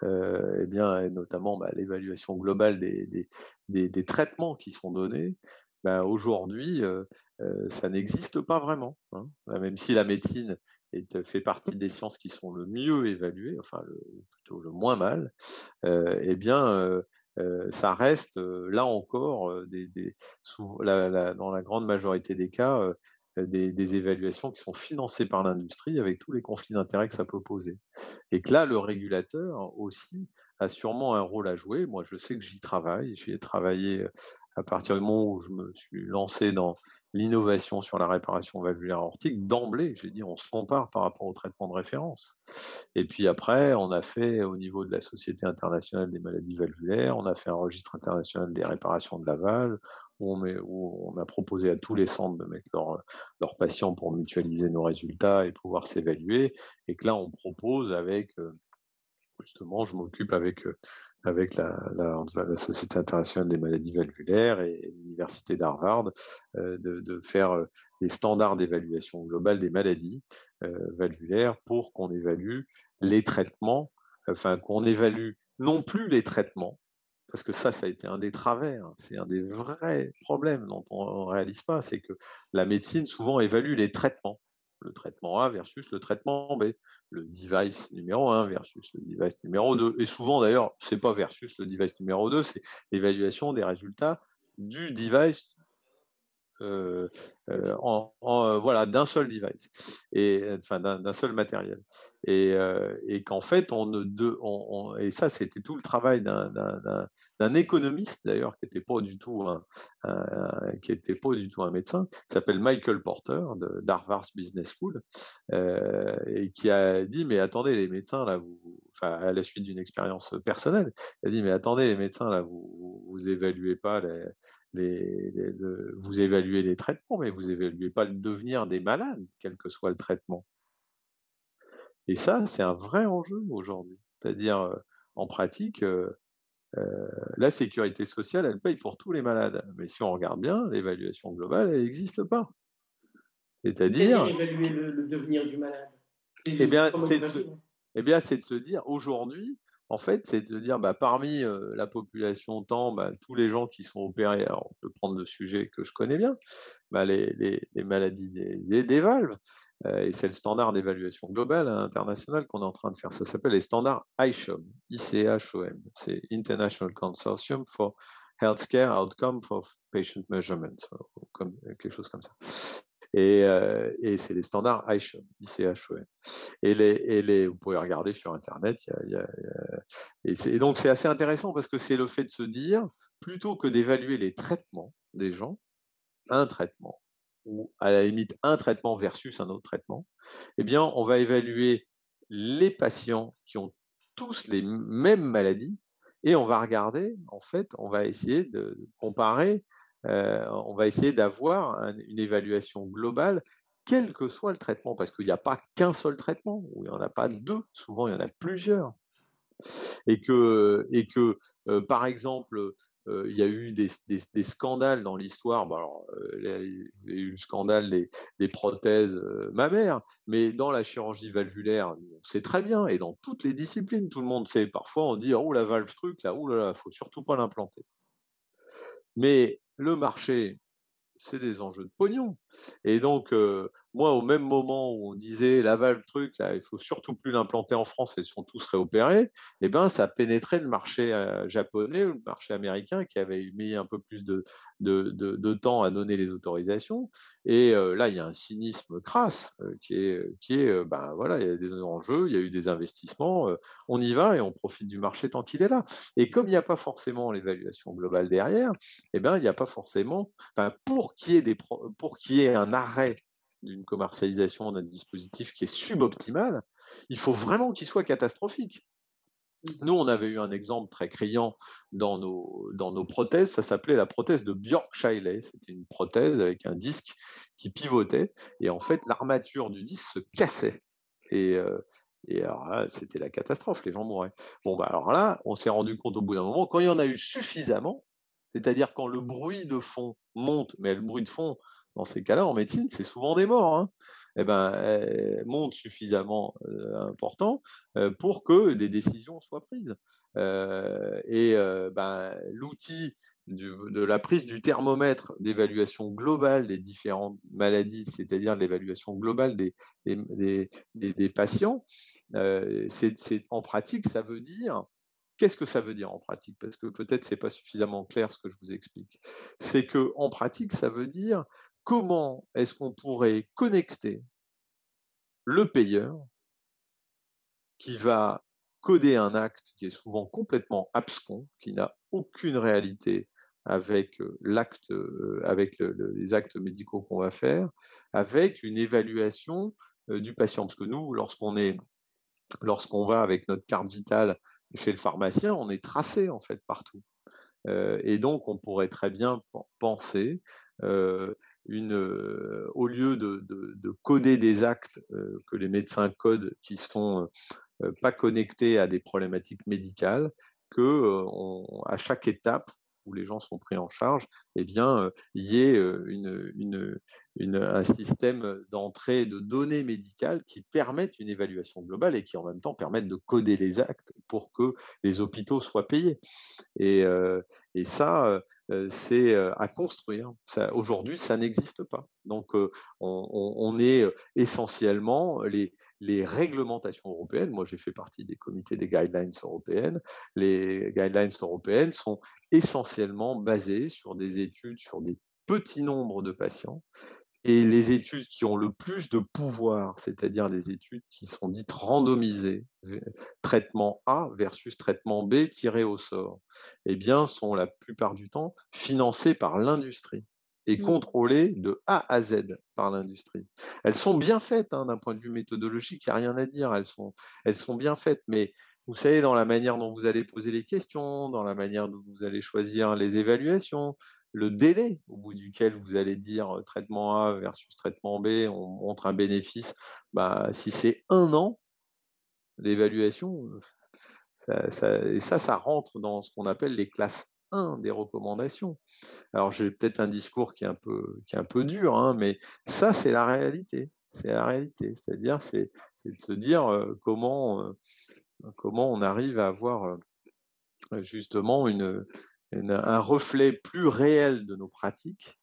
euh, et bien, et notamment bah, l'évaluation globale des, des, des, traitements qui sont donnés, bah, aujourd'hui, euh, euh, ça n'existe pas vraiment. Hein. Même si la médecine est, fait partie des sciences qui sont le mieux évaluées, enfin plutôt le moins mal, eh bien, ça reste là encore, dans la grande majorité des cas, euh, des, évaluations qui sont financées par l'industrie avec tous les conflits d'intérêts que ça peut poser. Et que là, le régulateur aussi a sûrement un rôle à jouer. Moi, je sais que j'y travaille. J'y ai travaillé euh, à partir du moment où je me suis lancé dans l'innovation sur la réparation valvulaire aortique. D'emblée, j'ai dit, on se compare par rapport au traitement de référence. Et puis après, on a fait au niveau de la Société internationale des maladies valvulaires, on a fait un registre international des réparations de la où on, a proposé à tous les centres de mettre leurs patients pour mutualiser nos résultats et pouvoir s'évaluer. Et que là, on propose avec, euh, justement, je m'occupe avec, euh, avec la, Société internationale des maladies valvulaires et, l'Université d'Harvard euh, de, faire des standards d'évaluation globale des maladies valvulaires pour qu'on évalue les traitements, enfin qu'on évalue non plus les traitements, parce que ça, ça a été un des travers, hein. c'est un des vrais problèmes dont on ne réalise pas, c'est que la médecine souvent évalue les traitements, le traitement A versus le traitement B, le device numéro 1 versus le device numéro 2, et souvent d'ailleurs, ce n'est pas versus le device numéro 2, c'est l'évaluation des résultats du device euh, euh, en, euh, voilà, d'un seul device, et, enfin d'un seul matériel. Et, et qu'en fait, on ne de, on, et ça, c'était tout le travail d'un économiste d'ailleurs, qui n'était pas du tout un, qui était pas du tout un médecin, s'appelle Michael Porter d'Harvard Business School, et qui a dit mais attendez les médecins là, vous, enfin à la suite d'une expérience personnelle, il a dit mais attendez les médecins là, vous vous évaluez pas les vous évaluez les traitements, mais vous évaluez pas le devenir des malades, quel que soit le traitement. Et ça, c'est un vrai enjeu aujourd'hui. C'est-à-dire, euh, en pratique, euh, euh, la sécurité sociale, elle paye pour tous les malades. Mais si on regarde bien, l'évaluation globale, elle n'existe pas. C'est-à-dire. évaluer le, devenir du malade? Eh bien, eh bien, c'est de se dire, aujourd'hui, en fait, c'est de dire, bah, parmi la population temps, bah, tous les gens qui sont opérés, alors on peut prendre le sujet que je connais bien, bah, les, maladies des, valves, et c'est le standard d'évaluation globale hein, international qu'on est en train de faire. Ça s'appelle les standards ICHOM, ICHOM, c'est International Consortium for Healthcare Outcome for Patient Measurement, quelque chose comme ça. Euh, et, c'est les standards ICHOM. Et, les, et les, vous pouvez regarder sur Internet. et, donc, c'est assez intéressant parce que c'est le fait de se dire, plutôt que d'évaluer les traitements des gens, un traitement, ou à la limite un traitement versus un autre traitement, eh bien, on va évaluer les patients qui ont tous les mêmes maladies et on va regarder, en fait, on va essayer de comparer euh, on va essayer d'avoir une évaluation globale, quel que soit le traitement, parce qu'il n'y a pas qu'un seul traitement, ou il n'y en a pas deux, souvent il y en a plusieurs. Et que, et que euh, par exemple, euh, il y a eu des, scandales dans l'histoire. il y a eu le scandale des, prothèses mammaires, mais dans la chirurgie valvulaire, on sait très bien, et dans toutes les disciplines, tout le monde sait. Parfois, on dit Oh, la valve truc, là, oh là là, faut surtout pas l'implanter. Mais le marché, c'est des enjeux de pognon. Et donc, moi, au même moment où on disait la valve truc, là, il faut surtout plus l'implanter en France ils sont tous réopérés, eh ben, ça pénétrait le marché euh, japonais ou le marché américain qui avait mis un peu plus de, temps à donner les autorisations. Et euh, là, il y a un cynisme crasse euh, qui est, qui est ben voilà, il y a des enjeux, il y a eu des investissements, on y va et on profite du marché tant qu'il est là. Et comme il n'y a pas forcément l'évaluation globale derrière, eh ben, il n'y a pas forcément, pour qu'il y pour qu'il y ait un arrêt d'une commercialisation d'un dispositif qui est suboptimal, il faut vraiment qu'il soit catastrophique. Mmh. Nous, on avait eu un exemple très criant dans nos, dans nos prothèses, ça s'appelait la prothèse de Björk Scheile. C'était une prothèse avec un disque qui pivotait, et en fait, l'armature du disque se cassait. Et, euh, et alors c'était la catastrophe, les gens mouraient. Bon, bah alors là, on s'est rendu compte au bout d'un moment, quand il y en a eu suffisamment, c'est-à-dire quand le bruit de fond monte, mais le bruit de fond, dans ces cas-là, en médecine, c'est souvent des morts. Hein. Eh ben, monte suffisamment euh, important euh, pour que des décisions soient prises. Euh, et ben, l'outil de la prise du thermomètre d'évaluation globale des différentes maladies, c'est-à-dire l'évaluation globale des, des, des, patients, en pratique, ça veut dire Qu'est-ce que ça veut dire en pratique? Parce que peut-être c'est pas suffisamment clair ce que je vous explique. C'est que en pratique, ça veut dire comment est-ce qu'on pourrait connecter le payeur qui va coder un acte qui est souvent complètement abscon, qui n'a aucune réalité avec euh, euh, les actes médicaux qu'on va faire, avec une évaluation euh, du patient. Parce que nous, lorsqu'on lorsqu'on va avec notre carte vitale chez le pharmacien, on est tracé en fait partout. et donc, on pourrait très bien penser euh, au lieu de, coder des actes euh, que les médecins codent qui sont euh, pas connectés à des problématiques médicales, que à chaque étape où les gens sont pris en charge, eh bien, il y ait une, un système d'entrée de données médicales qui permettent une évaluation globale et qui en même temps permettent de coder les actes pour que les hôpitaux soient payés. Et, et ça, c'est à construire. Aujourd'hui, ça n'existe pas. Donc, on, est essentiellement les, les réglementations européennes. Moi, j'ai fait partie des comités des guidelines européennes. Les guidelines européennes sont essentiellement basées sur des études sur des petits nombres de patients et les études qui ont le plus de pouvoir, c'est-à-dire des études qui sont dites randomisées, traitement A versus traitement B tiré au sort, eh bien, sont la plupart du temps financées par l'industrie et mmh. contrôlées de A à Z par l'industrie. Elles sont bien faites hein, d'un point de vue méthodologique, il n'y a rien à dire, elles sont, elles sont bien faites, mais vous savez, dans la manière dont vous allez poser les questions, dans la manière dont vous allez choisir les évaluations, le délai au bout duquel vous allez dire traitement A versus traitement B, on montre un bénéfice, bah, si c'est un an, l'évaluation, ça, et ça, ça rentre dans ce qu'on appelle les classes 1 des recommandations. Alors j'ai peut-être un discours qui est un peu, qui est un peu dur, hein, mais ça, c'est la réalité. C'est la réalité. C'est-à-dire, c'est de se dire comment, comment on arrive à avoir justement une, un reflet plus réel de nos pratiques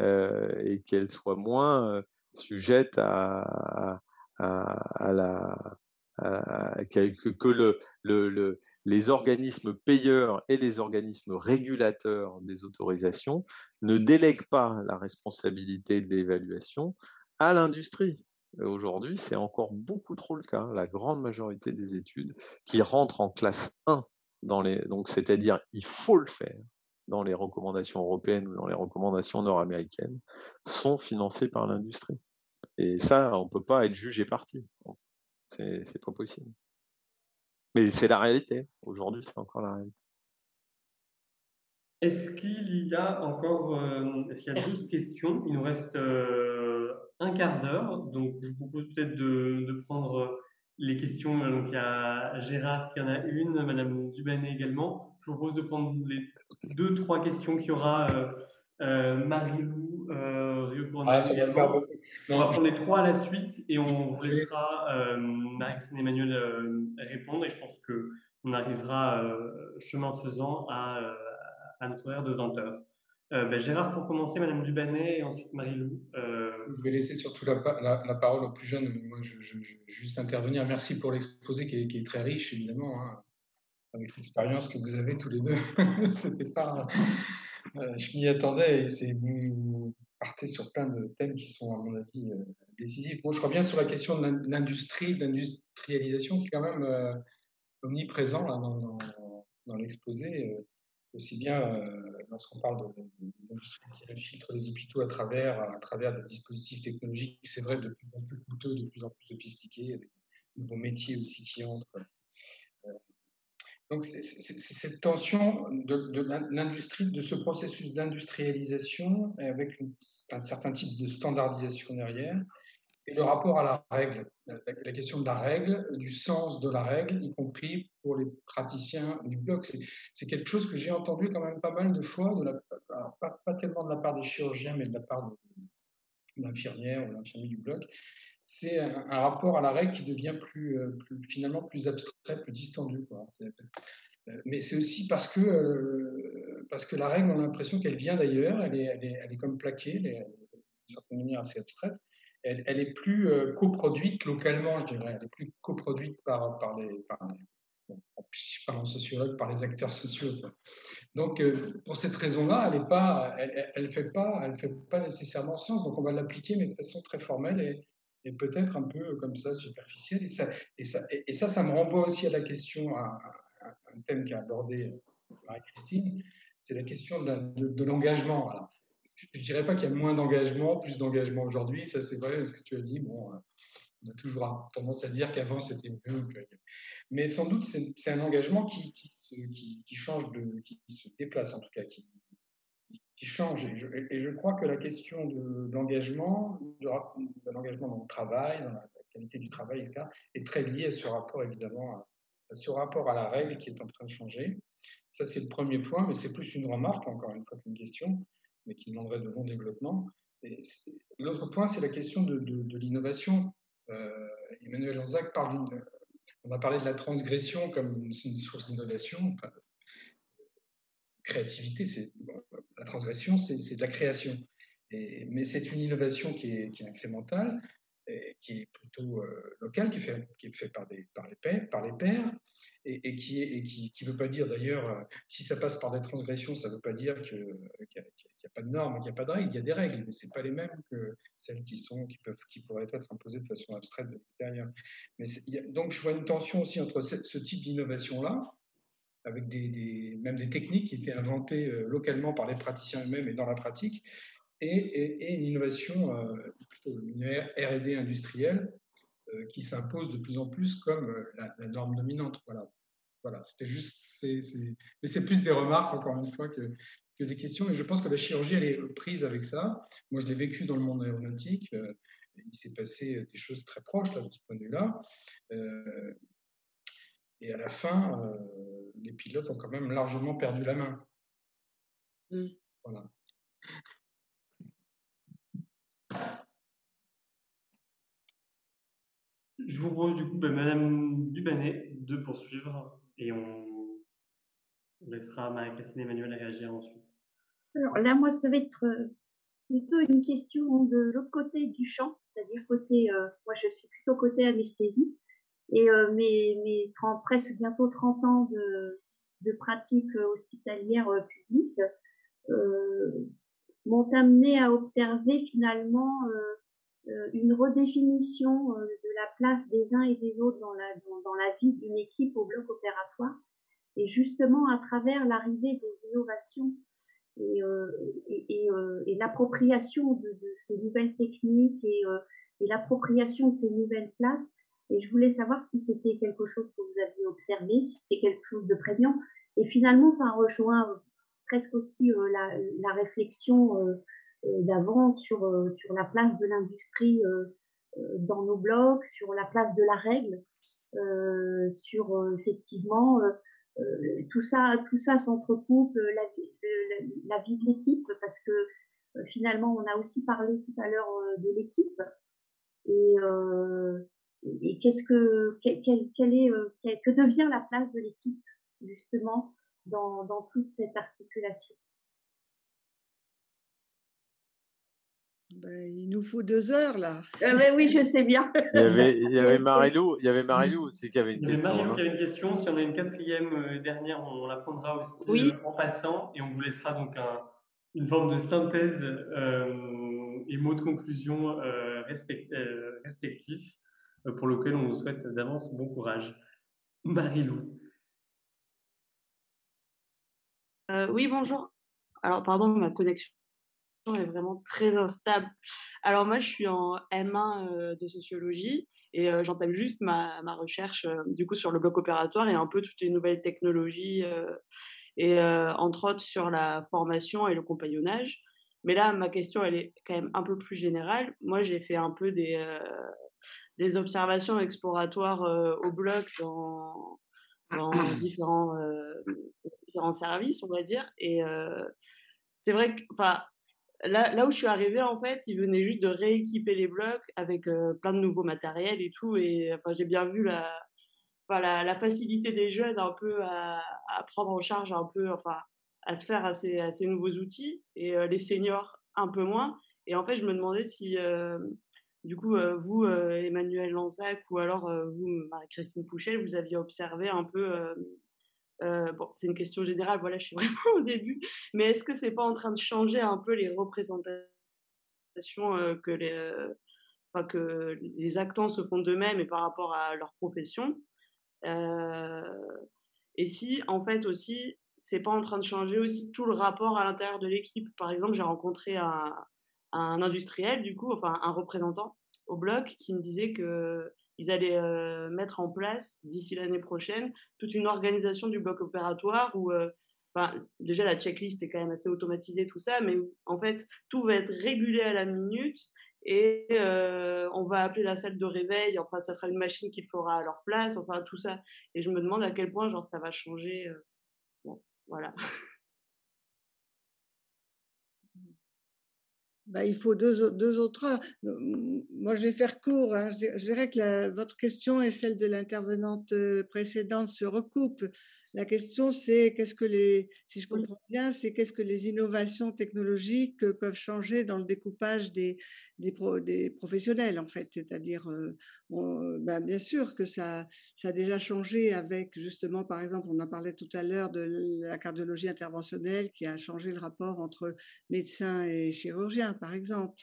euh, et qu'elles soient moins euh, sujettes à, la que, le, les organismes payeurs et les organismes régulateurs des autorisations ne délèguent pas la responsabilité de l'évaluation à l'industrie. Aujourd'hui, c'est encore beaucoup trop le cas. La grande majorité des études qui rentrent en classe 1 donc c'est-à-dire il faut le faire dans les recommandations européennes ou dans les recommandations nord-américaines, sont financées par l'industrie. Et ça, on ne peut pas être jugé parti. C'est pas possible. Mais c'est la réalité. Aujourd'hui, c'est encore la réalité. Est-ce qu'il y a encore euh, est-ce qu'il y a d'autres questions? Il nous reste euh, un quart d'heure, donc je vous propose peut-être de prendre les questions. Euh, donc, il y a Gérard qui en a une, Madame Dubanet également. Je vous propose de prendre les deux, trois questions qu'il y aura. Euh, euh, Marie-Lou, euh, Rio ah. On va prendre les trois à la suite et on vous laissera euh, Marie-Christine Emmanuel répondre. Et je pense qu'on arrivera, chemin faisant, à, à notre heure de 20 heures. Euh, ben, Gérard, pour commencer, Madame Dubanet et ensuite Marie-Lou. Euh, je vais laisser surtout la, parole aux plus jeunes. Moi, je, vais juste intervenir. Merci pour l'exposé qui, est très riche, évidemment, hein, avec l'expérience que vous avez tous les deux. C'était pas. Euh, je m'y attendais et c'est vous partez sur plein de thèmes qui sont, à mon avis, décisifs. Moi, je reviens sur la question de l'industrie, de l'industrialisation qui est quand même omniprésent dans, dans l'exposé aussi bien euh, lorsqu'on parle des industries qui infiltrent les hôpitaux à travers, à travers des dispositifs technologiques, c'est vrai, de plus en plus coûteux, de plus en plus sophistiqués, avec de nouveaux métiers aussi qui entrent. Euh, donc, c'est cette tension de, l'industrie, de ce processus d'industrialisation avec un certain type de standardisation derrière, et le rapport à la règle, la question de la règle, du sens de la règle, y compris pour les praticiens du bloc. C'est quelque chose que j'ai entendu quand même pas mal de fois, de pas, tellement de la part des chirurgiens, mais de la part d'infirmières ou d'infirmiers du bloc. C'est un, rapport à la règle qui devient plus, euh, finalement plus abstrait, plus distendu. Euh, mais c'est aussi parce que, euh, parce que la règle, on a l'impression qu'elle vient d'ailleurs, elle est, elle, est, elle est comme plaquée, elle est d'une certaine manière assez abstraite elle, est plus euh, coproduite localement, je dirais. Elle est plus coproduite par, par les, par sociologue, par les acteurs sociaux. Donc, euh, pour cette raison-là, elle ne elle, fait pas, fait pas nécessairement sens. Donc, on va l'appliquer, mais de façon très formelle et, peut-être un peu comme ça, superficielle. Et ça, ça, me renvoie aussi à la question, à, un thème qu'a abordé Marie-Christine, c'est la question de, l'engagement. Je ne dirais pas qu'il y a moins d'engagement, plus d'engagement aujourd'hui. Ça, c'est vrai, ce que tu as dit. Bon, euh, on a toujours tendance à dire qu'avant, c'était mieux. Mais sans doute, c'est un engagement qui, se, change, qui se déplace, en tout cas, qui, change. Et je, crois que la question de l'engagement, de, l'engagement dans le travail, dans la qualité du travail, etc., est très liée à ce rapport, évidemment, à ce rapport à la règle qui est en train de changer. Ça, c'est le premier point, mais c'est plus une remarque, encore une fois, qu'une question mais qui demanderait de long développement. L'autre point, c'est la question de, l'innovation. Euh, Emmanuel Lanzac parle, on a parlé de la transgression comme une, source d'innovation. créativité, c'est la transgression, c'est de la création. Mais c'est une innovation qui est incrémentale qui est plutôt euh, local, qui est fait, par, les pairs et, qui ne veut pas dire d'ailleurs, euh, si ça passe par des transgressions, ça ne veut pas dire qu'il n'y a, pas de normes, qu'il n'y a pas de règles. Il y a des règles, mais ce pas les mêmes que celles qui, sont, qui, peuvent, qui pourraient être imposées de façon abstraite de l'extérieur. Donc je vois une tension aussi entre ce, type d'innovation-là, avec même des techniques qui étaient inventées euh, localement par les praticiens eux-mêmes et dans la pratique, et, une innovation, euh, plutôt une R&D industrielle euh, qui s'impose de plus en plus comme euh, la, norme dominante. Voilà, voilà c'était juste, mais c'est plus des remarques encore une fois que, que, des questions. Et je pense que la chirurgie, elle est prise avec ça. Moi, je l'ai vécu dans le monde aéronautique. il s'est passé des choses très proches là, de ce point de vue-là. et à la fin, les pilotes ont quand même largement perdu la main. Mmh. Voilà. Je vous propose du coup, bah, Madame Dubanet, de poursuivre et on laissera Marie-Christine Emmanuel réagir ensuite. Alors là, moi, ça va être euh, plutôt une question de l'autre côté du champ, c'est-à-dire côté, euh, moi je suis plutôt côté anesthésie, et euh, mes, mes 30, presque bientôt 30 ans de, pratique hospitalière publique m'ont amené à observer finalement une redéfinition euh, de la place des uns et des autres dans la, dans, la vie d'une équipe au bloc opératoire. Et justement, à travers l'arrivée des innovations et, euh, et, l'appropriation de, ces nouvelles techniques et, l'appropriation de ces nouvelles places, et je voulais savoir si c'était quelque chose que vous aviez observé, si c'était quelque chose de prégnant. Et finalement, ça rejoint presque aussi la, la, réflexion euh, d'avant sur, euh, sur la place de l'industrie euh, dans nos blocs, sur la place de la règle, sur effectivement tout ça, tout ça s'entrecoupe, la, vie de l'équipe, parce que finalement, on a aussi parlé tout à l'heure de l'équipe. Et, et qu'est-ce que, est, que devient la place de l'équipe, justement, dans, dans toute cette articulation? Ben, il nous faut deux heures là. Euh, oui, je sais bien. Il y avait, il y avait Marilou, il y avait Marilou aussi qui avait une question. Il y avait qui avait une question. Si on a une quatrième euh, dernière, on la prendra aussi euh, en passant et on vous laissera donc un, une forme de synthèse et mots de conclusion respectifs pour lequel on vous souhaite d'avance bon courage. Marilou. oui, bonjour. Alors, pardon, ma connexion est vraiment très instable. Alors moi, je suis en M1 euh, de sociologie et euh, j'entame juste ma, ma recherche euh, du coup sur le bloc opératoire et un peu toutes les nouvelles technologies et entre autres sur la formation et le compagnonnage. Mais là, ma question, elle est quand même un peu plus générale. Moi, j'ai fait un peu des, des observations exploratoires au bloc dans, dans différents, différents services, on va dire. Et c'est vrai que, là, où je suis arrivée, en fait, ils venaient juste de rééquiper les blocs avec euh, plein de nouveaux matériels et tout. Et enfin, j'ai bien vu la, la, la, facilité des jeunes un peu à, prendre en charge un peu, enfin, à se faire à ces, à ces nouveaux outils et euh, les seniors un peu moins. Et en fait, je me demandais si, euh, du coup, vous, Emmanuel Lanzac, ou alors vous, Marie-Christine Pouchel, vous aviez observé un peu euh, bon, c'est une question générale, voilà, je suis vraiment au début, mais est-ce que c'est pas en train de changer un peu les représentations euh, que, les, euh, enfin, que les actants se font d'eux-mêmes et par rapport à leur profession? Et si, en fait, aussi, c'est pas en train de changer aussi tout le rapport à l'intérieur de l'équipe? Par exemple, j'ai rencontré un, un industriel, du coup, enfin, un représentant au bloc qui me disait que ils allaient euh, mettre en place d'ici l'année prochaine toute une organisation du bloc opératoire où euh, déjà la checklist est quand même assez automatisée tout ça mais en fait tout va être régulé à la minute et euh, on va appeler la salle de réveil. Enfin ça sera une machine qui le fera à leur place enfin tout ça. Et je me demande à quel point genre ça va changer bon voilà Bah, il faut deux, autres heures. Moi, je vais faire court. Hein. Je, dirais que votre question et celle de l'intervenante euh, précédente se recoupent. La question, c'est qu'est-ce que les, si je comprends bien, c'est qu'est-ce que les innovations technologiques peuvent changer dans le découpage des, des, des professionnels, en fait. C'est-à-dire, euh, ben, bien sûr que ça, ça a déjà changé avec, justement, par exemple, on en parlait tout à l'heure de la cardiologie interventionnelle qui a changé le rapport entre médecins et chirurgiens, par exemple.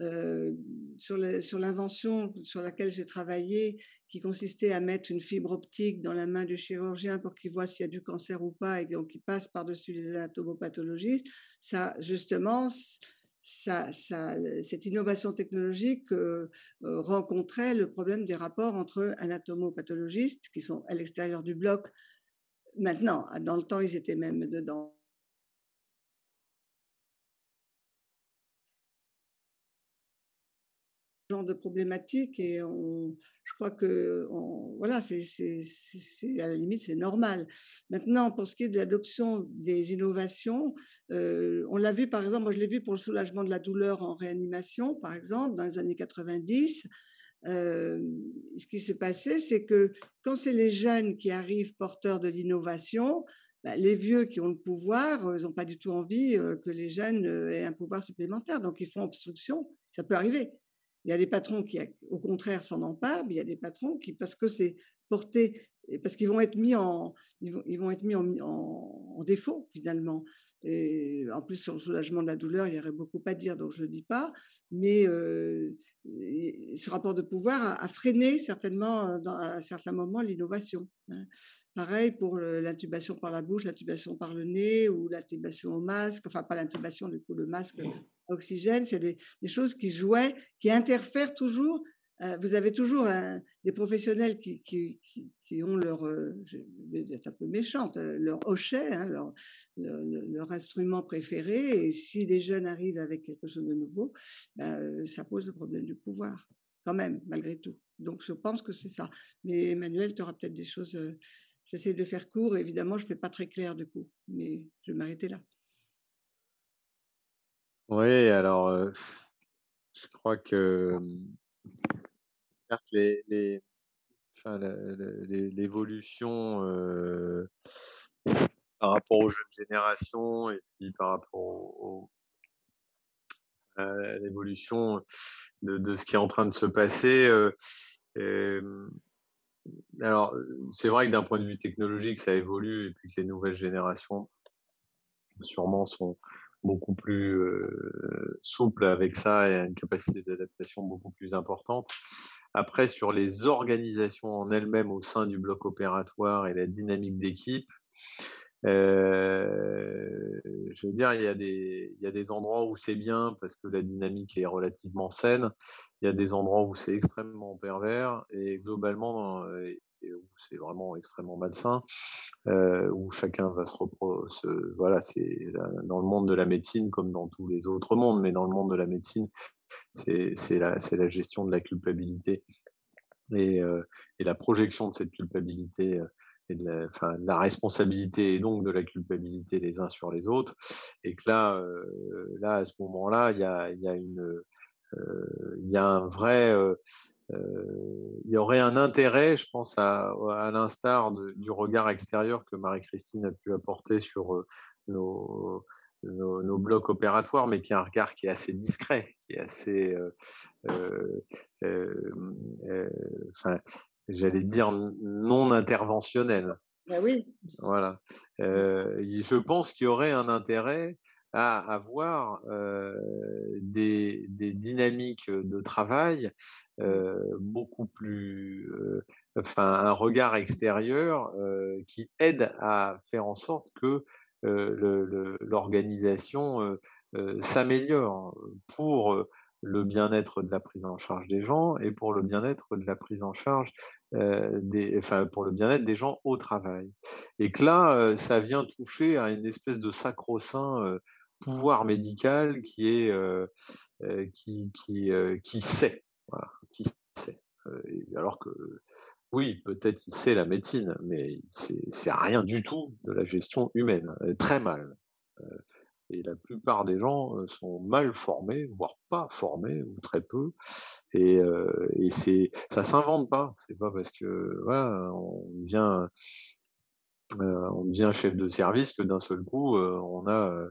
Euh, sur l'invention sur laquelle j'ai travaillé, qui consistait à mettre une fibre optique dans la main du chirurgien pour qu'il voit s'il y a du cancer ou pas, et donc il passe par-dessus les anatomopathologistes, ça, justement, ça, ça, cette innovation technologique euh, euh, rencontrait le problème des rapports entre anatomopathologistes, qui sont à l'extérieur du bloc. Maintenant, dans le temps, ils étaient même dedans genre de problématique et on, je crois que voilà, c'est, à la limite c'est normal. Maintenant, pour ce qui est de l'adoption des innovations, euh, on l'a vu par exemple, moi je l'ai vu pour le soulagement de la douleur en réanimation, par exemple, dans les années 90. Euh, ce qui s'est passé, c'est que quand c'est les jeunes qui arrivent porteurs de l'innovation, bah, les vieux qui ont le pouvoir, ils n'ont pas du tout envie euh, que les jeunes aient un pouvoir supplémentaire, donc ils font obstruction. Ça peut arriver. Il y a des patrons qui, au contraire, s'en emparent, mais il y a des patrons qui, parce que c'est porté, parce qu'ils vont être mis en, ils vont, être mis en, défaut finalement. Et en plus, sur le soulagement de la douleur, il y aurait beaucoup à dire, donc je ne le dis pas. Mais euh, ce rapport de pouvoir a, freiné certainement, euh, à certains moments, l'innovation. Hein. Pareil pour l'intubation par la bouche, l'intubation par le nez ou l'intubation au masque, enfin pas l'intubation, du coup le masque oxygène, c'est des, choses qui jouaient, qui interfèrent toujours. Euh, vous avez toujours des professionnels qui, ont leur, euh, je vais être un peu méchante, euh, leur hochet, hein, leur, leur, instrument préféré. Et si les jeunes arrivent avec quelque chose de nouveau, ben, ça pose le problème du pouvoir, quand même, malgré tout. Donc je pense que c'est ça. Mais Emmanuel, tu auras peut-être des choses. J'essaie de faire court, évidemment, je ne fais pas très clair du coup, mais je vais m'arrêter là. Oui, alors, je crois que les, l'évolution par rapport aux jeunes générations et puis par rapport à l'évolution de, ce qui est en train de se passer. alors, c'est vrai que d'un point de vue technologique, ça évolue et puis que les nouvelles générations sûrement sont, beaucoup plus euh, souple avec ça et une capacité d'adaptation beaucoup plus importante. Après, sur les organisations en elles-mêmes au sein du bloc opératoire et la dynamique d'équipe, euh, je veux dire, il y, a des, il y a des endroits où c'est bien parce que la dynamique est relativement saine. Il y a des endroits où c'est extrêmement pervers et globalement, euh, et où c'est vraiment extrêmement malsain, euh, où chacun va se, se voilà, c'est dans le monde de la médecine comme dans tous les autres mondes, mais dans le monde de la médecine, c'est la, la gestion de la culpabilité et, euh, et la projection de cette culpabilité. Euh, et de la, responsabilité et donc de la culpabilité les uns sur les autres, et que là, là à ce moment-là, il y a, il y a un vrai, il y aurait un intérêt, je pense, à, à l'instar du regard extérieur que Marie-Christine a pu apporter sur nos, nos, blocs opératoires, mais qui est un regard qui est assez discret, qui est assez, enfin, j'allais dire non interventionnel. Ben oui. Voilà. je pense qu'il y aurait un intérêt à avoir des, dynamiques de travail beaucoup plus, enfin un regard extérieur qui aide à faire en sorte que l'organisation s'améliore pour le bien-être de la prise en charge des gens et pour le bien-être de la prise en charge des, enfin, pour le bien-être des gens au travail. Et que là, ça vient toucher à une espèce de sacro-saint pouvoir médical qui est euh, euh, qui qui, euh, qui sait, voilà, qui sait. alors que oui, peut-être il sait la médecine, mais c'est rien du tout de la gestion humaine, très mal. Et la plupart des gens sont mal formés, voire pas formés, ou très peu. Et, et c'est, ça s'invente pas. C'est pas parce que voilà, on vient on devient chef de service que d'un seul coup, on a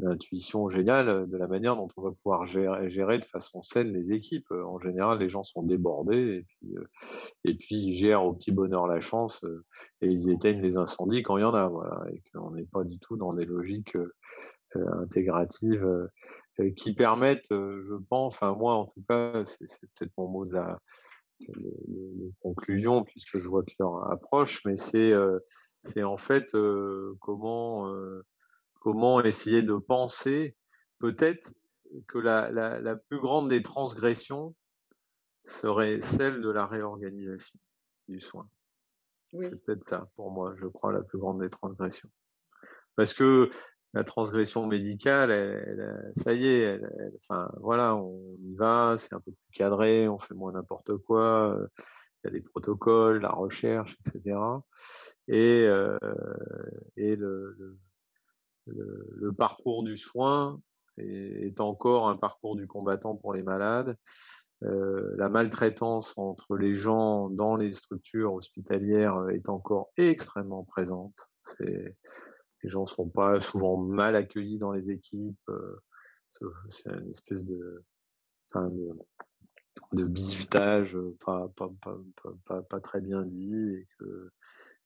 l'intuition géniale de la manière dont on va pouvoir gérer, de façon saine les équipes. En général, les gens sont débordés et puis, et puis ils gèrent au petit bonheur la chance et ils éteignent les incendies quand il y en a. Voilà, et qu'on n'est pas du tout dans des logiques intégratives qui permettent, je pense, enfin moi en tout cas, c'est peut-être mon mot de la conclusion puisque je vois que leur approche, mais c'est en fait comment comment essayer de penser peut-être que la, la, plus grande des transgressions serait celle de la réorganisation du soin. C'est peut-être ça, pour moi, je crois, la plus grande des transgressions. Parce que la transgression médicale, ça y est, enfin, voilà, on y va, c'est un peu plus cadré, on fait moins n'importe quoi, euh, il y a des protocoles, la recherche, etc. Et, euh, et le, le, parcours du soin est, encore un parcours du combattant pour les malades. Euh, la maltraitance entre les gens dans les structures hospitalières est encore extrêmement présente. les gens ne sont pas souvent mal accueillis dans les équipes. Euh, c'est une espèce de, bisutage pas, très bien dit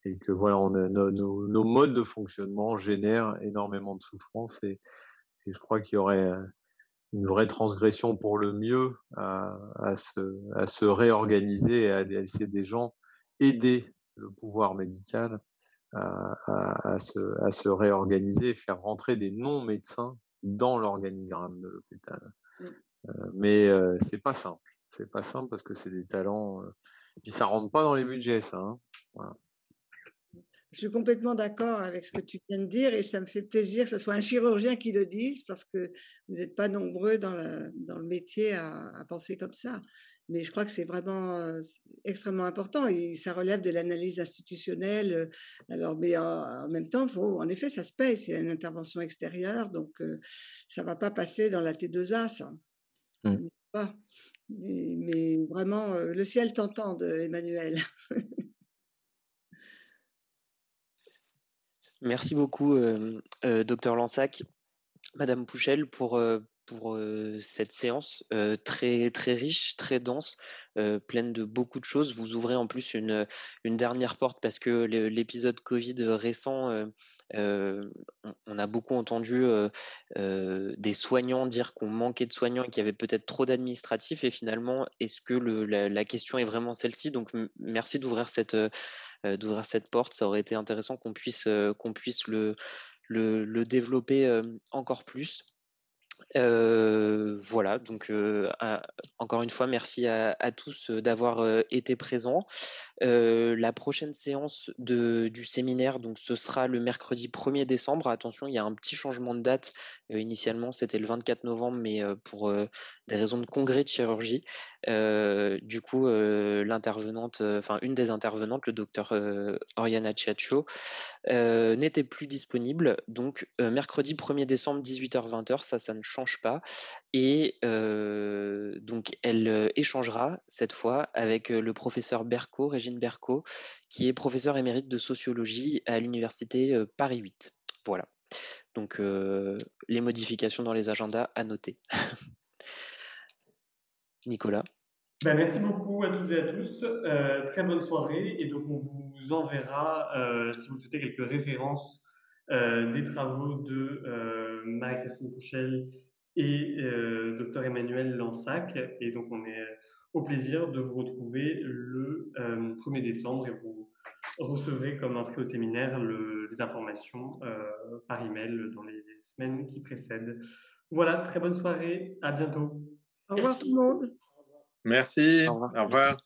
et que voilà, on nos, modes de fonctionnement génèrent énormément de souffrance et, je crois qu'il y aurait euh, une vraie transgression pour le mieux à, se, réorganiser et à essayer des gens aider le pouvoir médical à, se, réorganiser et faire rentrer des non-médecins dans l'organigramme de l'hôpital. Euh, mais euh, c'est pas simple. C'est pas simple parce que c'est des talents. et puis ça rentre pas dans les budgets, ça. Hein. Voilà. Je suis complètement d'accord avec ce que tu viens de dire et ça me fait plaisir que ce soit un chirurgien qui le dise parce que vous n'êtes pas nombreux dans, dans le métier à, penser comme ça. Mais je crois que c'est vraiment euh, extrêmement important et ça relève de l'analyse institutionnelle. Alors, mais en, même temps, faut, en effet, ça se paye, c'est une intervention extérieure, donc euh, ça ne va pas passer dans la T2A, ça. Mmh. Mais, mais, vraiment, euh, le ciel t'entend, Emmanuel. Merci beaucoup, euh, euh, docteur Lansac, Madame Pouchel, pour, euh, pour cette séance très, très riche, très dense, pleine de beaucoup de choses. Vous ouvrez en plus une, une dernière porte parce que l'épisode Covid récent, on, a beaucoup entendu des soignants dire qu'on manquait de soignants et qu'il y avait peut-être trop d'administratifs. Et finalement, est-ce que la, question est vraiment celle-ci? Donc, merci d'ouvrir cette porte. Ça aurait été intéressant qu'on puisse, qu'on puisse le, développer encore plus voilà, donc encore une fois, merci à, tous d'avoir été présents. la prochaine séance du séminaire, donc ce sera le mercredi 1er décembre. Attention, il y a un petit changement de date. initialement, c'était le 24 novembre, mais pour des raisons de congrès de chirurgie, du coup, l'intervenante, enfin une des intervenantes, le docteur Oriana Chiaccio, n'était plus disponible. Donc mercredi 1er décembre, 18h-20h, ça, ça ne change pas. Et donc, elle échangera cette fois avec le professeur Berco, Régine Berco, qui est professeur émérite de sociologie à l'université Paris 8. Voilà. Donc, les modifications dans les agendas à noter. Nicolas. Ben, merci beaucoup à toutes et à tous. très bonne soirée. Et donc, on vous enverra, si vous souhaitez, quelques références des travaux de Marie-Christine Pouchel et euh, docteur Emmanuel Lansac. Et donc, on est euh, au plaisir de vous retrouver le 1er euh, décembre et vous recevrez, comme inscrit au séminaire, les informations par email dans les semaines qui précèdent. Voilà, très bonne soirée, à bientôt. Au revoir tout le monde. Merci, Au revoir.